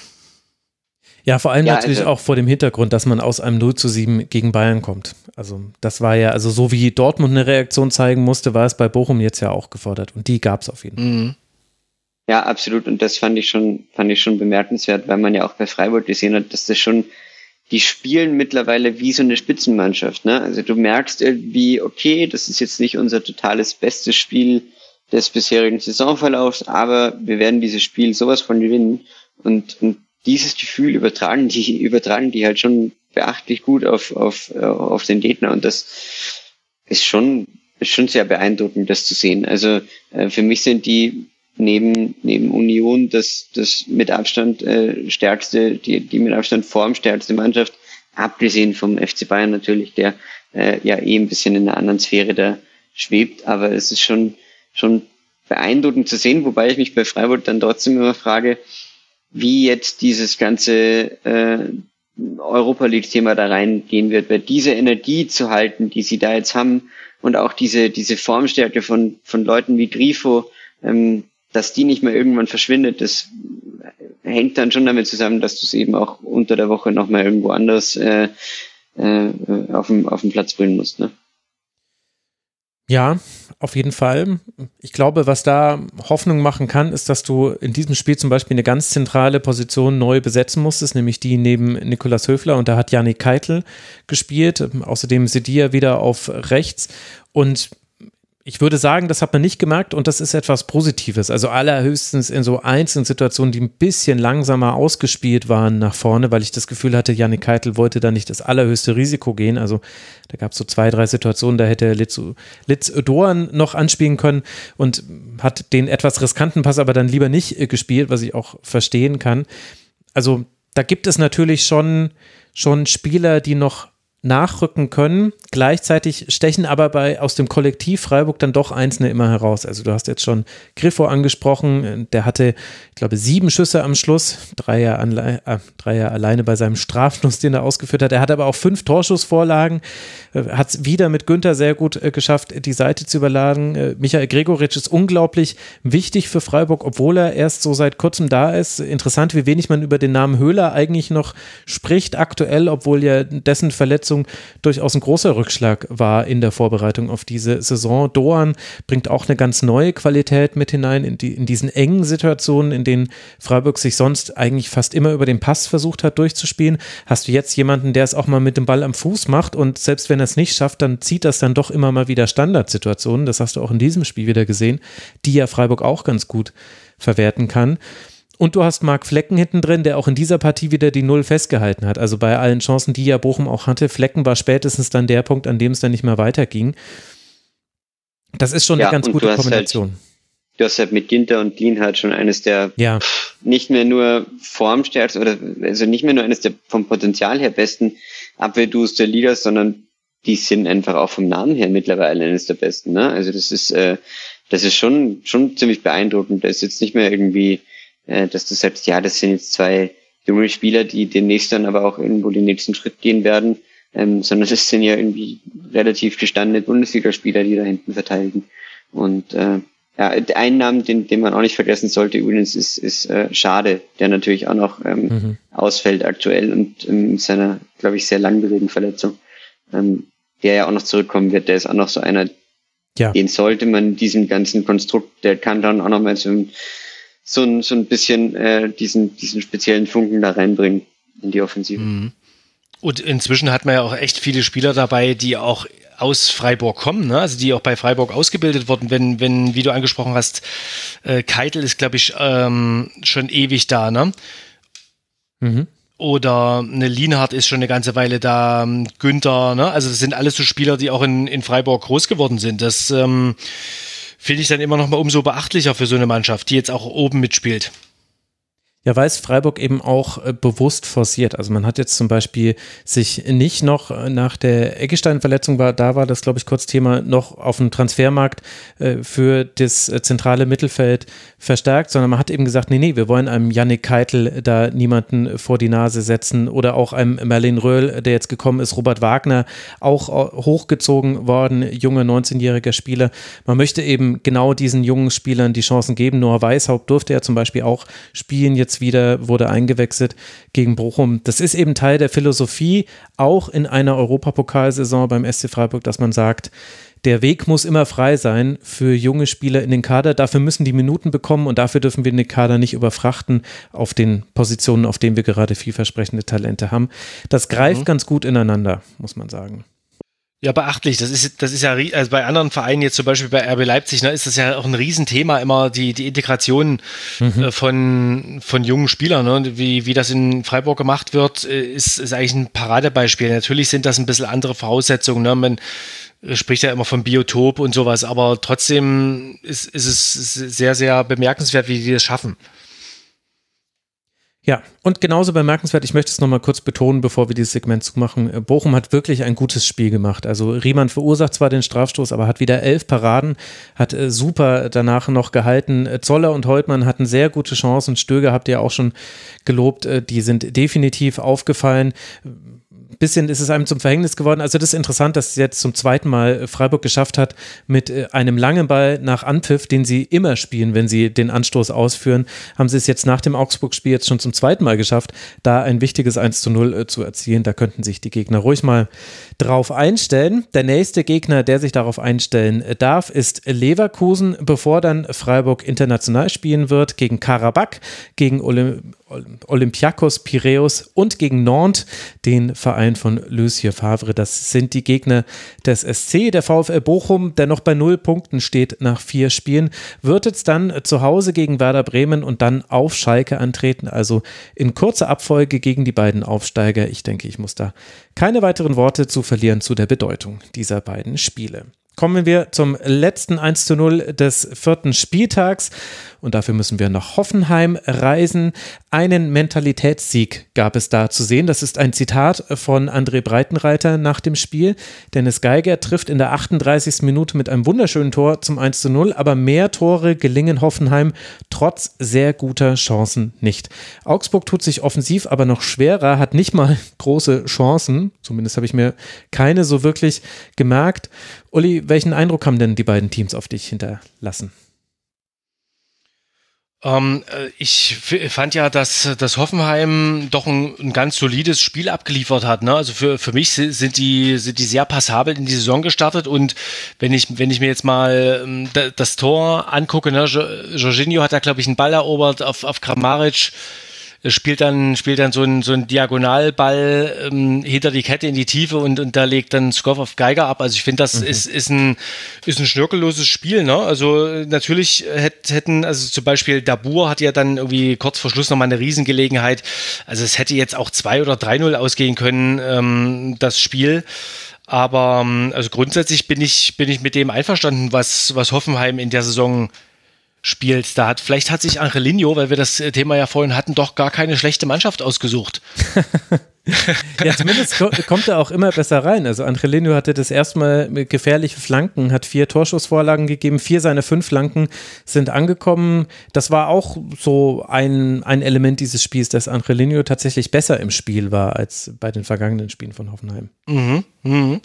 Ja, vor allem ja, natürlich also, auch vor dem Hintergrund, dass man aus einem 0 zu 7 gegen Bayern kommt. Also das war ja, also so wie Dortmund eine Reaktion zeigen musste, war es bei Bochum jetzt ja auch gefordert. Und die gab es auf jeden Fall. Mhm. Ja, absolut. Und das fand ich schon, fand ich schon bemerkenswert, weil man ja auch bei Freiburg gesehen hat, dass das schon die spielen mittlerweile wie so eine Spitzenmannschaft. Ne? Also du merkst irgendwie, okay, das ist jetzt nicht unser totales bestes Spiel des bisherigen Saisonverlaufs, aber wir werden dieses Spiel sowas von gewinnen. Und, und dieses Gefühl übertragen die, übertragen die halt schon beachtlich gut auf, auf, auf den Gegner. Und das ist schon, ist schon sehr beeindruckend, das zu sehen. Also äh, für mich sind die neben, neben Union das, das mit Abstand äh, stärkste, die, die mit Abstand formstärkste Mannschaft, abgesehen vom FC Bayern natürlich, der äh, ja eh ein bisschen in einer anderen Sphäre da schwebt, aber es ist schon, schon beeindruckend zu sehen, wobei ich mich bei Freiburg dann trotzdem immer frage, wie jetzt dieses ganze äh, Europa League-Thema da reingehen wird, weil diese Energie zu halten, die sie da jetzt haben und auch diese, diese Formstärke von, von Leuten wie Grifo, ähm, dass die nicht mehr irgendwann verschwindet, das hängt dann schon damit zusammen, dass du es eben auch unter der Woche nochmal irgendwo anders äh, äh, auf, dem, auf dem Platz bringen musst. Ne? Ja, auf jeden Fall. Ich glaube, was da Hoffnung machen kann, ist, dass du in diesem Spiel zum Beispiel eine ganz zentrale Position neu besetzen musstest, nämlich die neben Nikolas Höfler und da hat Janik Keitel gespielt, außerdem Sedia wieder auf rechts und ich würde sagen, das hat man nicht gemerkt und das ist etwas Positives. Also allerhöchstens in so einzelnen Situationen, die ein bisschen langsamer ausgespielt waren nach vorne, weil ich das Gefühl hatte, Janik Keitel wollte da nicht das allerhöchste Risiko gehen. Also da gab es so zwei, drei Situationen, da hätte Litz, Litz Doan noch anspielen können und hat den etwas riskanten Pass aber dann lieber nicht äh, gespielt, was ich auch verstehen kann. Also da gibt es natürlich schon, schon Spieler, die noch nachrücken können. Gleichzeitig stechen aber bei aus dem Kollektiv Freiburg dann doch Einzelne immer heraus. Also du hast jetzt schon Griffo angesprochen, der hatte, ich glaube, sieben Schüsse am Schluss, drei ja, äh, drei ja alleine bei seinem Strafnuss, den er ausgeführt hat. Er hat aber auch fünf Torschussvorlagen, äh, hat es wieder mit Günther sehr gut äh, geschafft, die Seite zu überladen. Äh, Michael Gregoritsch ist unglaublich wichtig für Freiburg, obwohl er erst so seit kurzem da ist. Interessant, wie wenig man über den Namen Höhler eigentlich noch spricht aktuell, obwohl ja dessen Verletzung Verletzung durchaus ein großer Rückschlag war in der Vorbereitung auf diese Saison. Doan bringt auch eine ganz neue Qualität mit hinein in, die, in diesen engen Situationen, in denen Freiburg sich sonst eigentlich fast immer über den Pass versucht hat durchzuspielen. Hast du jetzt jemanden, der es auch mal mit dem Ball am Fuß macht und selbst wenn er es nicht schafft, dann zieht das dann doch immer mal wieder Standardsituationen. Das hast du auch in diesem Spiel wieder gesehen, die ja Freiburg auch ganz gut verwerten kann. Und du hast Marc Flecken hinten drin, der auch in dieser Partie wieder die Null festgehalten hat. Also bei allen Chancen, die ja Bochum auch hatte, Flecken war spätestens dann der Punkt, an dem es dann nicht mehr weiterging. Das ist schon ja, eine ganz gute halt Kombination. Halt, du hast halt mit Ginter und Dean halt schon eines der ja. nicht mehr nur formstärksten oder also nicht mehr nur eines der vom Potenzial her besten Abwehrduos der Liga, sondern die sind einfach auch vom Namen her mittlerweile eines der besten. Ne? Also das ist äh, das ist schon schon ziemlich beeindruckend. Das ist jetzt nicht mehr irgendwie äh, dass du sagst, ja, das sind jetzt zwei junge Spieler, die demnächst dann aber auch irgendwo den nächsten Schritt gehen werden, ähm, sondern das sind ja irgendwie relativ gestandene Bundesligaspieler, die da hinten verteidigen. Und äh, ja, ein Namen, den, den man auch nicht vergessen sollte übrigens, ist, ist äh, Schade, der natürlich auch noch ähm, mhm. ausfällt aktuell und ähm, mit seiner, glaube ich, sehr langwierigen Verletzung, ähm, der ja auch noch zurückkommen wird. Der ist auch noch so einer, ja. den sollte man diesem ganzen Konstrukt, der kann dann auch noch mal so ein, so ein, so ein bisschen äh, diesen, diesen speziellen Funken da reinbringen in die Offensive. Mhm. Und inzwischen hat man ja auch echt viele Spieler dabei, die auch aus Freiburg kommen, ne? also die auch bei Freiburg ausgebildet wurden. Wenn, wenn, wie du angesprochen hast, äh, Keitel ist, glaube ich, ähm, schon ewig da, ne? Mhm. Oder eine Lienhardt ist schon eine ganze Weile da, ähm, Günther, ne? Also das sind alles so Spieler, die auch in, in Freiburg groß geworden sind. Das ähm, finde ich dann immer noch mal umso beachtlicher für so eine Mannschaft, die jetzt auch oben mitspielt. Ja, weil es Freiburg eben auch äh, bewusst forciert. Also man hat jetzt zum Beispiel sich nicht noch äh, nach der Eggestein-Verletzung war, da war das, glaube ich, kurz Thema, noch auf dem Transfermarkt äh, für das zentrale Mittelfeld verstärkt, sondern man hat eben gesagt, nee, nee, wir wollen einem Yannick Keitel da niemanden vor die Nase setzen oder auch einem Merlin Röhl, der jetzt gekommen ist, Robert Wagner, auch hochgezogen worden, junger 19-jähriger Spieler. Man möchte eben genau diesen jungen Spielern die Chancen geben. Noah Weishaupt durfte ja zum Beispiel auch spielen jetzt jetzt wieder, wurde eingewechselt gegen Bochum. Das ist eben Teil der Philosophie, auch in einer Europapokalsaison beim SC Freiburg, dass man sagt, der Weg muss immer frei sein für junge Spieler in den Kader. Dafür müssen die Minuten bekommen und dafür dürfen wir den Kader nicht überfrachten auf den Positionen, auf denen wir gerade vielversprechende Talente haben. Das greift mhm. ganz gut ineinander, muss man sagen. Ja, beachtlich. Das ist, das ist ja, also bei anderen Vereinen, jetzt zum Beispiel bei RB Leipzig, ne, ist das ja auch ein Riesenthema, immer die, die Integration mhm. äh, von, von jungen Spielern. Ne? Wie, wie das in Freiburg gemacht wird, äh, ist, ist eigentlich ein Paradebeispiel. Natürlich sind das ein bisschen andere Voraussetzungen. Ne? Man spricht ja immer von Biotop und sowas, aber trotzdem ist, ist es sehr, sehr bemerkenswert, wie die das schaffen. Ja, und genauso bemerkenswert, ich möchte es nochmal kurz betonen, bevor wir dieses Segment zumachen. Äh, Bochum hat wirklich ein gutes Spiel gemacht. Also Riemann verursacht zwar den Strafstoß, aber hat wieder elf Paraden, hat äh, super danach noch gehalten. Äh, Zoller und Holtmann hatten sehr gute Chancen. Stöger habt ihr auch schon gelobt, die sind definitiv aufgefallen bisschen ist es einem zum Verhängnis geworden. Also das ist interessant, dass es jetzt zum zweiten Mal Freiburg geschafft hat, mit äh, einem langen Ball nach Anpfiff, den sie immer spielen, wenn sie den Anstoß ausführen, haben sie es jetzt nach dem Augsburg-Spiel jetzt schon zum zweiten Mal geschafft, da ein wichtiges 1 zu 0 äh, zu erzielen. Da könnten sich die Gegner ruhig mal drauf einstellen. Der nächste Gegner, der sich darauf einstellen äh, darf, ist Leverkusen, bevor dann Freiburg international spielen wird gegen Karabakh, gegen Olymp Olympiakos Piräus und gegen Nantes, den Verein von Lucien Favre. Das sind die Gegner des SC. Der VfL Bochum, der noch bei null Punkten steht nach vier Spielen, wird jetzt dann zu Hause gegen Werder Bremen und dann auf Schalke antreten. Also in kurzer Abfolge gegen die beiden Aufsteiger. Ich denke, ich muss da keine weiteren Worte zu verlieren zu der Bedeutung dieser beiden Spiele. Kommen wir zum letzten 1 zu 0 des vierten Spieltags und dafür müssen wir nach Hoffenheim reisen. Einen Mentalitätssieg gab es da zu sehen. Das ist ein Zitat von André Breitenreiter nach dem Spiel. Dennis Geiger trifft in der 38. Minute mit einem wunderschönen Tor zum 1 zu 0, aber mehr Tore gelingen Hoffenheim trotz sehr guter Chancen nicht. Augsburg tut sich offensiv aber noch schwerer, hat nicht mal große Chancen. Zumindest habe ich mir keine so wirklich gemerkt. Uli, welchen Eindruck haben denn die beiden Teams auf dich hinterlassen? Ähm, äh, ich fand ja, dass, dass Hoffenheim doch ein, ein, ganz solides Spiel abgeliefert hat. Ne? Also für, für mich sind die, sind die sehr passabel in die Saison gestartet und wenn ich, wenn ich mir jetzt mal ähm, das Tor angucke, ne, Jorginho hat da, glaube ich, einen Ball erobert auf, auf Kramaric spielt dann, spielt dann so ein, so ein Diagonalball ähm, hinter die Kette in die Tiefe und, und da legt dann Skoff auf Geiger ab. Also ich finde, das mhm. ist, ist, ein, ist ein schnörkelloses Spiel. Ne? Also natürlich hätten, also zum Beispiel Dabur hat ja dann irgendwie kurz vor Schluss nochmal eine Riesengelegenheit. Also es hätte jetzt auch 2 oder 3-0 ausgehen können, ähm, das Spiel. Aber ähm, also grundsätzlich bin ich, bin ich mit dem einverstanden, was, was Hoffenheim in der Saison spielt. Da hat, vielleicht hat sich Angelino, weil wir das Thema ja vorhin hatten, doch gar keine schlechte Mannschaft ausgesucht. ja, zumindest kommt er auch immer besser rein. Also Angelino hatte das erstmal gefährliche Flanken, hat vier Torschussvorlagen gegeben, vier seiner fünf Flanken sind angekommen. Das war auch so ein, ein Element dieses Spiels, dass Angelino tatsächlich besser im Spiel war als bei den vergangenen Spielen von Hoffenheim. Mhm, mhm.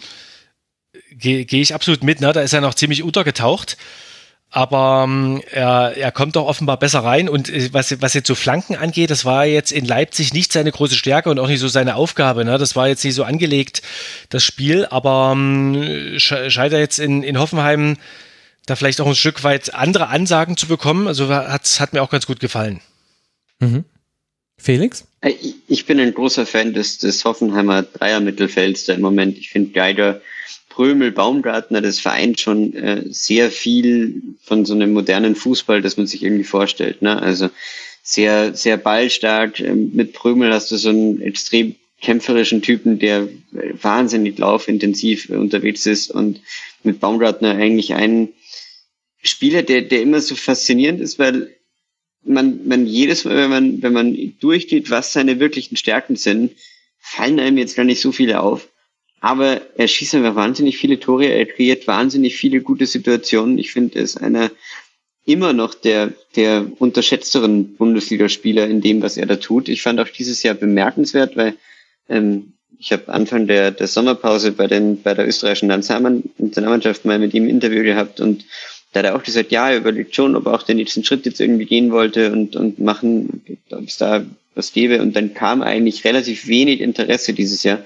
Gehe geh ich absolut mit, ne? Da ist er noch ziemlich untergetaucht aber ähm, er, er kommt doch offenbar besser rein. Und äh, was, was jetzt so Flanken angeht, das war jetzt in Leipzig nicht seine große Stärke und auch nicht so seine Aufgabe. Ne? Das war jetzt nicht so angelegt, das Spiel. Aber ähm, scheint er jetzt in, in Hoffenheim da vielleicht auch ein Stück weit andere Ansagen zu bekommen. Also hat, hat mir auch ganz gut gefallen. Mhm. Felix? Äh, ich bin ein großer Fan des, des Hoffenheimer Dreier-Mittelfelds da im Moment. Ich finde Geiger Prömel, Baumgartner, das vereint schon äh, sehr viel von so einem modernen Fußball, das man sich irgendwie vorstellt. Ne? Also sehr, sehr ballstark. Ähm, mit Prömel hast du so einen extrem kämpferischen Typen, der wahnsinnig laufintensiv unterwegs ist und mit Baumgartner eigentlich einen Spieler, der, der immer so faszinierend ist, weil man, man jedes Mal, wenn man, wenn man durchgeht, was seine wirklichen Stärken sind, fallen einem jetzt gar nicht so viele auf. Aber er schießt einfach wahnsinnig viele Tore, er kreiert wahnsinnig viele gute Situationen. Ich finde, er ist einer immer noch der, der unterschätzteren Bundesligaspieler in dem, was er da tut. Ich fand auch dieses Jahr bemerkenswert, weil ähm, ich habe Anfang der, der Sommerpause bei, den, bei der österreichischen Nationalmannschaft mal mit ihm ein Interview gehabt und da hat er auch gesagt, ja, er überlegt schon, ob er auch den nächsten Schritt jetzt irgendwie gehen wollte und, und machen, ob es da was gäbe. Und dann kam eigentlich relativ wenig Interesse dieses Jahr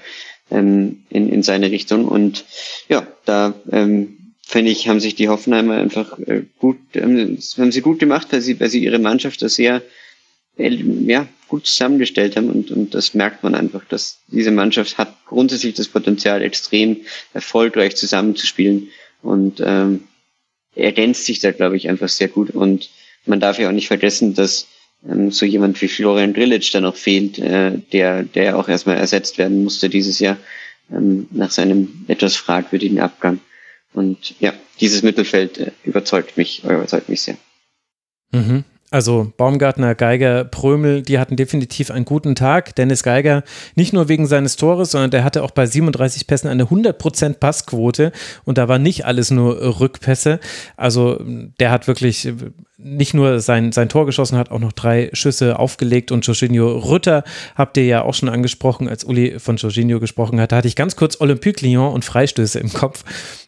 ähm, in, in seine Richtung. Und ja, da ähm, finde ich, haben sich die Hoffenheimer einfach äh, gut, ähm, haben sie gut gemacht, weil sie, weil sie ihre Mannschaft da sehr äh, ja, gut zusammengestellt haben. Und, und das merkt man einfach, dass diese Mannschaft hat grundsätzlich das Potenzial, extrem erfolgreich zusammenzuspielen. Und ähm, ergänzt sich da, glaube ich, einfach sehr gut. Und man darf ja auch nicht vergessen, dass ähm, so jemand wie Florian Grillitsch da noch fehlt, äh, der, der auch erstmal ersetzt werden musste dieses Jahr ähm, nach seinem etwas fragwürdigen Abgang. Und ja, dieses Mittelfeld äh, überzeugt mich, überzeugt mich sehr. Mhm. Also Baumgartner, Geiger, Prömel, die hatten definitiv einen guten Tag. Dennis Geiger nicht nur wegen seines Tores, sondern der hatte auch bei 37 Pässen eine 100% Passquote und da war nicht alles nur Rückpässe. Also der hat wirklich nicht nur sein, sein Tor geschossen hat, auch noch drei Schüsse aufgelegt und Jorginho Rütter habt ihr ja auch schon angesprochen, als Uli von Jorginho gesprochen hat. Da hatte ich ganz kurz Olympique Lyon und Freistöße im Kopf,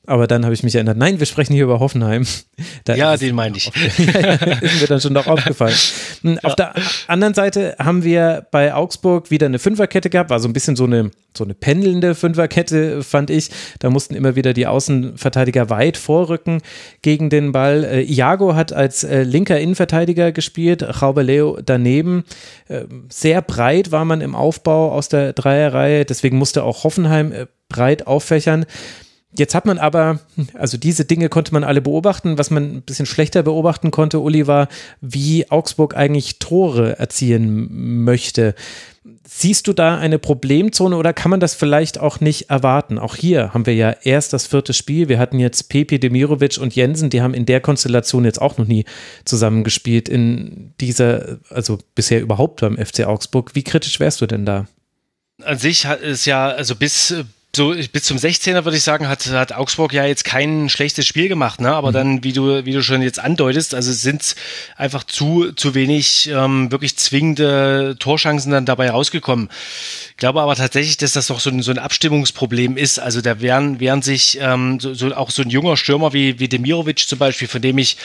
aber dann habe ich mich erinnert, nein, wir sprechen hier über Hoffenheim. Da ja, den meine ich. ist mir dann schon noch aufgefallen. Hm, auf der anderen Seite haben wir bei Augsburg wieder eine Fünferkette gehabt, war so ein bisschen so eine, so eine pendelnde Fünferkette, fand ich. Da mussten immer wieder die Außenverteidiger weit vorrücken gegen den Ball. Äh, Iago hat als äh, linker Innenverteidiger gespielt, Leo daneben. Äh, sehr breit war man im Aufbau aus der Dreierreihe, deswegen musste auch Hoffenheim äh, breit auffächern. Jetzt hat man aber, also diese Dinge konnte man alle beobachten. Was man ein bisschen schlechter beobachten konnte, Uli, war, wie Augsburg eigentlich Tore erzielen möchte. Siehst du da eine Problemzone oder kann man das vielleicht auch nicht erwarten? Auch hier haben wir ja erst das vierte Spiel. Wir hatten jetzt Pepe, Demirovic und Jensen, die haben in der Konstellation jetzt auch noch nie zusammengespielt in dieser, also bisher überhaupt beim FC Augsburg. Wie kritisch wärst du denn da? An sich ist ja, also bis so bis zum 16er würde ich sagen, hat, hat Augsburg ja jetzt kein schlechtes Spiel gemacht, ne? Aber mhm. dann, wie du, wie du schon jetzt andeutest, also sind einfach zu, zu wenig ähm, wirklich zwingende Torchancen dann dabei rausgekommen. Ich glaube aber tatsächlich, dass das doch so ein, so ein Abstimmungsproblem ist. Also da wären, wären sich ähm, so, so auch so ein junger Stürmer wie, wie Demirovic zum Beispiel, von dem ich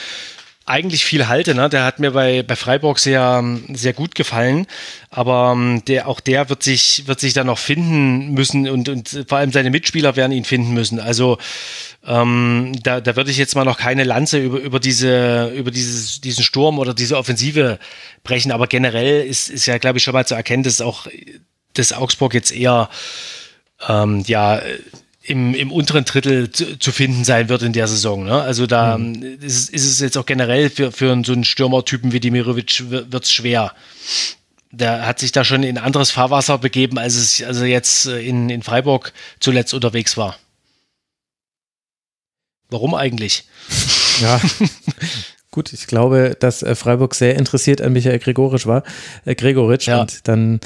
eigentlich viel halte. Ne? Der hat mir bei, bei Freiburg sehr, sehr gut gefallen. Aber ähm, der, auch der wird sich, wird sich dann noch finden müssen und, und vor allem seine Mitspieler werden ihn finden müssen. Also ähm, da, da würde ich jetzt mal noch keine Lanze über, über, diese, über dieses, diesen Sturm oder diese Offensive brechen. Aber generell ist, ist ja, glaube ich, schon mal zu erkennen, dass auch das Augsburg jetzt eher ähm, ja im, im unteren Drittel zu, zu, finden sein wird in der Saison. Ne? Also da mhm. ist, ist, es jetzt auch generell für, für so einen Stürmertypen wie Demirovic wird es schwer. Der hat sich da schon in anderes Fahrwasser begeben, als es also jetzt äh, in, in Freiburg zuletzt unterwegs war. Warum eigentlich? Ja, Gut, ich glaube, dass äh, Freiburg sehr interessiert an Michael Gregoritsch war, äh, Gregoritsch ja. und dann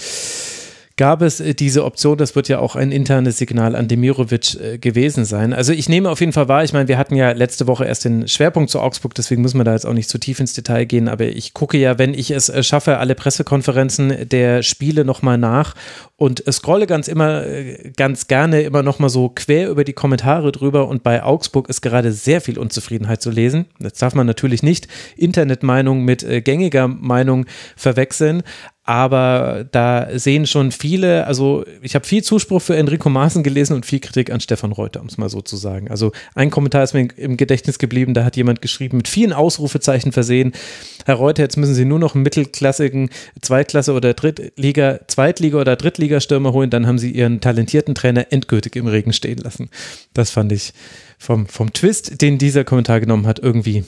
gab es äh, diese Option. Das wird ja auch ein internes Signal an Demirovic äh, gewesen sein. Also ich nehme auf jeden Fall wahr, ich meine, wir hatten ja letzte Woche erst den Schwerpunkt zu Augsburg, deswegen müssen wir da jetzt auch nicht zu tief ins Detail gehen, aber ich gucke ja, wenn ich es äh, schaffe, alle Pressekonferenzen der Spiele nochmal nach und scrolle ganz immer, ganz gerne immer nochmal so quer über die Kommentare drüber und bei Augsburg ist gerade sehr viel Unzufriedenheit zu lesen. Das darf man natürlich nicht Internetmeinung mit gängiger Meinung verwechseln, aber da sehen schon viele, also ich habe viel Zuspruch für Enrico Maaßen gelesen und viel Kritik an Stefan Reuter, um es mal so zu sagen. Also ein Kommentar ist mir im Gedächtnis geblieben, da hat jemand geschrieben, mit vielen Ausrufezeichen versehen, Herr Reuter, jetzt müssen Sie nur noch einen mittelklassigen Zweitklasse- oder Drittliga, Zweitliga- oder Drittligastürmer holen, dann haben Sie Ihren talentierten Trainer endgültig im Regen stehen lassen. Das fand ich vom, vom Twist, den dieser Kommentar genommen hat, irgendwie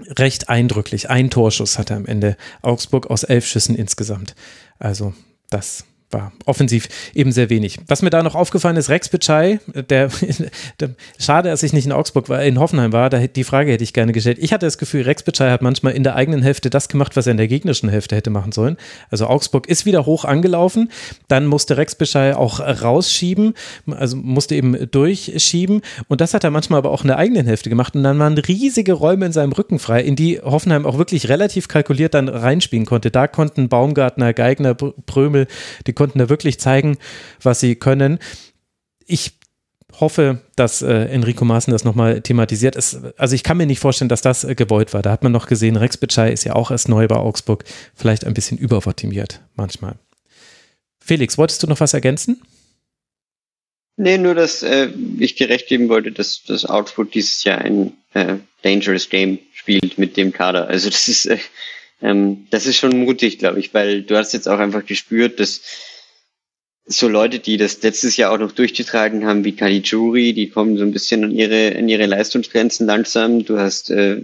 recht eindrücklich. Ein Torschuss hatte am Ende Augsburg aus elf Schüssen insgesamt. Also das war offensiv eben sehr wenig. Was mir da noch aufgefallen ist, Rex Bitschei, der, der, schade, dass ich nicht in Augsburg war, in Hoffenheim war, da, die Frage hätte ich gerne gestellt. Ich hatte das Gefühl, Rex Bitschei hat manchmal in der eigenen Hälfte das gemacht, was er in der gegnerischen Hälfte hätte machen sollen. Also Augsburg ist wieder hoch angelaufen, dann musste Rex Bitschei auch rausschieben, also musste eben durchschieben und das hat er manchmal aber auch in der eigenen Hälfte gemacht und dann waren riesige Räume in seinem Rücken frei, in die Hoffenheim auch wirklich relativ kalkuliert dann reinspielen konnte. Da konnten Baumgartner, Geigner, Prömel, die konnten konnten da wirklich zeigen, was sie können. Ich hoffe, dass äh, Enrico Maaßen das nochmal thematisiert. Es, also ich kann mir nicht vorstellen, dass das äh, gewollt war. Da hat man noch gesehen, Rex Bitschei ist ja auch erst neu bei Augsburg, vielleicht ein bisschen überoptimiert manchmal. Felix, wolltest du noch was ergänzen? Nee, nur, dass äh, ich dir recht geben wollte, dass das Augsburg dieses Jahr ein äh, Dangerous Game spielt mit dem Kader. Also das ist, äh, ähm, das ist schon mutig, glaube ich, weil du hast jetzt auch einfach gespürt, dass so Leute, die das letztes Jahr auch noch durchgetragen haben, wie Caligiuri, die kommen so ein bisschen an ihre, an ihre Leistungsgrenzen langsam. Du hast, äh,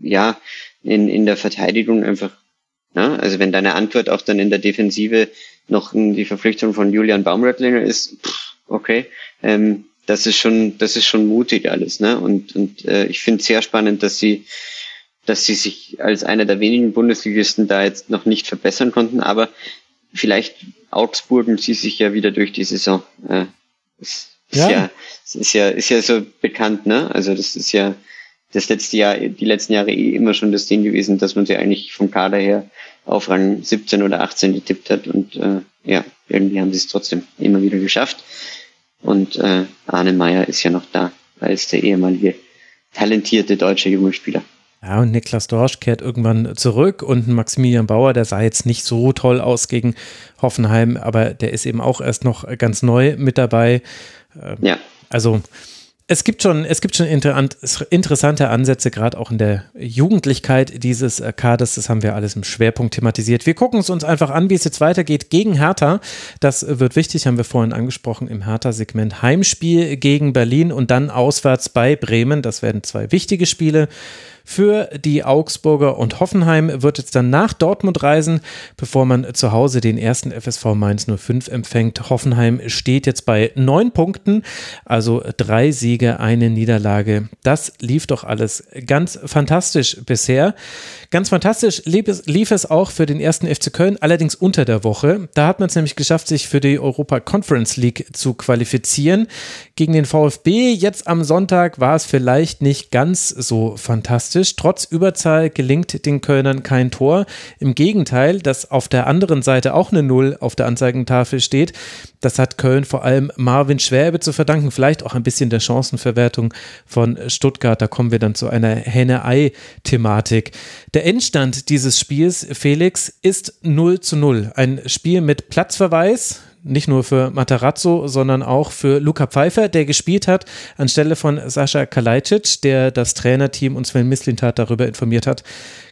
ja, in, in der Verteidigung einfach, ja, also wenn deine Antwort auch dann in der Defensive noch die Verpflichtung von Julian Baumröttlinger ist, pff, okay, ähm, das ist schon, das ist schon mutig alles, ne? Und, und äh, ich finde es sehr spannend, dass sie, dass sie sich als einer der wenigen Bundesligisten da jetzt noch nicht verbessern konnten, aber vielleicht Augsburgen sie sich ja wieder durch die Saison. Äh, ist, ja. Ist ja, ist ja, ist ja so bekannt, ne? Also das ist ja das letzte Jahr, die letzten Jahre eh immer schon das Ding gewesen, dass man sie eigentlich vom Kader her auf Rang 17 oder 18 getippt hat und äh, ja, irgendwie haben sie es trotzdem immer wieder geschafft. Und äh, Arne Meyer ist ja noch da, als der ehemalige talentierte deutsche junge Spieler. Ja, und Niklas Dorsch kehrt irgendwann zurück und Maximilian Bauer, der sah jetzt nicht so toll aus gegen Hoffenheim, aber der ist eben auch erst noch ganz neu mit dabei. Ähm, ja. Also es gibt schon, es gibt schon interessante Ansätze, gerade auch in der Jugendlichkeit dieses Kaders. Das haben wir alles im Schwerpunkt thematisiert. Wir gucken es uns einfach an, wie es jetzt weitergeht gegen Hertha. Das wird wichtig, haben wir vorhin angesprochen im Hertha-Segment. Heimspiel gegen Berlin und dann auswärts bei Bremen. Das werden zwei wichtige Spiele. Für die Augsburger und Hoffenheim wird jetzt dann nach Dortmund reisen, bevor man zu Hause den ersten FSV Mainz 05 empfängt. Hoffenheim steht jetzt bei neun Punkten, also drei Siege, eine Niederlage. Das lief doch alles ganz fantastisch bisher. Ganz fantastisch lief es, lief es auch für den ersten FC Köln, allerdings unter der Woche. Da hat man es nämlich geschafft, sich für die Europa Conference League zu qualifizieren. Gegen den VfB jetzt am Sonntag war es vielleicht nicht ganz so fantastisch realistisch. Trotz Überzahl gelingt den Kölnern kein Tor. Im Gegenteil, dass auf der anderen Seite auch eine Null auf der Anzeigentafel steht, das hat Köln vor allem Marvin Schwäbe zu verdanken, vielleicht auch ein bisschen der Chancenverwertung von Stuttgart. Da kommen wir dann zu einer Henne-Ei-Thematik. Der Endstand dieses Spiels, Felix, ist 0 zu 0. Ein Spiel mit Platzverweis nicht nur für Matarazzo, sondern auch für Luca Pfeiffer, der gespielt hat, anstelle von Sascha Kalajdzic, der das Trainerteam und Sven Mislintat darüber informiert hat,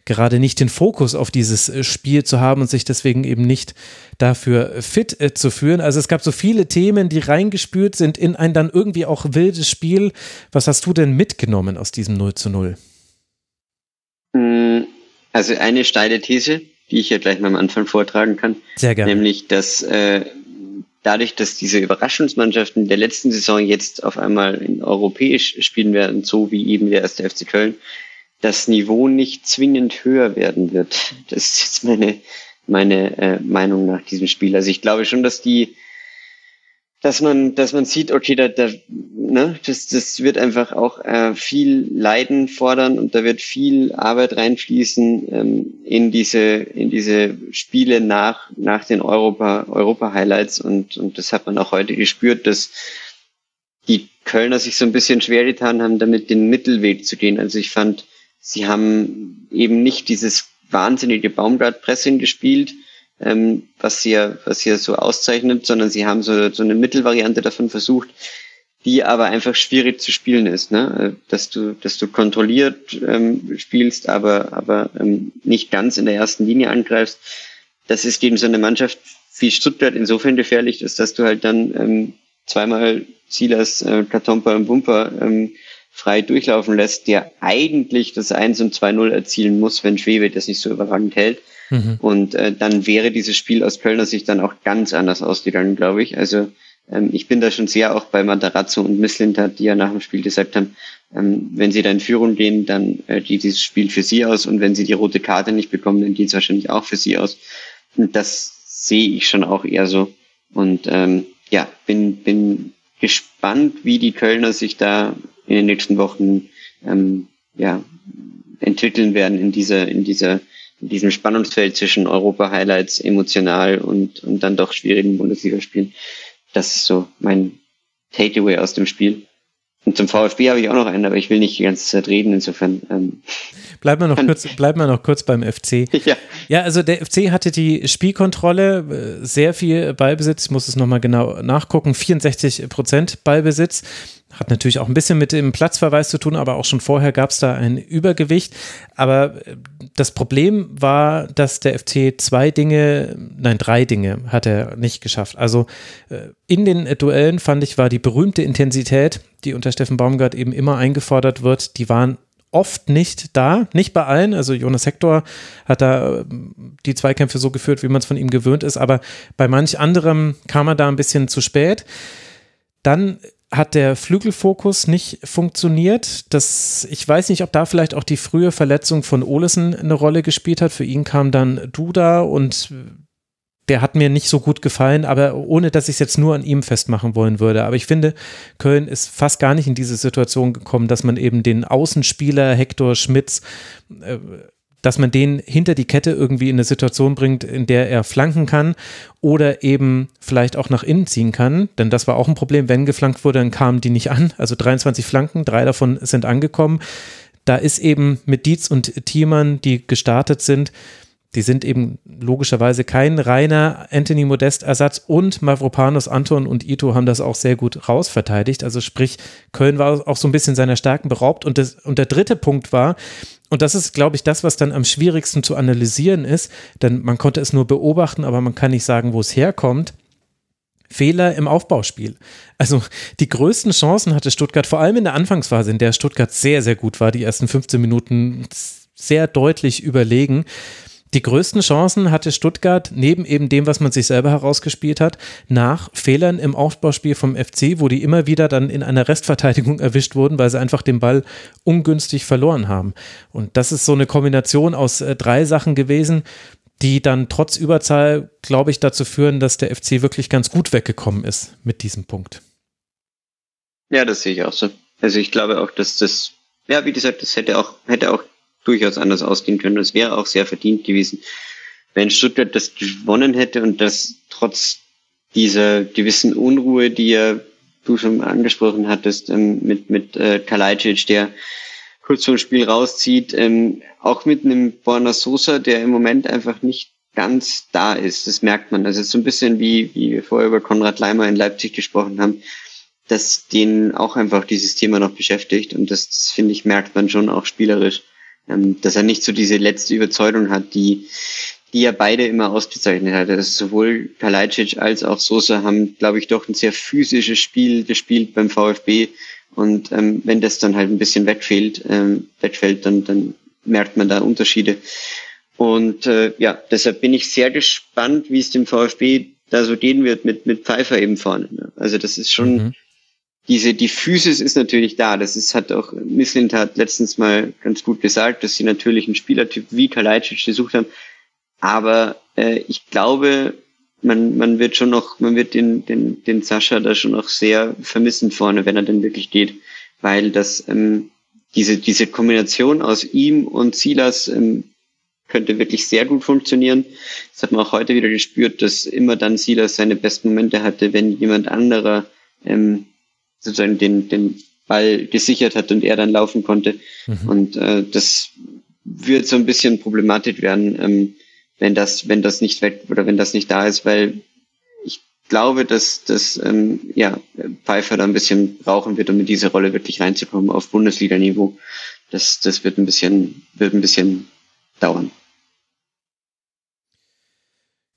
gerade nicht den Fokus auf dieses äh, Spiel zu haben und sich deswegen eben nicht dafür fit äh, zu führen. Also es gab so viele Themen, die reingespült sind in ein dann irgendwie auch wildes Spiel. Was hast du denn mitgenommen aus diesem 0 zu 0? Hm, also eine steile These, die ich ja gleich mal am Anfang vortragen kann. Sehr gerne. Nämlich, dass äh, dadurch, dass diese Überraschungsmannschaften der letzten Saison jetzt auf einmal in europäisch spielen werden, so wie eben der erste FC Köln, das Niveau nicht zwingend höher werden wird. Das ist jetzt meine, meine äh, Meinung nach diesem Spiel. Also ich glaube schon, dass die dass man, dass man sieht, okay, da, da, ne, das, das wird einfach auch äh, viel Leiden fordern und da wird viel Arbeit reinfließen ähm, in diese, in diese Spiele nach, nach den Europa, Europa Highlights und, und das hat man auch heute gespürt, dass die Kölner sich so ein bisschen schwer getan haben, damit den Mittelweg zu gehen. Also ich fand, sie haben eben nicht dieses wahnsinnige Baumgart-Pressing gespielt, ähm, was ja, was sie so auszeichnet, sondern sie haben so, so eine Mittelvariante davon versucht, die aber einfach schwierig zu spielen ist, ne? Dass du, dass du kontrolliert ähm, spielst, aber, aber ähm, nicht ganz in der ersten Linie angreifst. Das ist gegen so eine Mannschaft wie Stuttgart insofern gefährlich ist, dass du halt dann ähm, zweimal Silas, äh, Katompa und Bumper ähm, frei durchlaufen lässt, der eigentlich das 1 und 2-0 erzielen muss, wenn Schwebe das nicht so überragend hält. Mhm. Und äh, dann wäre dieses Spiel aus Kölner Sicht dann auch ganz anders ausgegangen, glaube ich. Also ähm, ich bin da schon sehr auch bei Matarazzo und Misslintat, die ja nach dem Spiel gesagt haben, ähm, wenn sie da in Führung gehen, dann äh, geht dieses Spiel für sie aus und wenn sie die rote Karte nicht bekommen, dann geht es wahrscheinlich auch für sie aus. Und das sehe ich schon auch eher so. Und ähm, ja, bin, bin gespannt, wie die Kölner sich da in den nächsten Wochen ähm, ja, entwickeln werden in dieser, in dieser in diesem Spannungsfeld zwischen Europa-Highlights emotional und, und dann doch schwierigen Bundesligaspielen. Das ist so mein Takeaway aus dem Spiel. Und zum VfB habe ich auch noch einen, aber ich will nicht die ganze Zeit reden, insofern. Ähm, bleiben wir noch kurz, bleiben wir noch kurz beim FC. Ja. Ja, also der FC hatte die Spielkontrolle, äh, sehr viel Ballbesitz, ich muss es nochmal genau nachgucken, 64 Prozent Ballbesitz. Hat natürlich auch ein bisschen mit dem Platzverweis zu tun, aber auch schon vorher gab es da ein Übergewicht. Aber äh, das Problem war, dass der FC zwei Dinge, nein, drei Dinge hat er nicht geschafft. Also äh, in den Duellen fand ich, war die berühmte Intensität, die unter Steffen Baumgart eben immer eingefordert wird, die waren oft nicht da, nicht bei allen. Also Jonas Hector hat da äh, die Zweikämpfe so geführt, wie man es von ihm gewöhnt ist, aber bei manch anderem kam er da ein bisschen zu spät. Dann hat der Flügelfokus nicht funktioniert. Das, ich weiß nicht, ob da vielleicht auch die frühe Verletzung von Olesen eine Rolle gespielt hat. Für ihn kam dann Duda und der hat mir nicht so gut gefallen, aber ohne dass ich es jetzt nur an ihm festmachen wollen würde. Aber ich finde, Köln ist fast gar nicht in diese Situation gekommen, dass man eben den Außenspieler Hector Schmitz äh, dass man den hinter die Kette irgendwie in eine Situation bringt, in der er flanken kann oder eben vielleicht auch nach innen ziehen kann. Denn das war auch ein Problem, wenn geflankt wurde, dann kamen die nicht an. Also 23 Flanken, drei davon sind angekommen. Da ist eben mit Dietz und Thiemann, die gestartet sind, die sind eben logischerweise kein reiner Anthony Modest Ersatz und Mavropanos, Anton und Ito haben das auch sehr gut rausverteidigt. Also sprich, Köln war auch so ein bisschen seiner Stärken beraubt. Und, das, und der dritte Punkt war, und das ist, glaube ich, das, was dann am schwierigsten zu analysieren ist, denn man konnte es nur beobachten, aber man kann nicht sagen, wo es herkommt. Fehler im Aufbauspiel. Also die größten Chancen hatte Stuttgart, vor allem in der Anfangsphase, in der Stuttgart sehr, sehr gut war, die ersten 15 Minuten sehr deutlich überlegen. Die größten Chancen hatte Stuttgart neben eben dem, was man sich selber herausgespielt hat, nach Fehlern im Aufbauspiel vom FC, wo die immer wieder dann in einer Restverteidigung erwischt wurden, weil sie einfach den Ball ungünstig verloren haben. Und das ist so eine Kombination aus äh, drei Sachen gewesen, die dann trotz Überzahl, glaube ich, dazu führen, dass der FC wirklich ganz gut weggekommen ist mit diesem Punkt. Ja, das sehe ich auch so. Also ich glaube auch, dass das, ja, wie gesagt, das hätte auch, hätte auch durchaus anders ausgehen können. Das wäre auch sehr verdient gewesen, wenn Stuttgart das gewonnen hätte und das trotz dieser gewissen Unruhe, die ja du schon angesprochen hattest, ähm, mit, mit äh, Kalajdzic, der kurz vom Spiel rauszieht, ähm, auch mit einem Borna Sosa, der im Moment einfach nicht ganz da ist. Das merkt man. Also so ein bisschen wie, wie wir vorher über Konrad Leimer in Leipzig gesprochen haben, dass den auch einfach dieses Thema noch beschäftigt und das, das finde ich, merkt man schon auch spielerisch ähm, dass er nicht so diese letzte Überzeugung hat, die, die er beide immer ausgezeichnet hat. Also sowohl Kalajdzic als auch Sosa haben, glaube ich, doch ein sehr physisches Spiel gespielt beim VfB. Und ähm, wenn das dann halt ein bisschen wegfällt, ähm, wegfällt, dann, dann merkt man da Unterschiede. Und äh, ja, deshalb bin ich sehr gespannt, wie es dem VfB da so gehen wird mit, mit Pfeiffer eben vorne. Ne? Also das ist schon, mhm diese, die Physis ist natürlich da. Das ist, hat auch Mislint hat letztens mal ganz gut gesagt, dass sie natürlich einen Spielertyp wie Kalajdzic gesucht haben. Aber äh, ich glaube, man, man wird schon noch, man wird den, den, den Sascha da schon noch sehr vermissen vorne, wenn er denn wirklich geht. Weil das, ähm, diese, diese Kombination aus ihm und Silas ähm, könnte wirklich sehr gut funktionieren. Das hat man auch heute wieder gespürt, dass immer dann Silas seine besten Momente hatte, wenn jemand anderer ähm, sozusagen den, den Ball gesichert hat und er dann laufen konnte. Mhm. Und äh, das wird so ein bisschen problematisch werden, ähm, wenn das, wenn das nicht weg oder wenn das nicht da ist, weil ich glaube, dass, dass ähm, ja, Pfeiffer da ein bisschen brauchen wird, um in diese Rolle wirklich reinzukommen auf Bundesliga-Niveau. Das, das wird ein bisschen, wird ein bisschen dauern.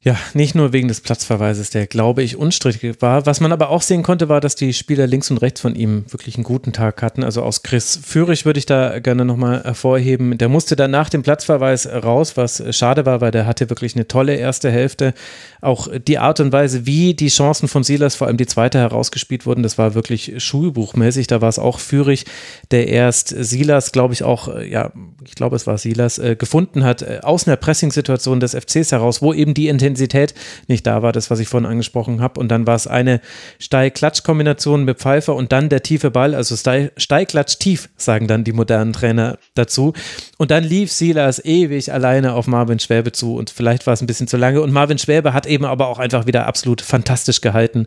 Ja, nicht nur wegen des Platzverweises, der, glaube ich, unstrittig war. Was man aber auch sehen konnte, war, dass die Spieler links und rechts von ihm wirklich einen guten Tag hatten. Also aus Chris Führig würde ich da gerne nochmal hervorheben. Der musste dann nach dem Platzverweis raus, was schade war, weil der hatte wirklich eine tolle erste Hälfte. Auch die Art und Weise, wie die Chancen von Silas, vor allem die zweite, herausgespielt wurden, das war wirklich schulbuchmäßig. Da war es auch Führig, der erst Silas, glaube ich, auch, ja, ich glaube, es war Silas, äh, gefunden hat, äh, aus einer Pressing-Situation des FCs heraus, wo eben die Intention Intensität nicht da war, das, was ich vorhin angesprochen habe. Und dann war es eine Steil-Klatsch-Kombination mit Pfeiffer und dann der tiefe Ball, also Steil-Klatsch-tief, sagen dann die modernen Trainer dazu. Und dann lief Silas ewig alleine auf Marvin Schwäbe zu und vielleicht war es ein bisschen zu lange. Und Marvin Schwäbe hat eben aber auch einfach wieder absolut fantastisch gehalten.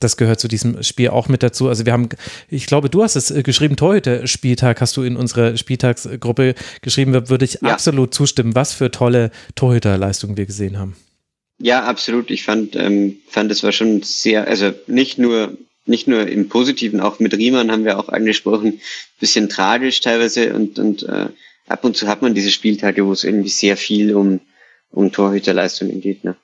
Das gehört zu diesem Spiel auch mit dazu. Also wir haben, ich glaube, du hast es äh, geschrieben, Torhüter-Spieltag hast du in unserer Spieltagsgruppe geschrieben, würde ich ja. absolut zustimmen, was für tolle Torhüterleistungen wir gesehen haben. Ja, absolut. Ich fand, ähm, fand es war schon sehr, also nicht nur nicht nur im Positiven, auch mit Riemann haben wir auch angesprochen, bisschen tragisch teilweise und und äh, ab und zu hat man diese Spieltage, wo es irgendwie sehr viel um um Torhüterleistungen geht. Ne?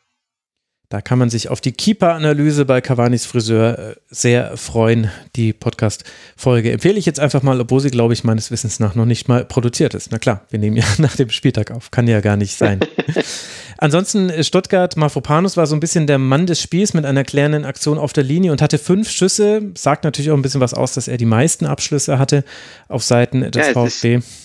Da kann man sich auf die Keeper-Analyse bei Cavanis Friseur äh, sehr freuen. Die Podcast-Folge empfehle ich jetzt einfach mal, obwohl sie, glaube ich, meines Wissens nach noch nicht mal produziert ist. Na klar, wir nehmen ja nach dem Spieltag auf. Kann ja gar nicht sein. Ansonsten äh, Stuttgart, Mafropanus war so ein bisschen der Mann des Spiels mit einer klärenden Aktion auf der Linie und hatte fünf Schüsse. Sagt natürlich auch ein bisschen was aus, dass er die meisten Abschlüsse hatte auf Seiten des ja, VfB. Ist,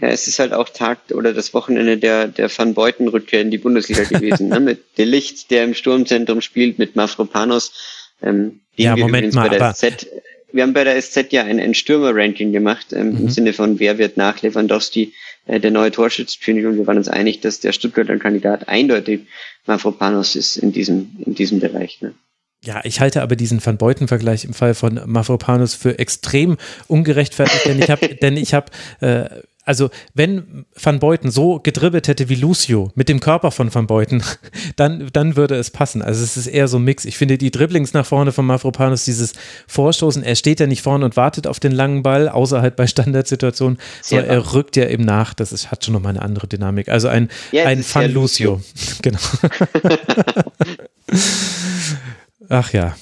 ja, es ist halt auch Tag oder das Wochenende der, der Van Beuten-Rückkehr in die Bundesliga gewesen. ne? Mit Delicht, der im Sturmzentrum spielt, mit Mafropanos. Ähm, ja, Moment mal, aber SZ, wir haben bei der SZ ja ein, ein Stürmer-Ranking gemacht, ähm, mhm. im Sinne von wer wird nach Lewandowski äh, der neue Torschützenkönig und wir waren uns einig, dass der Stuttgarter Kandidat eindeutig Mafropanos ist in diesem, in diesem Bereich. Ne? Ja, ich halte aber diesen Van Beuten-Vergleich im Fall von Mafropanos für extrem ungerechtfertigt, denn ich habe, denn ich habe äh, also wenn Van Beuten so gedribbelt hätte wie Lucio mit dem Körper von Van Beuten, dann, dann würde es passen. Also es ist eher so ein Mix. Ich finde die Dribblings nach vorne von Mafropanus, dieses Vorstoßen, er steht ja nicht vorne und wartet auf den langen Ball, außer halt bei Standardsituationen, sondern er rückt ja eben nach. Das ist, hat schon nochmal eine andere Dynamik. Also ein, ja, ein Van Lucio. genau. Ach ja.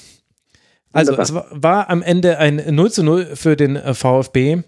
Also es war am Ende ein 0 zu 0 für den äh, VfB.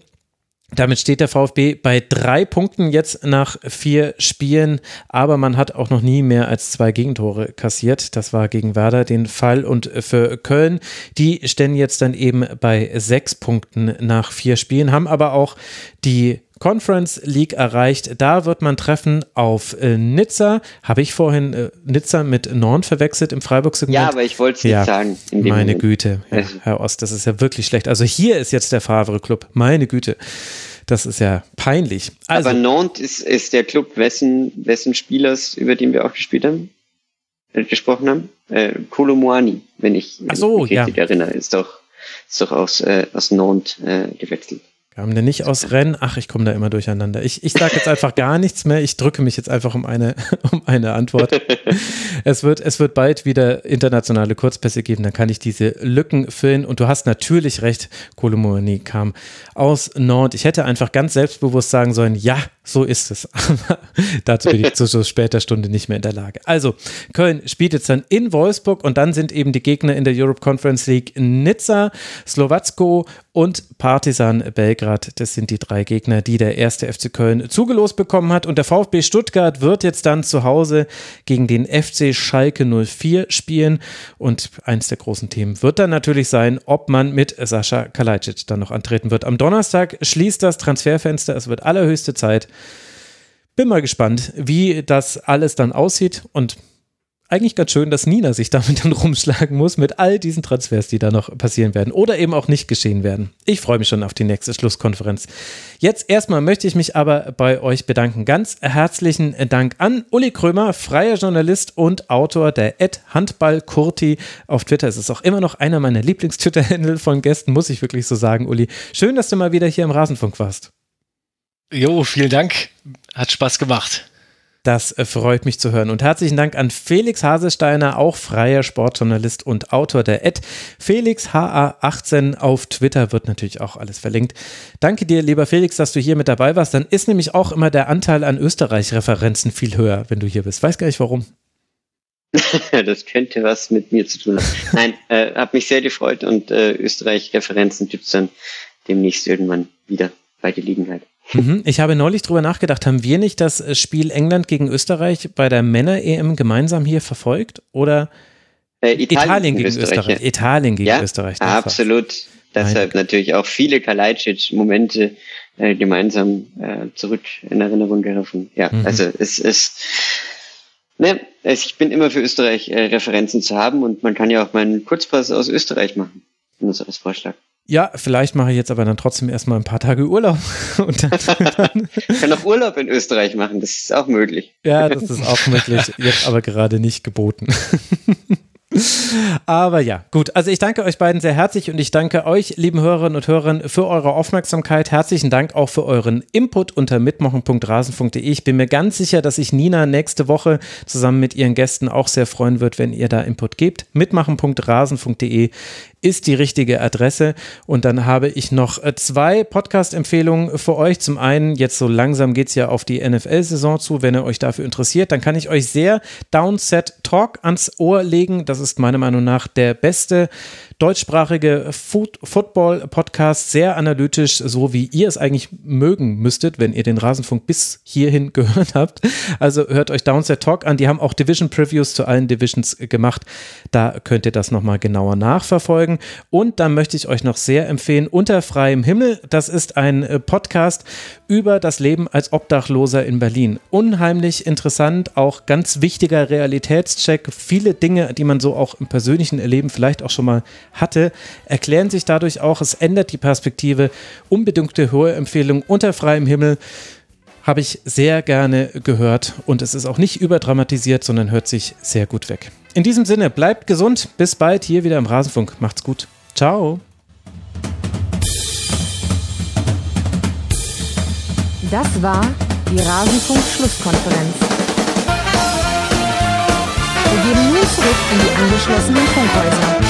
Damit steht der VfB bei drei Punkten jetzt nach vier Spielen, aber man hat auch noch nie mehr als zwei Gegentore kassiert. Das war gegen Werder den Fall und für Köln, die stehen jetzt dann eben bei sechs Punkten nach vier Spielen, haben aber auch die Conference League erreicht. Da wird man treffen auf äh, Nizza. Habe ich vorhin äh, Nizza mit Nord verwechselt im Freiburg-Segment? Ja, aber ich wollte es nicht ja, sagen. meine Moment. Güte, ja, Herr Ost, das ist ja wirklich schlecht. Also hier ist jetzt der Favre Club. Meine Güte. Das ist ja peinlich. Also, aber Nantes ist, ist der Club wessen, wessen Spielers, über den wir auch gespielt haben, äh, gesprochen haben? Äh, Kolomoani, wenn ich, wenn so, ich mich richtig ja. erinnere, ist doch, ist doch aus, äh, aus Nantes äh, gewechselt. Kam der nicht aus Rennen? Ach, ich komme da immer durcheinander. Ich, ich sage jetzt einfach gar nichts mehr. Ich drücke mich jetzt einfach um eine, um eine Antwort. es, wird, es wird bald wieder internationale Kurzpässe geben, dann kann ich diese Lücken füllen. Und du hast natürlich recht, Kolomoni kam aus Nord. Ich hätte einfach ganz selbstbewusst sagen sollen, ja, So ist es. Dazu bin ich zu so später Stunde nicht mehr in der Lage. Also, Köln spielt jetzt dann in Wolfsburg und dann sind eben die Gegner in der Europe Conference League Nizza, Slowacko und Partizan Belgrad. Das sind die drei Gegner, die der erste FC Köln zugelost bekommen hat. Und der VfB Stuttgart wird jetzt dann zu Hause gegen den FC Schalke 04 spielen. Und eins der großen Themen wird dann natürlich sein, ob man mit Sascha Kalajdzic dann noch antreten wird. Am Donnerstag schließt das Transferfenster. Es wird allerhöchste Zeit. Bin mal gespannt, wie das alles dann aussieht und eigentlich ganz schön, dass Nina sich damit dann rumschlagen muss mit all diesen Transfers, die da noch passieren werden oder eben auch nicht geschehen werden. Ich freue mich schon auf die nächste Schlusskonferenz. Jetzt erstmal möchte ich mich aber bei euch bedanken. Ganz herzlichen Dank an Uli Krömer, freier Journalist und Autor der Ed Handball Kurti auf Twitter. Es ist auch immer noch einer meiner Lieblings-Twitter-Händel von Gästen, muss ich wirklich so sagen, Uli. Schön, dass du mal wieder hier im Rasenfunk warst. Jo, vielen Dank. Hat Spaß gemacht. Das äh, freut mich zu hören. Und herzlichen Dank an Felix Hasesteiner, auch freier Sportjournalist und Autor der Ad. Felix HA18 auf Twitter wird natürlich auch alles verlinkt. Danke dir, lieber Felix, dass du hier mit dabei warst. Dann ist nämlich auch immer der Anteil an Österreich-Referenzen viel höher, wenn du hier bist. Weiß gar nicht warum. das könnte was mit mir zu tun haben. Nein, äh, hat mich sehr gefreut und äh, Österreich-Referenzen gibt es dann demnächst irgendwann wieder bei Gelegenheit. Mhm. Ich habe neulich drüber nachgedacht, haben wir nicht das Spiel England gegen Österreich bei der Männer-EM gemeinsam hier verfolgt? Oder äh, Italien, Italien, gegen Österreich? Österreich. Ja. Italien gegen ja, Österreich. Absolut. Deshalb Nein. natürlich auch viele Kalajdzic-Momente äh, gemeinsam äh, zurück in Erinnerung gerufen. Ja, mhm. also es ist, ne, ich bin immer für Österreich äh, Referenzen zu haben und man kann ja auch mal einen Kurzpass aus Österreich machen. Nur so als Vorschlag. Ja, vielleicht mache ich jetzt aber dann trotzdem erstmal ein paar Tage Urlaub. Und dann, dann ich kann auch Urlaub in Österreich machen, das ist auch möglich. Ja, das ist auch möglich, jetzt aber gerade nicht geboten. Aber ja, gut. Also ich danke euch beiden sehr herzlich und ich danke euch, lieben Hörerinnen und Hörern, für eure Aufmerksamkeit. Herzlichen Dank auch für euren Input unter mitmachen.rasen.de. Ich bin mir ganz sicher, dass sich Nina nächste Woche zusammen mit ihren Gästen auch sehr freuen wird, wenn ihr da Input gebt. Mitmachen.rasen.de ist die richtige Adresse. Und dann habe ich noch äh, zwei Podcast-Empfehlungen für euch. Zum einen, jetzt so langsam geht es ja auf die NFL-Saison zu. Wenn ihr euch dafür interessiert, dann kann ich euch sehr Downset Talk ans Ohr legen. Das ist meiner Meinung nach der beste deutschsprachige Football-Podcast, sehr analytisch, so wie ihr es eigentlich mögen müsstet, wenn ihr den Rasenfunk bis hierhin gehört habt. Also hört euch Downset Talk an. Die haben auch Division-Previews zu allen Divisions gemacht. Da könnt ihr das nochmal genauer nachverfolgen. Und dann möchte ich euch noch sehr empfehlen, Unter freiem Himmel. Das ist ein äh, Podcast über das Leben als Obdachloser in Berlin. Unheimlich interessant, auch ganz wichtiger Realitätscheck. Viele Dinge, die man so auch im persönlichen Erleben vielleicht auch schon mal hatte, erklären sich dadurch auch, es ändert die Perspektive. Unbedingte hohe Empfehlung unter freiem Himmel habe ich sehr gerne gehört und es ist auch nicht überdramatisiert, sondern hört sich sehr gut weg. In diesem Sinne, bleibt gesund, bis bald hier wieder im Rasenfunk. Macht's gut. Ciao. Das war die Rasenfunk-Schlusskonferenz. Wir gehen nun zurück in die angeschlossenen Funkhäuser.